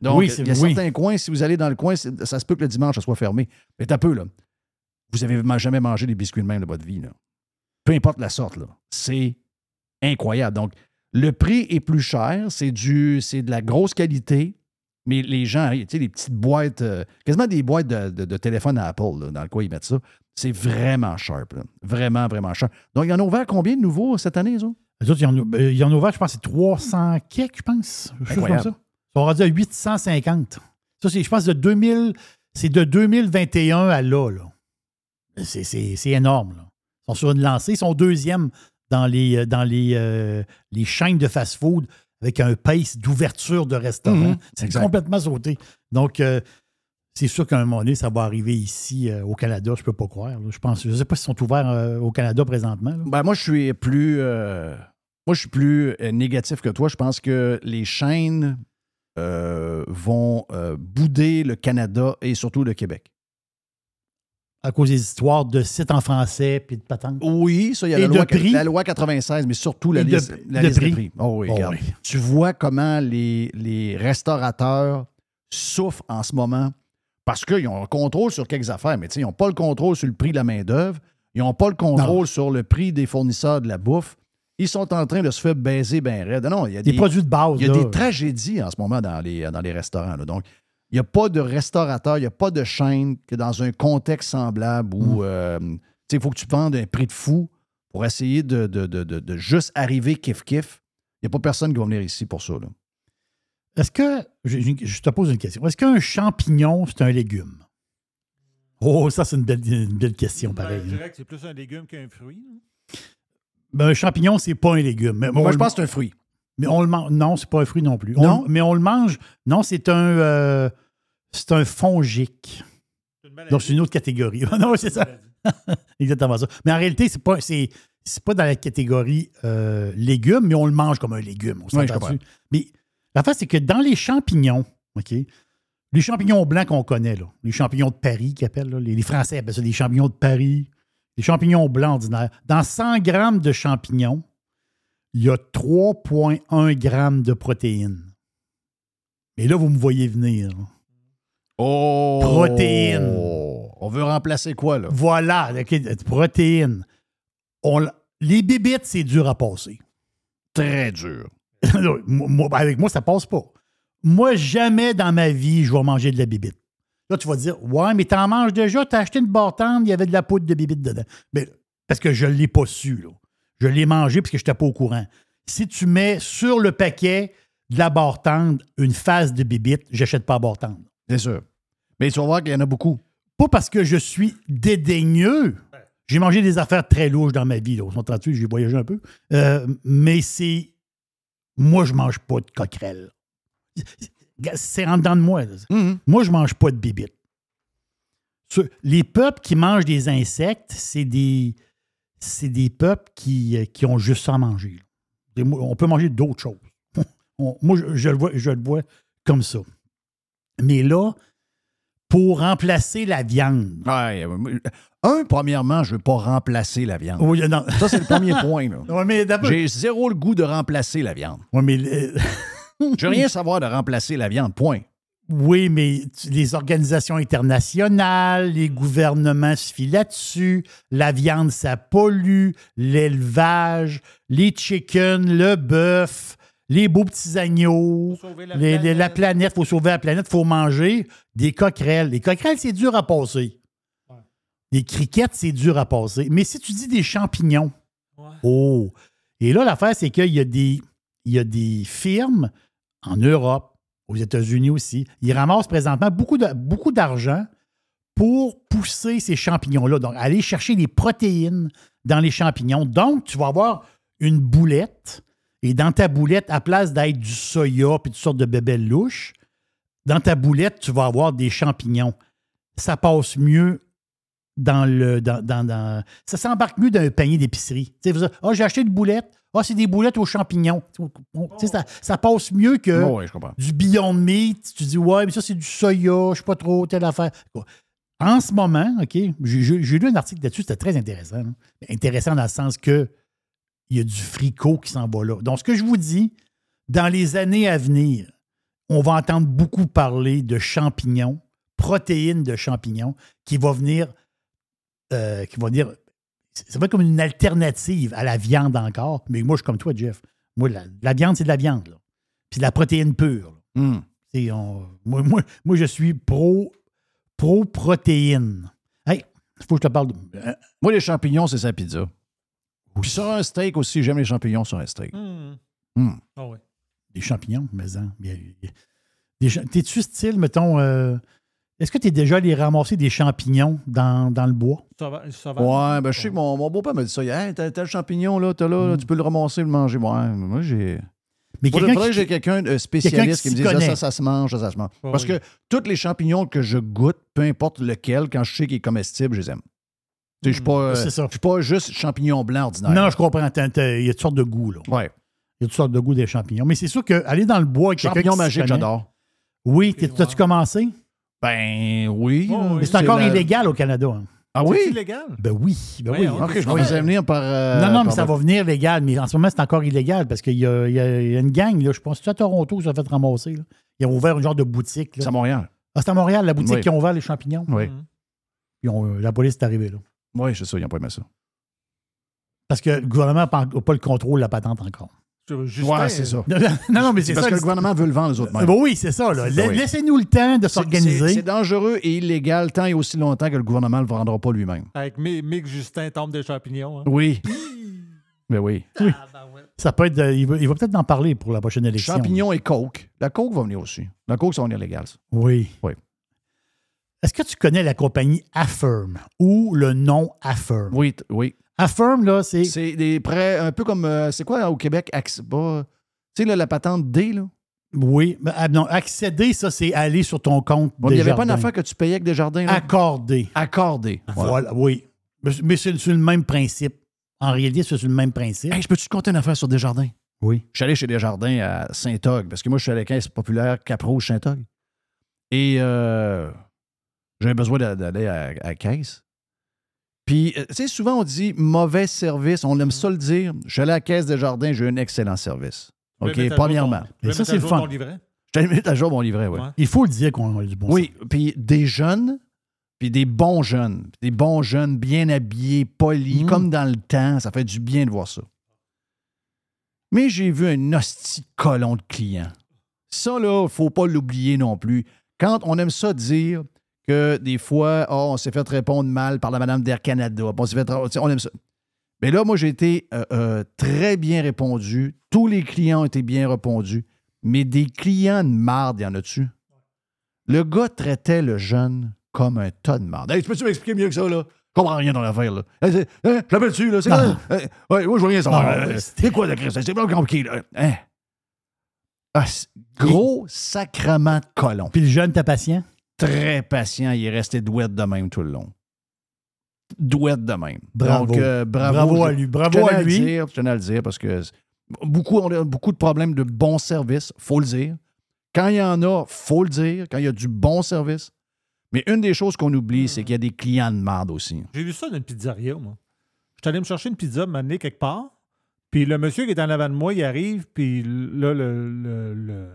Speaker 1: Donc,
Speaker 6: Oui,
Speaker 1: il y a
Speaker 6: oui.
Speaker 1: certains coins, si vous allez dans le coin, ça se peut que le dimanche, ça soit fermé. Mais t'as peu, là. Vous avez ma- jamais mangé des biscuits de même de votre vie, là. Peu importe la sorte, là. C'est incroyable. Donc, le prix est plus cher, c'est du, c'est de la grosse qualité, mais les gens, tu sais, les petites boîtes, euh, quasiment des boîtes de, de- de téléphone à Apple, là, dans le quoi ils mettent ça, c'est vraiment sharp, là. Vraiment, vraiment cher. Donc, il y en a ouvert combien de nouveaux cette année, les autres?
Speaker 6: Les autres, ils en, ont- euh, ils en ont ouvert, je pense, c'est 300 kicks, je pense. Chose comme ça. Ils sont rendus à 850. Ça, c'est, je pense, de 2000, c'est de 2021 à là. là. C'est énorme. là. Ils sont sur une lancée. Ils sont deuxième dans les, euh, dans les, euh, les chaînes de fast-food avec un pace d'ouverture de restaurants.
Speaker 1: Mhm.
Speaker 6: C'est complètement sauté. Donc, euh, c'est sûr qu'à un moment donné, ça va arriver ici euh, au Canada. Je ne peux pas croire. là. Je pense. Je ne sais pas s'ils sont ouverts au Canada présentement.
Speaker 1: Ben, moi, je suis plus. moi, je suis plus négatif que toi. Je pense que les chaînes vont bouder le Canada et surtout le Québec.
Speaker 6: À cause des histoires de sites en français puis de patentes.
Speaker 1: Oui, ça, il y a
Speaker 6: Et
Speaker 1: la
Speaker 6: de
Speaker 1: loi,
Speaker 6: prix.
Speaker 1: la loi 96, mais surtout la
Speaker 6: de-
Speaker 1: liste, la
Speaker 6: de
Speaker 1: liste
Speaker 6: prix.
Speaker 1: des prix. Oh oui,
Speaker 6: Oh
Speaker 1: regarde.
Speaker 6: oui.
Speaker 1: Tu vois comment les, les restaurateurs souffrent en ce moment parce qu'ils ont un contrôle sur quelques affaires, mais ils n'ont pas le contrôle sur le prix de la main-d'œuvre, ils n'ont pas le contrôle sur le prix des fournisseurs de la bouffe. Ils sont en train de se faire baiser bien raide. Non, il y a
Speaker 6: Des
Speaker 1: des,
Speaker 6: produits de base.
Speaker 1: il y a
Speaker 6: là.
Speaker 1: des tragédies en ce moment dans les, dans les restaurants. là. Donc, il n'y a pas de restaurateur, il n'y a pas de chaîne que dans un contexte semblable où euh, tu sais, il faut que tu vendes un prix de fou pour essayer de, de- de- de- de juste arriver kiff-kiff. Il n'y a pas personne qui va venir ici pour ça. là.
Speaker 6: Est-ce que, je, te pose une question, est-ce qu'un champignon, c'est un légume? Oh, ça, c'est une belle, une belle question, pareil.
Speaker 7: Ben, je dirais que c'est plus un légume qu'un fruit.
Speaker 6: Ben, un champignon, c'est pas un légume. Mais
Speaker 1: Moi,
Speaker 6: on
Speaker 1: je pense que c'est un fruit.
Speaker 6: Mais on le mange. Non, c'est pas un fruit non plus. On-
Speaker 1: Non?
Speaker 6: mais on le mange. Non, c'est un. euh, c'est un fongique. Donc, c'est une autre catégorie. <laughs> non, c'est ça. <laughs> Exactement ça. Mais en réalité, c'est pas, c'est, c'est pas dans la catégorie euh, légumes, mais on le mange comme un légume. On
Speaker 1: Oui, je.
Speaker 6: Mais la face, c'est que dans les champignons, OK, les champignons blancs qu'on connaît, là, les champignons de Paris qu'ils appellent, là, les, les Français appellent ça des champignons de Paris, les champignons blancs ordinaires. Dans 100 grammes de champignons, il y a 3,1 grammes de protéines. Et là, vous me voyez venir.
Speaker 1: Oh!
Speaker 6: Protéines.
Speaker 1: On veut remplacer quoi, là?
Speaker 6: Voilà, protéines. On les bébites, c'est dur à passer.
Speaker 1: Très dur. <laughs>
Speaker 6: Moi- moi- avec moi, ça passe pas. Moi, jamais dans ma vie, je vais manger de la bébite. Là, tu vas dire, ouais, mais t'en manges déjà, t'as acheté une barre tendre, il y avait de la poudre de bébite dedans. Mais, parce que je ne l'ai pas su, là. Je l'ai mangé parce que je n'étais pas au courant. Si tu mets sur le paquet de la barre tendre une phase de bébite, j'achète pas la barre tendre.
Speaker 1: C'est sûr. Mais tu vas voir qu'il y en a beaucoup.
Speaker 6: Pas parce que je suis dédaigneux. J'ai mangé des affaires très louches dans ma vie. Là. On s'entend dessus, j'ai voyagé un peu. Euh, mais c'est. Moi, je mange pas de coquerelles. C'est en dedans de moi.
Speaker 1: Mm-hmm.
Speaker 6: Moi, je mange pas de bibites. Ce- Les peuples qui mangent des insectes, c'est des. C'est des peuples qui, euh, qui ont juste ça à manger. On peut manger d'autres choses. <laughs> On- moi, je, je le vois, je le vois comme ça. Mais là, pour remplacer la viande.
Speaker 1: Ouais, un, premièrement, je ne veux pas remplacer la viande.
Speaker 6: Oui, non.
Speaker 1: Ça, c'est le premier <laughs> point.
Speaker 6: Ouais,
Speaker 1: J'ai zéro le goût de remplacer la viande.
Speaker 6: Ouais, mais
Speaker 1: Je veux rien savoir de remplacer la viande, point.
Speaker 6: Oui, mais les organisations internationales, les gouvernements se filent là-dessus. La viande, ça pollue. L'élevage, les chickens, le bœuf, les beaux petits agneaux,
Speaker 7: la
Speaker 6: les- les- la planète. Il faut sauver la planète, il faut manger des coquerelles. Les coquerelles, c'est dur à passer. Les criquettes, c'est dur à passer. Mais si tu dis des champignons, oh! Et là, l'affaire, c'est qu'il y, a des- il y a des firmes en Europe, aux États-Unis aussi, ils ramassent présentement beaucoup d'argent pour pousser ces champignons-là. Donc, aller chercher les protéines dans les champignons. Donc, tu vas avoir une boulette. Et dans ta boulette, à place d'être du soya puis toutes sortes de bébelles louches, dans ta boulette, tu vas avoir des champignons. Ça passe mieux dans le. Dans, dans- dans- ça s'embarque mieux d'un panier d'épicerie. Ah, j'ai acheté une boulette. Ah, c'est des boulettes aux champignons. Tu sais, ça, ça passe mieux que
Speaker 1: Oh, comprends.
Speaker 6: du Beyond Meat. Tu dis, ouais, mais ça, c'est du soya, je sais pas trop, telle affaire. En ce moment, OK, j'ai lu un article là-dessus, c'était très intéressant. là. Intéressant dans le sens que il y a du fricot qui s'en va là. Donc, ce que je vous dis, dans les années à venir, on va entendre beaucoup parler de champignons, protéines de champignons, qui va venir, euh, qui va venir, ça va être comme une alternative à la viande encore. Mais moi, je suis comme toi, Jeff. Moi, la, la viande, c'est de la viande. là. Puis de la protéine pure. là.
Speaker 1: Hmm.
Speaker 6: On- moi, moi, moi, je suis pro, pro-protéine. Hey, il faut que je te parle de. euh,
Speaker 1: Moi, les champignons, c'est sa pizza. Puis sur un steak aussi, j'aime les champignons sur un steak.
Speaker 7: Hmm.
Speaker 1: Hmm.
Speaker 7: Ah.
Speaker 6: Des champignons, mais hein, T'es-tu style, mettons. euh, Est-ce que tu es déjà allé ramasser des champignons dans, dans le bois?
Speaker 7: Ça va, ça va.
Speaker 1: Ouais, ben je sais que mon, mon beau-père m'a dit ça. Il a dit, Hey, t'as le champignon, là, t'as là, là, tu peux le ramasser, le manger. Ouais, moi, j'ai.
Speaker 6: Mais
Speaker 1: Faudrait,
Speaker 6: quelqu'un
Speaker 1: j'ai quelqu'un de
Speaker 6: quelqu'un
Speaker 1: spécialiste
Speaker 6: qui
Speaker 1: qui me dise ça, ça, ça se mange, ça, ça se mange.
Speaker 7: Oh,
Speaker 1: Parce
Speaker 7: oui.
Speaker 1: que tous les champignons que je goûte, peu importe lequel, quand je sais qu'il est comestible, je les aime. Tu sais, Je suis pas, euh,
Speaker 6: C'est ça.
Speaker 1: je suis pas juste champignon blanc ordinaire.
Speaker 6: Non, je comprends. Il y a toutes sortes de goûts. Là.
Speaker 1: Ouais.
Speaker 6: Il y a toutes sortes de goûts des champignons. Mais c'est sûr qu'aller dans le bois avec quelqu'un
Speaker 1: Champignons magiques, j'adore.
Speaker 6: Oui, t'as-tu commencé?
Speaker 1: Ben oui.
Speaker 7: Oh,
Speaker 6: c'est encore
Speaker 1: la-
Speaker 6: illégal au Canada. hein.
Speaker 1: Ah
Speaker 7: C'est
Speaker 1: oui?
Speaker 7: illégal?
Speaker 6: Ben oui. Ben oui.
Speaker 1: Je venir par. euh,
Speaker 6: non, non, mais ça
Speaker 1: votre-
Speaker 6: va venir légal. Mais en ce moment, c'est encore illégal parce qu'il y a, il y a- il y a une gang, là, je pense que c'est à Toronto qui s'est fait ramasser. là. Ils ont ouvert une genre de boutique.
Speaker 1: C'est à Montréal.
Speaker 6: Ah, c'est à Montréal, la boutique
Speaker 1: Oui.
Speaker 6: qui ont ouvert les champignons.
Speaker 1: Oui.
Speaker 7: Hmm.
Speaker 6: Puis on- euh, la police est arrivée là.
Speaker 1: Oui, c'est ça, ils n'ont pas aimé ça.
Speaker 6: Parce que le gouvernement n'a pas, pas le contrôle de la patente encore.
Speaker 7: Justin,
Speaker 1: Ouais, c'est ça.
Speaker 6: non, non, mais c'est
Speaker 1: parce
Speaker 6: ça.
Speaker 1: que le gouvernement veut le vendre aux autres
Speaker 6: Euh,
Speaker 1: mêmes.
Speaker 6: ben oui, c'est ça. là. La-
Speaker 1: oui.
Speaker 6: Laissez-nous le temps de
Speaker 1: C'est
Speaker 6: s'organiser.
Speaker 1: c'est dangereux et illégal tant et aussi longtemps que le gouvernement ne le vendra pas lui-même.
Speaker 7: Avec Mi- Mick Justin tombe des champignons. hein.
Speaker 1: Oui. Mais oui.
Speaker 6: Oui. Ça peut être. euh, il va, il va peut-être en parler pour la prochaine élection.
Speaker 1: Champignons et coke. La coke va venir aussi. La coke, ça va venir légal. ça.
Speaker 6: Oui.
Speaker 1: Oui.
Speaker 6: Est-ce que tu connais la compagnie Affirm ou le nom Affirm?
Speaker 1: Oui, t- oui.
Speaker 6: Affirm, là, c'est.
Speaker 1: C'est des prêts un peu comme. euh, c'est quoi au Québec? Acc- Tu sais, là, la patente D, là?
Speaker 6: Oui. mais, ah, non, accéder, ça, c'est aller sur ton compte.
Speaker 1: Bon, il n'y avait pas une affaire que tu payais avec des jardins? Là?
Speaker 6: Accordé.
Speaker 1: Accordé.
Speaker 6: Voilà, oui. Mais, mais c'est c'est le même principe. En réalité, c'est le même principe.
Speaker 1: Hey, je peux-tu te compter une affaire sur Desjardins?
Speaker 6: Oui.
Speaker 1: Je suis allé chez Desjardins à Saint-Og, parce que moi, je suis à la caisse populaire Cap-Rouge Saint-Og. Et euh, j'avais besoin d'a- d'aller à, à la caisse. Puis, euh, tu sais, souvent, on dit mauvais service. On aime ça le dire. Je suis allé à la caisse Desjardins, j'ai eu un excellent service. OK, premièrement.
Speaker 7: ton- veux
Speaker 6: ça, c'est le fun.
Speaker 1: Je à jour mon livret, oui.
Speaker 7: Ouais.
Speaker 6: Il faut le dire qu'on a du bon
Speaker 1: Oui, puis des jeunes, puis des bons jeunes. Des bons jeunes bien habillés, polis,
Speaker 6: Mm.
Speaker 1: comme dans le temps. Ça fait du bien de voir ça. Mais j'ai vu un hostie de colon de client. Ça, là, faut pas l'oublier non plus. Quand on aime ça dire que des fois, oh, on s'est fait répondre mal par la madame d'Air Canada, on s'est fait... sais, On aime ça. Mais là, moi, j'ai été euh, euh, très bien répondu. Tous les clients ont été bien répondus. Mais des clients de marde, y en a-tu? Le gars traitait le jeune comme un tas de marde. Hey, tu peux-tu m'expliquer mieux que ça, là? Je comprends rien dans l'affaire, là. Hey, hein, je l'appelle-tu, là? C'est quoi? Hey, ouais, moi, je veux rien savoir. Euh, c'est quoi la crise? C'est pas compliqué, là. Hein? Ah, gros sacrement de colon.
Speaker 6: Puis le jeune, t'es patient?
Speaker 1: Très patient. Il est resté douette de même tout le long. Douette de même.
Speaker 6: Bravo.
Speaker 1: Donc, euh, bravo.
Speaker 6: Bravo à lui.
Speaker 1: je
Speaker 6: Bravo à
Speaker 1: le
Speaker 6: lui.
Speaker 1: dire, je tenais à le dire parce que beaucoup, on a beaucoup de problèmes de bon service, faut le dire. Quand il y en a, faut le dire. Quand il y a du bon service. Mais une des choses qu'on oublie, c'est qu'il y a des clients de merde aussi.
Speaker 7: J'ai vu ça dans une pizzeria, moi. Je suis allé me chercher une pizza, m'amener quelque part. Puis le monsieur qui est en avant de moi, il arrive, puis là, le, le, le-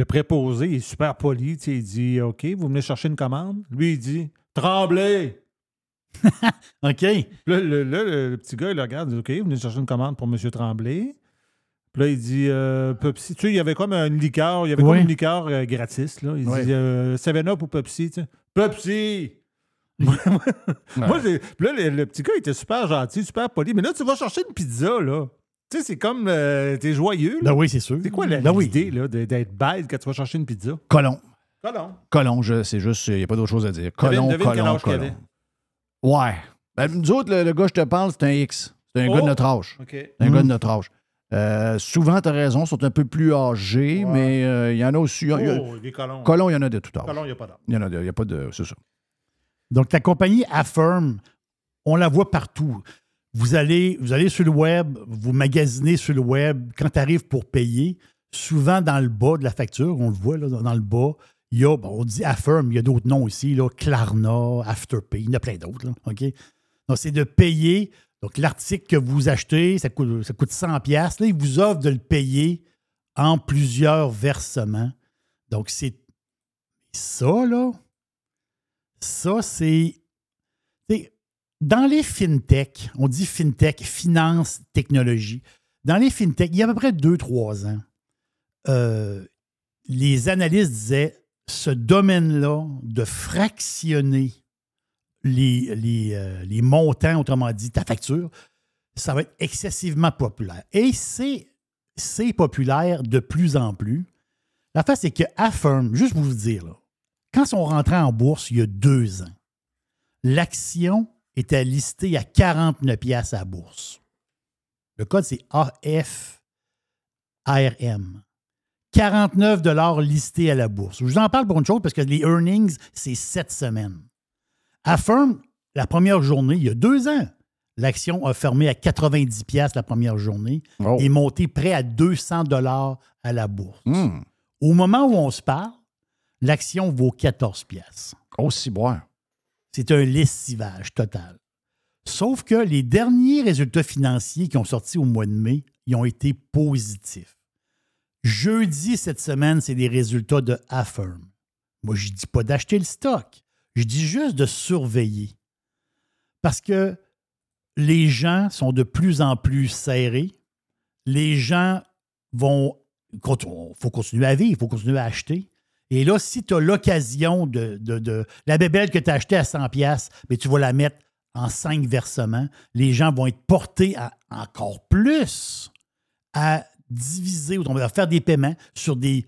Speaker 7: le préposé il est super poli. Il dit OK, vous venez chercher une commande? Lui, il dit Tremblay. <laughs>
Speaker 6: OK.
Speaker 7: Là, le, le- le petit gars, il le regarde, il dit OK, vous venez chercher une commande pour M. Tremblay. Puis là, il dit euh, Pepsi. Tu sais, il y avait comme une liqueur, il y avait
Speaker 6: Oui.
Speaker 7: comme une liqueur euh, gratis. Là. Il dit euh, 7-Up ou Pepsi. tu sais. Pepsi! <laughs> Moi, là, le, le petit gars était super gentil, super poli. Mais là, tu vas chercher une pizza, là. Tu sais, c'est comme. euh, T'es joyeux, là.
Speaker 6: Ben oui, c'est sûr.
Speaker 7: C'est quoi
Speaker 6: Ben oui.
Speaker 7: l'idée, d'être bête quand tu vas chercher une pizza?
Speaker 1: Colon.
Speaker 7: Colon.
Speaker 1: Colon, c'est juste, il n'y a pas d'autre chose à dire. Colon,
Speaker 7: devine
Speaker 1: colon, colon. Ouais. Ben, nous autres, le, le gars je te parle, c'est un X. C'est un
Speaker 7: Oh!
Speaker 1: gars de notre âge. C'est un
Speaker 6: Mm.
Speaker 1: gars de notre âge. Euh, souvent, tu as raison, ils sont un peu plus âgés, mais euh, il y en a aussi. il y a-
Speaker 7: Oh, des colons.
Speaker 1: Colon, il y en a de tout âge.
Speaker 7: Colon, il n'y a pas d'âge.
Speaker 1: Il y en a, de- il y a pas de. C'est ça.
Speaker 6: Donc, la compagnie Affirm, on la voit partout. Vous allez, vous allez sur le web, vous magasinez sur le web. Quand tu arrives pour payer, souvent dans le bas de la facture, on le voit là, dans le bas, il y a, on dit Affirm, il y a d'autres noms aussi, là, Afterpay, il y en a plein d'autres. OK? Donc, c'est de payer. Donc, l'article que vous achetez, ça coûte, ça coûte 100$. piastres. Là, ils vous offrent de le payer en plusieurs versements. Donc, c'est ça, là. Ça, c'est. Dans les fintech, on dit fintech, finance, technologie. Dans les fintech, il y a à peu près 2-3 ans, euh, les analystes disaient ce domaine-là de fractionner les, euh, les montants, autrement dit, ta facture, ça va être excessivement populaire. Et c'est c'est populaire de plus en plus. La face, c'est que Affirm, juste pour vous dire, là, quand sont rentrés en bourse il y a deux ans, l'action était listée à 49 pièces à la bourse. Le code, c'est AFRM. 49 dollars listés à la bourse. Je vous en parle pour une chose parce que les earnings, c'est sept semaines. Affirm, la première journée, il y a deux ans, l'action a fermé à 90 pièces la première journée
Speaker 1: Oh.
Speaker 6: et monté près à 200 dollars à la bourse.
Speaker 1: Hmm.
Speaker 6: Au moment où on se parle, l'action vaut 14 pièces.
Speaker 1: Aussi boire.
Speaker 6: C'est un lessivage total. Sauf que les derniers résultats financiers qui ont sorti au mois de mai, ils ont été positifs. Jeudi cette semaine, c'est des résultats de Affirm. Moi, je ne dis pas d'acheter le stock. Je dis juste de surveiller. Parce que les gens sont de plus en plus serrés. Les gens vont. Il faut continuer à vivre, il faut continuer à acheter. Et là, si tu as l'occasion de, de- de- La bébelle que tu as achetée à 100$, mais tu vas la mettre en cinq versements, les gens vont être portés à encore plus à diviser, ou à faire des paiements sur des.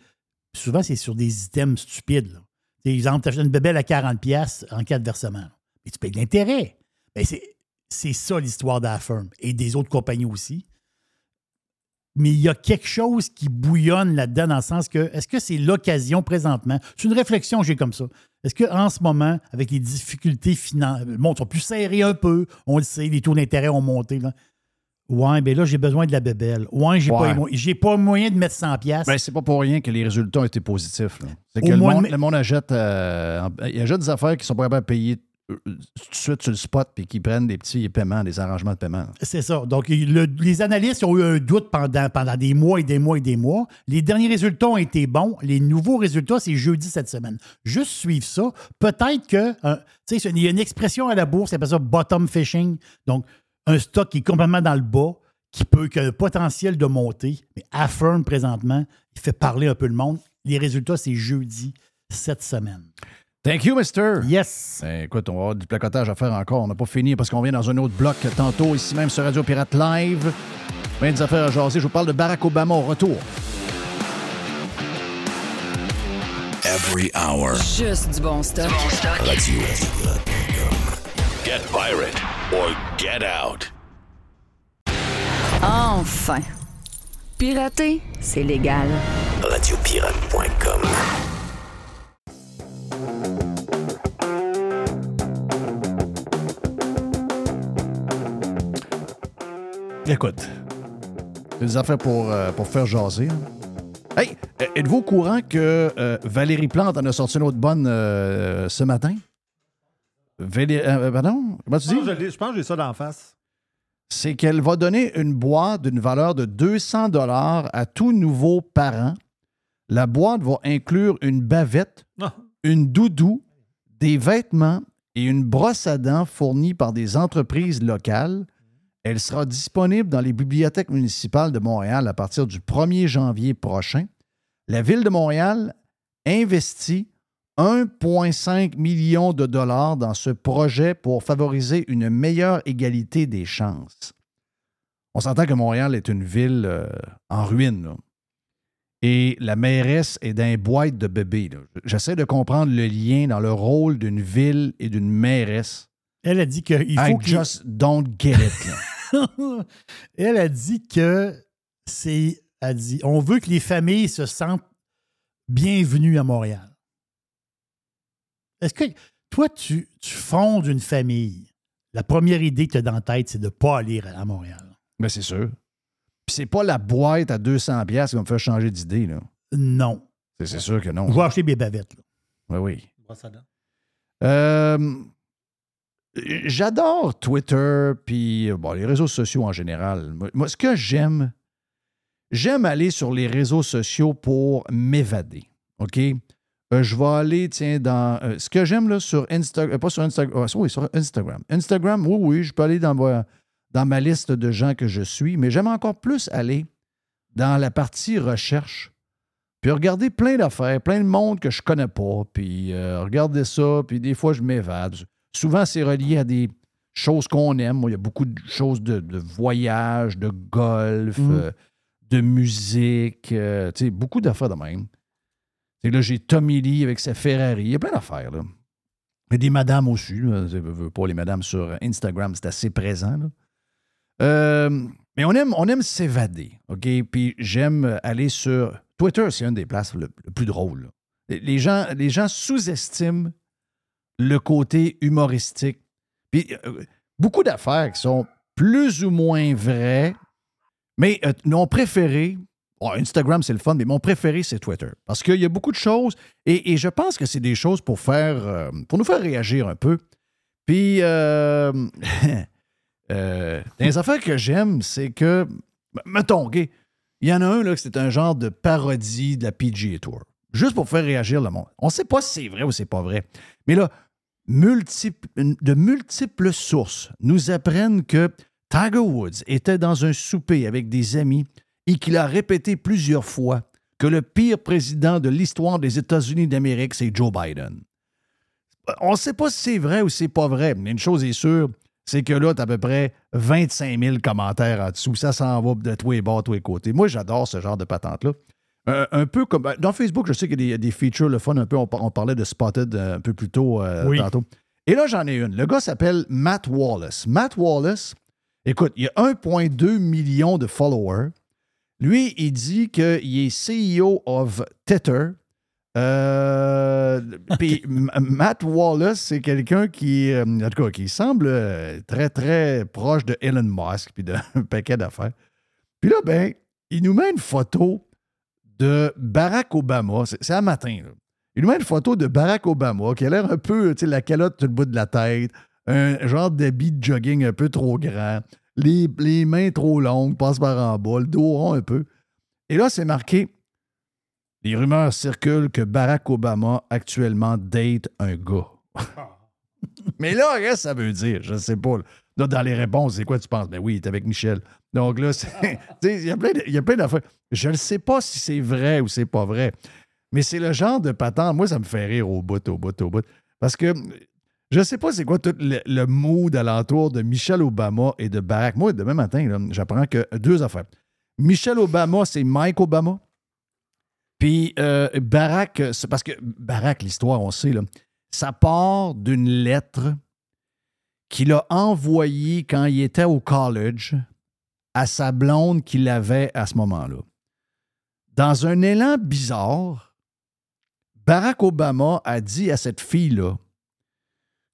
Speaker 6: Souvent, c'est sur des items stupides. Là. Exemple, tu achètes une bébelle à 40$ en quatre versements. Mais tu payes de l'intérêt. Ben, c'est, ça l'histoire d'Affirm et des autres compagnies aussi. Mais il y a quelque chose qui bouillonne là-dedans dans le sens que est-ce que c'est l'occasion présentement? C'est une réflexion que j'ai comme ça. Est-ce qu'en ce moment, avec les difficultés financières, le monde sont plus serrés un peu, on le sait, les taux d'intérêt ont monté. Là. Ouais, ben là, j'ai besoin de la bébelle. Ouais, j'ai,
Speaker 1: Ouais.
Speaker 6: Pas, j'ai pas moyen de mettre 100$. piastres.
Speaker 1: Ben, c'est pas pour rien que les résultats ont été positifs. C'est que le
Speaker 6: de
Speaker 1: monde,
Speaker 6: mai-
Speaker 1: le monde achète, euh, il achète des affaires qui sont pas capables de payer tout de suite sur le spot puis qui prennent des petits paiements, des arrangements de paiement.
Speaker 6: C'est ça. Donc, le- les analystes ont eu un doute pendant, des mois et des mois et des mois. Les derniers résultats ont été bons. Les nouveaux résultats, c'est jeudi cette semaine. Juste suivre ça. Peut-être que, il y a une expression à la bourse, ça s'appelle ça bottom fishing. Donc, un stock qui est complètement dans le bas, qui peut, qui a le potentiel de monter. Mais Affirm, présentement, il fait parler un peu le monde. Les résultats, c'est jeudi cette semaine.
Speaker 1: Thank you, mister.
Speaker 6: Yes.
Speaker 1: Ben, écoute, on va avoir du placotage à faire encore. On n'a pas fini parce qu'on vient dans un autre bloc tantôt, ici même sur Radio Pirate Live. Ben des affaires à jaser. Je vous parle de Barack Obama au retour.
Speaker 5: Every hour.
Speaker 13: Juste du bon stock.
Speaker 5: Radio Get pirate or get out.
Speaker 13: Enfin. Pirater, c'est légal.
Speaker 5: Radiopirate.com.
Speaker 1: Écoute, c'est des affaires pour, euh, pour faire jaser. hein. Hey, euh, êtes-vous au courant que euh, Valérie Plante en a sorti une autre bonne euh, ce matin? Euh, pardon? Comment tu
Speaker 7: Je
Speaker 1: dis?
Speaker 7: je pense que j'ai ça d'en face.
Speaker 1: c'est qu'elle va donner une boîte d'une valeur de 200 dollars à tout nouveau parent. La boîte va inclure une bavette,
Speaker 7: Ah.
Speaker 1: une doudou, des vêtements et une brosse à dents fournie par des entreprises locales. Elle sera disponible dans les bibliothèques municipales de Montréal à partir du 1er janvier prochain. La Ville de Montréal investit 1,5 million de dollars dans ce projet pour favoriser une meilleure égalité des chances. On s'entend que Montréal est une ville euh, en ruine. là. Et la mairesse est une boîte de bébé. J'essaie de comprendre le lien dans le rôle d'une ville et d'une mairesse.
Speaker 6: Elle a dit qu'il
Speaker 1: I
Speaker 6: faut qu'il-
Speaker 1: just don't get it. là. <laughs>
Speaker 6: Elle a dit que c'est. Elle dit on veut que les familles se sentent bienvenues à Montréal. Est-ce que toi, tu, tu fondes une famille, la première idée que tu as dans la tête, c'est de ne pas aller à Montréal?
Speaker 1: Mais c'est sûr. Puis c'est pas la boîte à 200$ piastres qui va me faire changer d'idée. là.
Speaker 6: Non.
Speaker 1: C'est sûr que non.
Speaker 6: Je vais acheter mes bavettes. là.
Speaker 1: Oui, oui. Euh, J'adore Twitter, puis euh, les réseaux sociaux en général. Moi, ce que j'aime, j'aime aller sur les réseaux sociaux pour m'évader. OK? Euh, je vais aller, tiens, dans. euh, ce que j'aime là sur Instagram, pas sur Instagram, oui, sur Instagram. Instagram, oui, oui, je peux aller dans ma, dans ma liste de gens que je suis, mais j'aime encore plus aller dans la partie recherche. Puis regarder plein d'affaires, plein de monde que je connais pas, puis regarder ça, puis des fois je m'évade. Souvent, c'est relié à des choses qu'on aime. Moi, il y a beaucoup de choses de, de voyage, de golf,
Speaker 6: Mhm.
Speaker 1: euh, de musique, euh, tu sais, beaucoup d'affaires de même. Et là, j'ai Tommy Lee avec sa Ferrari. Il y a plein d'affaires, là. Mais des madames aussi. Pas les madames sur Instagram, c'est assez présent. là. Euh, mais on aime, on aime s'évader, OK? Puis j'aime aller sur Twitter, c'est une des places le, le plus drôle. là. Les gens, les gens sous-estiment le côté humoristique. Puis euh, beaucoup d'affaires qui sont plus ou moins vraies, mais euh, mon préféré, bon, Instagram c'est le fun, mais mon préféré c'est Twitter. Parce qu'il y a beaucoup de choses, et, je pense que c'est des choses pour faire, euh, pour nous faire réagir un peu. Puis, euh, <laughs> euh, les affaires que j'aime, c'est que, mettons, il y en a un, là, c'est un genre de parodie de la PGA Tour. Juste pour faire réagir le monde. On ne sait pas si c'est vrai ou c'est pas vrai. Mais là, de multiples sources nous apprennent que Tiger Woods était dans un souper avec des amis et qu'il a répété plusieurs fois que le pire président de l'histoire des États-Unis d'Amérique, c'est Joe Biden. On ne sait pas si c'est vrai ou si c'est pas vrai, mais une chose est sûre, c'est que là, tu as à peu près 25 000 commentaires en dessous. Ça s'en va de tous les bords, tous les côtés. Moi, j'adore ce genre de patente-là. Euh, un peu comme. ben, Dans Facebook, je sais qu'il y a des, il y a des features, le fun, un peu. On, par- on parlait de Spotted euh, un peu plus tôt euh,
Speaker 6: Oui.
Speaker 1: tantôt. Et là, j'en ai une. Le gars s'appelle Matt Wallace. Matt Wallace, écoute, il a 1,2 million de followers. Lui, il dit qu'il est CEO of Tether. Euh, Puis Matt Wallace, c'est quelqu'un qui, en tout cas, qui semble très, très proche de Elon Musk puis d'un <laughs> paquet d'affaires. Puis là, ben, il nous met une photo de Barack Obama. C'est un matin, là. Il nous met une photo de Barack Obama qui a l'air un peu, tu sais, la calotte tout le bout de la tête, un genre d'habit de jogging un peu trop grand, les, les mains trop longues, passe par en bas, le dos rond un peu. Et là, c'est marqué les rumeurs circulent que Barack Obama actuellement date un gars. <laughs> Mais là, qu'est-ce que ça veut dire? Je ne sais pas. Dans les réponses, c'est quoi tu penses? Ben oui, il est avec Michel. Donc là, <laughs> il y a plein d'affaires. Je ne sais pas si c'est vrai ou c'est pas vrai. Mais c'est le genre de patente. Moi, ça me fait rire au bout, au bout, au bout. Parce que je ne sais pas c'est quoi tout le, mood alentour de Michelle Obama et de Barack. Moi, demain matin, j'apprends que deux affaires. Michelle Obama, c'est Mike Obama. Puis euh, Barack, parce que Barack, l'histoire, on sait, là, ça part d'une lettre qu'il a envoyée quand il était au college à sa blonde qu'il avait à ce moment-là. Dans un élan bizarre, Barack Obama a dit à cette fille-là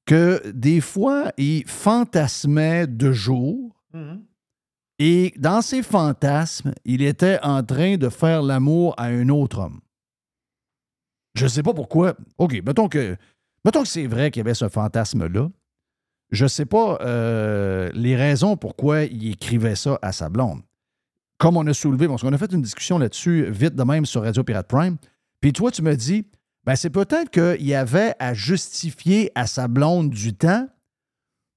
Speaker 1: que des fois, il fantasmait de jour et dans ses fantasmes, il était en train de faire l'amour à un autre homme. Je ne sais pas pourquoi. OK, mettons que, mettons que c'est vrai qu'il y avait ce fantasme-là. Je ne sais pas euh, les raisons pourquoi il écrivait ça à sa blonde. Comme on a soulevé, parce qu'on a fait une discussion là-dessus vite de même sur Radio Pirate Prime. Puis toi, tu me dis, ben c'est peut-être qu'il y avait à justifier à sa blonde du temps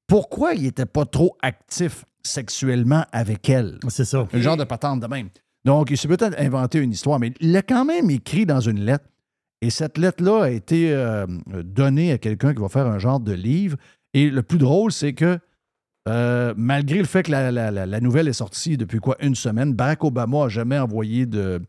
Speaker 1: pourquoi il n'était pas trop actif sexuellement avec elle.
Speaker 6: C'est ça.
Speaker 1: Un genre de patente de même. Donc, il s'est peut-être inventé une histoire, mais il l'a quand même écrit dans une lettre. Et cette lettre-là a été euh, donnée à quelqu'un qui va faire un genre de livre. Et le plus drôle, c'est que euh, malgré le fait que la, la- nouvelle est sortie depuis quoi, une semaine, Barack Obama n'a jamais envoyé de,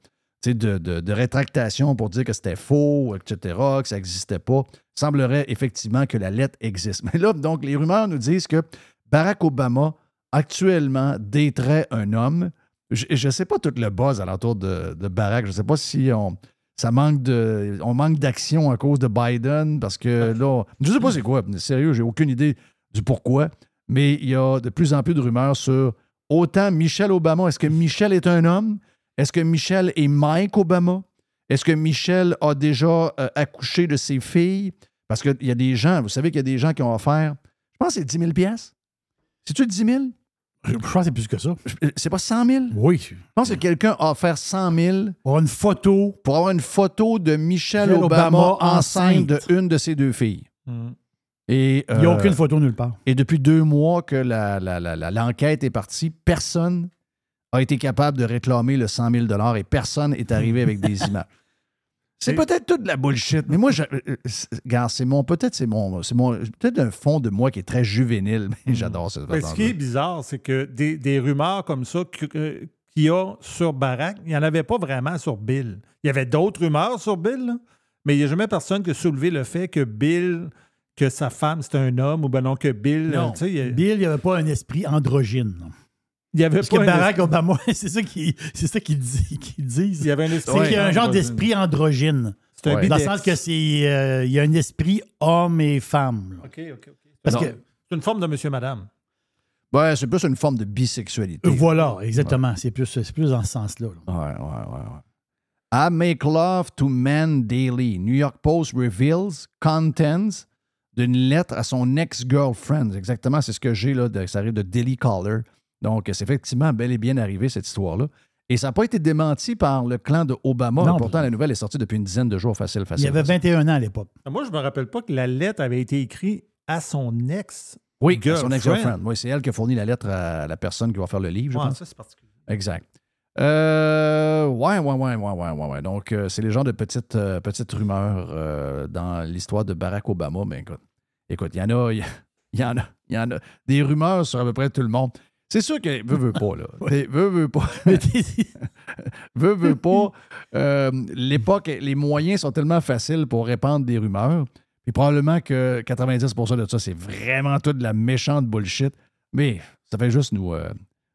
Speaker 1: de, de- rétractation pour dire que c'était faux, etc., que ça n'existait pas. Il semblerait effectivement que la lettre existe. <laughs> Mais là, donc, les rumeurs nous disent que Barack Obama, actuellement, daterait un homme. Je ne sais pas tout le buzz alentour de, de Barack. Je ne sais pas si on, ça manque de, on manque d'action à cause de Biden, parce que là, je ne sais pas c'est quoi. Sérieux, j'ai aucune idée du pourquoi. Mais il y a de plus en plus de rumeurs sur autant Michelle Obama. Est-ce que Michelle est un homme? Est-ce que Michelle est Mike Obama? Est-ce que Michelle a déjà euh, accouché de ses filles? Parce qu'il y a des gens, vous savez qu'il y a des gens qui ont offert, je pense que c'est 10 000 piastres. C'est-tu 10 000?
Speaker 6: Je pense que c'est plus que ça.
Speaker 1: C'est pas 100 000?
Speaker 6: Oui.
Speaker 1: Je pense que quelqu'un a offert 100 000
Speaker 6: pour une photo.
Speaker 1: Pour avoir une photo de Michelle
Speaker 6: Michelle
Speaker 1: Obama,
Speaker 6: Obama
Speaker 1: enceinte de une de ses deux filles.
Speaker 7: Mm.
Speaker 1: Et,
Speaker 6: Il n'y a
Speaker 1: euh,
Speaker 6: aucune photo nulle part.
Speaker 1: Et depuis deux mois que la- la- la- la- l'enquête est partie, personne a été capable de réclamer le 100 000 et personne est arrivé avec des <laughs> images. C'est peut-être toute de la bullshit, mais moi, je, euh, euh, c'est- regarde, c'est mon, peut-être c'est mon, c'est mon, peut-être un fond de moi qui est très juvénile, mais j'adore cette
Speaker 7: Mais ce qui est bizarre, c'est que des, des rumeurs comme ça qu'il y a sur Barack, il n'y en avait pas vraiment sur Bill. Il y avait d'autres rumeurs sur Bill, là, mais il n'y a jamais personne qui a soulevé le fait que Bill, que sa femme, c'était un homme, ou ben non, que Bill.
Speaker 6: Non,
Speaker 7: tu sais, il y a-
Speaker 6: Bill, il n'y avait pas un esprit androgyne. non.
Speaker 7: Il y avait
Speaker 6: Parce
Speaker 7: pas
Speaker 6: que
Speaker 7: un
Speaker 6: Barack
Speaker 7: esprit-
Speaker 6: Obama, <laughs> c'est ça qu'ils c'est ça qu'ils dit- disent.
Speaker 7: Il y avait un esprit
Speaker 6: C'est qu'il y a un genre d'esprit androgyne.
Speaker 7: C'est un
Speaker 6: Dans le sens que c'est euh, il y a un esprit homme et femme. là.
Speaker 7: OK, OK, OK.
Speaker 6: Parce
Speaker 7: Non,
Speaker 6: que
Speaker 7: C'est une forme de monsieur-madame.
Speaker 1: Ouais, c'est plus une forme de bisexualité.
Speaker 6: voilà, exactement. C'est plus, c'est plus dans ce sens-là. là.
Speaker 1: Ouais, ouais, ouais, ouais. I make love to men daily. New York Post reveals contents d'une lettre à son ex-girlfriend. Exactement, c'est ce que j'ai là. de- ça arrive de Daily Caller. Donc, c'est effectivement bel et bien arrivé, cette histoire-là. Et ça n'a pas été démenti par le clan de Obama.
Speaker 6: Non.
Speaker 1: Pourtant, la nouvelle est sortie depuis une dizaine de jours, facile,
Speaker 6: Il
Speaker 1: facile.
Speaker 6: y avait 21 ans à l'époque.
Speaker 7: Moi, je me rappelle pas que la lettre avait été écrite à son ex.
Speaker 1: Oui, à son
Speaker 7: girlfriend.
Speaker 1: ex-girlfriend. Oui, c'est elle qui a fourni la lettre à la personne qui va faire le livre, je
Speaker 7: Ouais,
Speaker 1: pense.
Speaker 7: ça, c'est particulier.
Speaker 1: Exact. Euh, ouais, ouais, ouais, ouais, ouais, ouais, ouais. Donc, euh, c'est les genres de petites, euh, petites rumeurs euh, dans l'histoire de Barack Obama. Mais écoute, écoute, il y en a, il y, il y en a, il y en a des rumeurs sur à peu près tout le monde. C'est sûr que veut, veut pas, là. <laughs> T'sais, Veut, veut pas. <laughs> veut, <laughs> veut pas. euh, L'époque, les moyens sont tellement faciles pour répandre des rumeurs. Puis probablement que 90% de ça, c'est vraiment tout de la méchante bullshit. Mais ça fait juste nous, euh,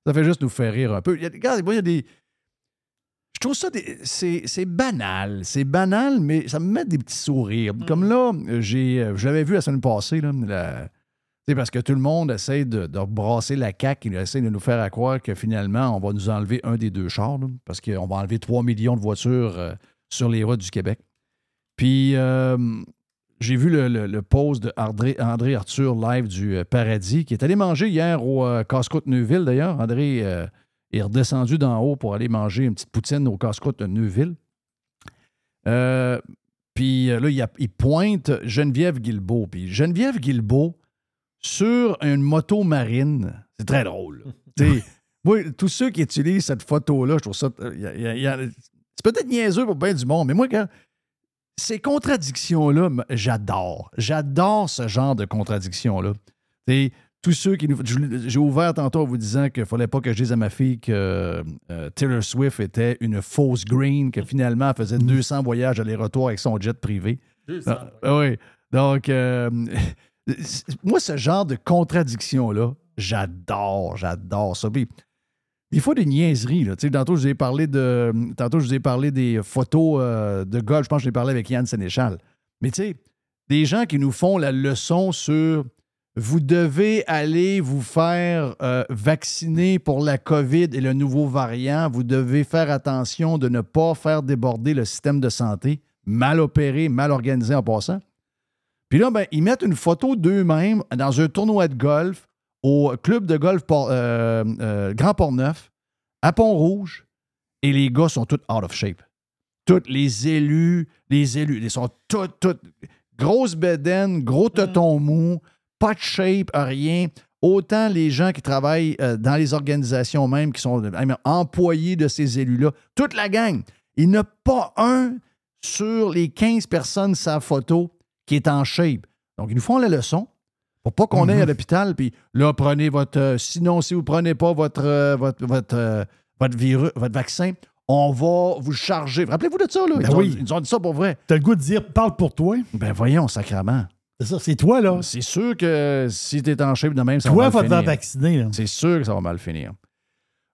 Speaker 1: ça fait juste nous faire rire un peu. Il y a, regarde, moi, il y a des. Je trouve ça, c'est banal. C'est banal, mais ça me met des petits sourires. Comme là, j'ai, euh, je l'avais vu la semaine passée, là, la- sais, parce que tout le monde essaie de, brasser la CAQ, il essaie de nous faire à croire que finalement, on va nous enlever un des deux chars, parce qu'on va enlever 3 millions de voitures euh, sur les routes du Québec. Puis, euh, j'ai vu le, le- de André, André Arthur live du euh, Paradis, qui est allé manger hier au euh, Casse-Croûte Neuville, d'ailleurs. André est redescendu d'en haut pour aller manger une petite poutine au Casse-Croûte de Neuville. Euh, puis là, il pointe Geneviève Guilbeault. Puis Geneviève Guilbeault sur une moto marine. C'est très drôle. <laughs> moi, tous ceux qui utilisent cette photo-là, je trouve ça. euh, c'est peut-être niaiseux pour bien du monde, mais moi, quand, ces contradictions-là, j'adore. J'adore ce genre de contradictions-là. Tous ceux qui nous. J'ai ouvert tantôt en vous disant qu'il ne fallait pas que je dise à ma fille que euh, Taylor Swift était une fausse green, que finalement, elle faisait <laughs> 200 voyages aller-retour avec son jet privé.
Speaker 7: 200,
Speaker 1: Ah, ah oui. Donc, euh, moi, ce genre de contradiction-là, j'adore, j'adore ça. Puis, des fois, des niaiseries. Là. Tantôt, je vous ai parlé de. Tantôt, je vous ai parlé des photos euh, de golf. Je pense que je parlé avec Yann Sénéchal. Mais tu sais, des gens qui nous font la leçon sur vous devez aller vous faire euh, vacciner pour la COVID et le nouveau variant. Vous devez faire attention de ne pas faire déborder le système de santé. Mal opéré, mal organisé en passant. Puis là, ben, ils mettent une photo d'eux-mêmes dans un tournoi de golf au club de golf Port- euh, euh, Grand Port-Neuf, à Pont-Rouge, et les gars sont tous out of shape. Tous les élus, les élus, ils sont tous, tous, grosse bedaine, gros teton mou, pas de shape, rien. Autant les gens qui travaillent euh, dans les organisations même, qui sont employés de ces élus-là, toute la gang. Il n'y a pas un sur les 15 personnes sa photo qui est en shape. Donc, ils nous font la leçon pour pas qu'on aille à l'hôpital, puis là, prenez votre. euh, sinon, si vous prenez pas votre, euh, votre, votre, euh, votre, virus, votre vaccin, on va vous charger. Rappelez-vous de ça, là. Ils,
Speaker 6: Ben
Speaker 1: ont,
Speaker 6: oui.
Speaker 1: ils nous ont dit ça pour vrai.
Speaker 6: T'as le goût de dire parle pour toi.
Speaker 1: Ben voyons, sacrement.
Speaker 6: C'est ça, c'est toi, là.
Speaker 1: C'est sûr que si t'es en shape de même, ça
Speaker 6: Toi,
Speaker 1: va
Speaker 6: va
Speaker 1: mal
Speaker 6: te faire
Speaker 1: finir.
Speaker 6: vacciner. là.
Speaker 1: C'est sûr que ça va mal finir.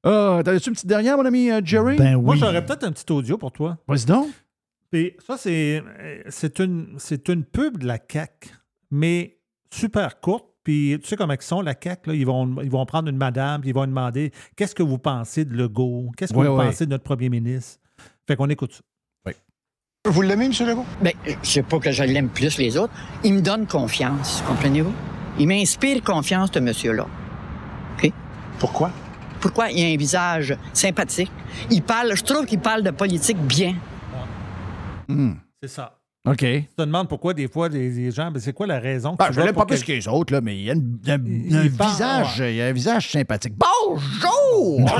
Speaker 1: Ah, T'avais-tu une petite dernière, mon ami euh, Jerry?
Speaker 6: Ben
Speaker 7: Moi,
Speaker 6: oui.
Speaker 7: j'aurais peut-être un petit audio pour toi.
Speaker 1: Vas-y donc.
Speaker 7: Puis ça, c'est euh, c'est une, c'est une pub de la CAQ, mais super courte. Puis tu sais comment ils sont, la CAQ, là, ils, vont, ils vont prendre une madame, puis ils vont lui demander Qu'est-ce que vous pensez de Legault? Qu'est-ce que
Speaker 1: Oui,
Speaker 7: vous
Speaker 1: oui.
Speaker 7: pensez de notre premier ministre? Fait qu'on écoute ça.
Speaker 14: Vous l'aimez, M. Legault?
Speaker 15: Ben, c'est pas que je l'aime plus les autres. Il me donne confiance, comprenez-vous? Il m'inspire confiance, ce monsieur-là. OK?
Speaker 14: Pourquoi?
Speaker 15: Pourquoi? Il a un visage sympathique? Il parle, je trouve qu'il parle de politique bien.
Speaker 1: Hmm.
Speaker 7: C'est ça.
Speaker 1: OK.
Speaker 7: Tu te demandes pourquoi des fois les, les gens, ben, c'est quoi la raison que
Speaker 1: Ben,
Speaker 7: tu
Speaker 1: je
Speaker 7: pour
Speaker 1: pas plus que les autres, là, mais il y a une- un,
Speaker 7: Il-
Speaker 1: un
Speaker 7: il parle,
Speaker 1: visage, il y a un visage sympathique. Bonjour! <laughs>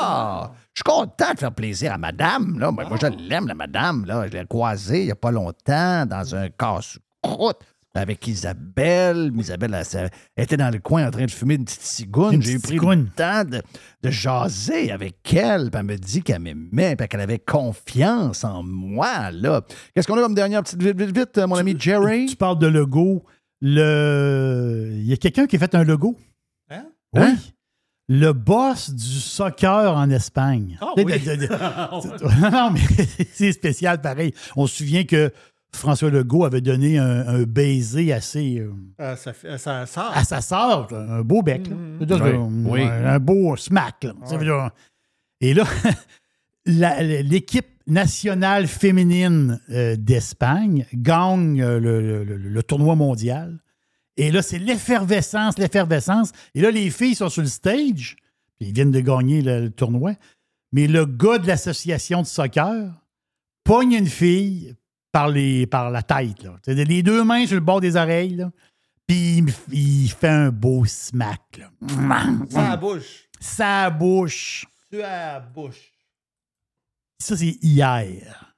Speaker 1: Ah! Je suis content de faire plaisir à madame. Là. Moi, moi, je l'aime, la madame. Là. Je l'ai croisée il n'y a pas longtemps dans un casse-croûte avec Isabelle. Isabelle elle, était dans le coin en train de fumer une petite cigoune.
Speaker 6: Une
Speaker 1: J'ai pris le temps de, de jaser avec elle. Puis elle me dit qu'elle m'aimait, puis qu'elle avait confiance en moi. là. Qu'est-ce qu'on a comme dernière petite vite, vite, vite, mon ami Jerry?
Speaker 6: Tu parles de logo. Le... Il y a quelqu'un qui a fait un logo.
Speaker 7: Hein?
Speaker 6: Oui.
Speaker 1: Hein?
Speaker 6: Le boss du soccer en Espagne.
Speaker 7: Ah
Speaker 6: sais,
Speaker 7: oui. <laughs> <laughs>
Speaker 6: non, mais <laughs> c'est spécial pareil. On se souvient que François Legault avait donné un, un baiser assez euh,
Speaker 7: Euh, euh,
Speaker 6: à sa sœur, un beau bec. là.
Speaker 7: Mhm.
Speaker 6: C'est-à-dire,
Speaker 1: Oui. Oui.
Speaker 6: Un, beau smack. là. Dire- Et là, <laughs> la- l'équipe nationale féminine euh, d'Espagne gagne euh, le, le- le- le tournoi mondial. Et là, c'est l'effervescence, l'effervescence. Et là, les filles sont sur le stage, puis ils viennent de gagner le, le tournoi. Mais le gars de l'association de soccer pogne une fille par, les, par la tête. Là. Les deux mains sur le bord des oreilles. là. Puis il, fait un beau smack. Là.
Speaker 7: Ça bouche.
Speaker 6: Sa bouche.
Speaker 7: Tu as la bouche.
Speaker 6: Ça, c'est hier.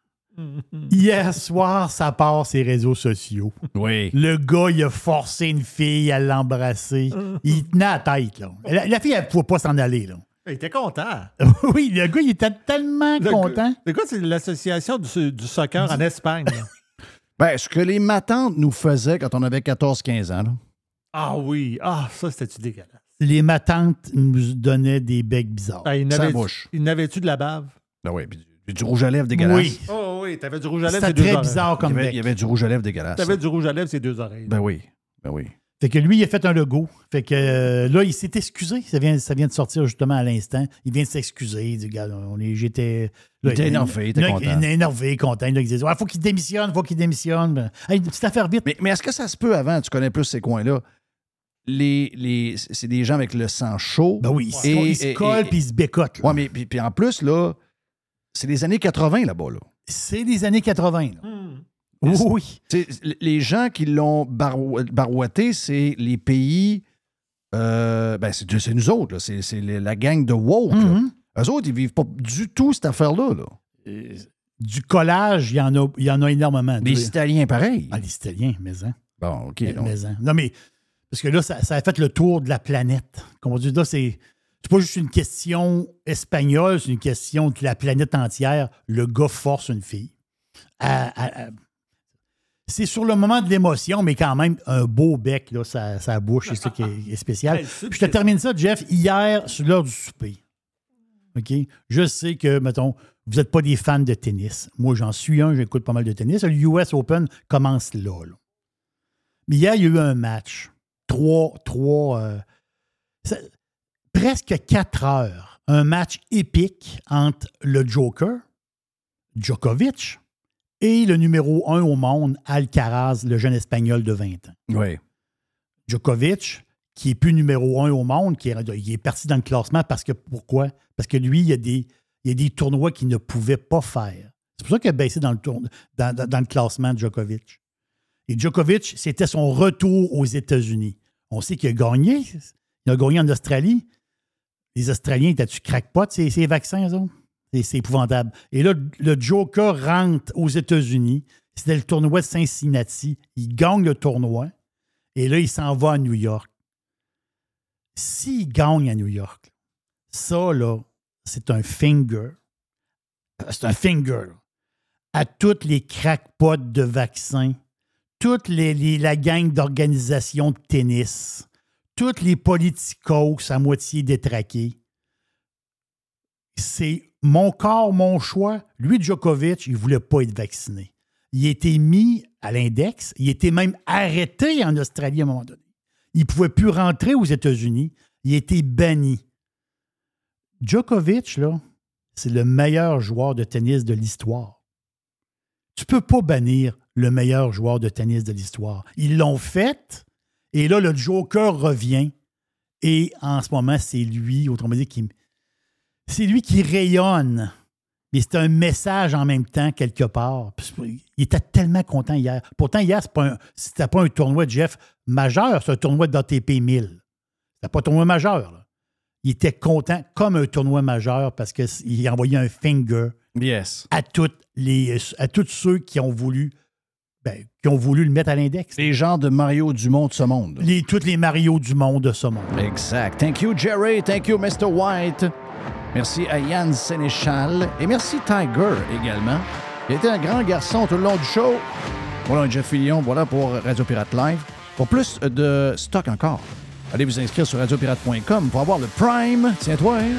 Speaker 6: Hier soir, ça part ses réseaux sociaux.
Speaker 1: Oui.
Speaker 6: Le gars, il a forcé une fille à l'embrasser. Il tenait à la tête, là. La, la fille, elle ne pouvait pas s'en aller, là.
Speaker 7: Il était content. <laughs>
Speaker 6: oui, le gars, il était tellement
Speaker 7: Le
Speaker 6: content.
Speaker 7: gars- C'est l'association du, du soccer en Espagne? <laughs>
Speaker 1: Ben, ce que les matantes nous faisaient quand on avait 14-15 ans, là.
Speaker 7: ah oui. Ah, ça, c'était-tu dégueulasse?
Speaker 6: Les matantes nous donnaient des becs bizarres.
Speaker 7: Ah, il
Speaker 1: Sans bouche.
Speaker 7: Il n'avait-tu de la bave?
Speaker 1: Ben oui, puis du, rouge à lèvres dégueulasse.
Speaker 6: Oui.
Speaker 7: Oh oui, t'avais du rouge à lèvres,
Speaker 6: C'était
Speaker 7: c'est deux
Speaker 6: très
Speaker 7: oreilles.
Speaker 6: bizarre
Speaker 1: Il
Speaker 6: comme
Speaker 1: y, avait,
Speaker 6: bec.
Speaker 1: il y avait du rouge à lèvres dégueulasse.
Speaker 7: T'avais du rouge à lèvres, c'est deux oreilles.
Speaker 1: Ben oui. Ben oui.
Speaker 6: Fait que lui, il a fait un logo. Fait que euh, là, il s'est excusé. Ça vient, ça vient de sortir justement à l'instant. Il vient de s'excuser. Il dit, Regarde, on est, j'étais.
Speaker 1: Il était énervé, il était
Speaker 6: là,
Speaker 1: content.
Speaker 6: Il est énervé, content. Là, il dit, Ah, faut qu'il démissionne, faut qu'il démissionne. Ben, Hey, une petite affaire vite.
Speaker 1: Mais, mais est-ce que ça se peut avant, tu connais plus ces coins-là? Les, les, c'est des gens avec le sang chaud.
Speaker 6: Ben oui,
Speaker 1: Et-
Speaker 6: il se
Speaker 1: et-
Speaker 6: colle
Speaker 1: et-
Speaker 6: puis il se bécote. là.
Speaker 1: Ouais, mais puis, puis en plus, là, c'est les années 80 là-bas. Là.
Speaker 6: C'est les années 80. là.
Speaker 7: Hmm.
Speaker 6: Oui,
Speaker 1: les gens qui l'ont barou- barouetté, c'est les pays. euh, ben, c'est, c'est nous autres, là. C'est, la gang de woke. là.
Speaker 6: Mhm.
Speaker 1: Eux autres, ils vivent pas du tout cette affaire-là. Là.
Speaker 6: Du collage, il y en a, il y en a énormément.
Speaker 1: Les Italiens, pareil.
Speaker 6: Ah, les Italiens, mais hein.
Speaker 1: Bon, OK.
Speaker 6: Mais-
Speaker 1: donc.
Speaker 6: mais, hein. Non, mais parce que là, ça, ça a fait le tour de la planète. Comme on dit, là, c'est. C'est pas juste une question espagnole, c'est une question de la planète entière. Le gars force une fille. à- à- à- c'est sur le moment de l'émotion, mais quand même un beau bec, là, sa, sa bouche, c'est ça qui est, est spécial. <laughs> Puis je te termine ça, Jeff, hier, sur l'heure du souper. OK? Je sais que, mettons, vous n'êtes pas des fans de tennis. Moi, j'en suis un, j'écoute pas mal de tennis. Le US Open commence là. là. Mais hier, il y a eu un match. Trois, trois, euh, presque quatre heures. Un match épique entre le Joker, Djokovic, et le numéro un au monde, Alcaraz, le jeune Espagnol de 20 ans.
Speaker 1: Oui.
Speaker 6: Djokovic, qui est plus numéro un au monde, qui est, il est parti dans le classement parce que pourquoi? Parce que lui, il y a des, il y a des tournois qu'il ne pouvait pas faire. C'est pour ça qu'il a baissé dans le, tourne- dans, dans- dans le classement de Djokovic. Et Djokovic, c'était son retour aux États-Unis. On sait qu'il a gagné. Il a gagné en Australie. Les Australiens, t'as-tu crackpot ces, ces vaccins, eux autres? C'est, épouvantable. Et là, le Joker rentre aux États-Unis. C'était le tournoi de Cincinnati. Il gagne le tournoi. Et là, il s'en va à New York. S'il gagne à New York, ça, là, c'est un finger c'est un finger, à toutes les crackpots de vaccins, toute les, les- la gang d'organisations de tennis, toutes les politicos à moitié détraqués. C'est mon corps, mon choix. Lui, Djokovic, il ne voulait pas être vacciné. Il a été mis à l'index. Il était même arrêté en Australie à un moment donné. Il ne pouvait plus rentrer aux États-Unis. Il a été banni. Djokovic, là, c'est le meilleur joueur de tennis de l'histoire. Tu peux pas bannir le meilleur joueur de tennis de l'histoire. Ils l'ont fait, et là, le Joker revient, et en ce moment, c'est lui, autrement dit, qui, c'est lui qui rayonne. Mais c'est un message en même temps, quelque part. Il était tellement content hier. Pourtant, hier, c'est pas c'était pas un tournoi de Jeff majeur, c'est un tournoi d'ATP 1000. C'était pas un tournoi majeur. là. Il était content comme un tournoi majeur parce qu'il a envoyé un finger
Speaker 1: yes.
Speaker 6: à, toutes les, à tous ceux qui ont voulu ben, qui ont voulu le mettre à l'index.
Speaker 1: Les gens de Mario Dumont de ce monde.
Speaker 6: Les, tous les Mario du monde de ce monde.
Speaker 1: Exact. Thank you, Jerry. Thank you, Mr. White. Merci à Yann Sénéchal. Et merci Tiger également. Il était un grand garçon tout le long du show. Voilà, Jeff Fillion. Voilà pour Radio Pirate Live. Pour plus de stock encore, allez vous inscrire sur radiopirate.com pour avoir le Prime. Tiens-toi, hein?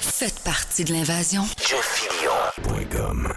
Speaker 4: Faites partie de l'invasion.
Speaker 5: JeffFillion.com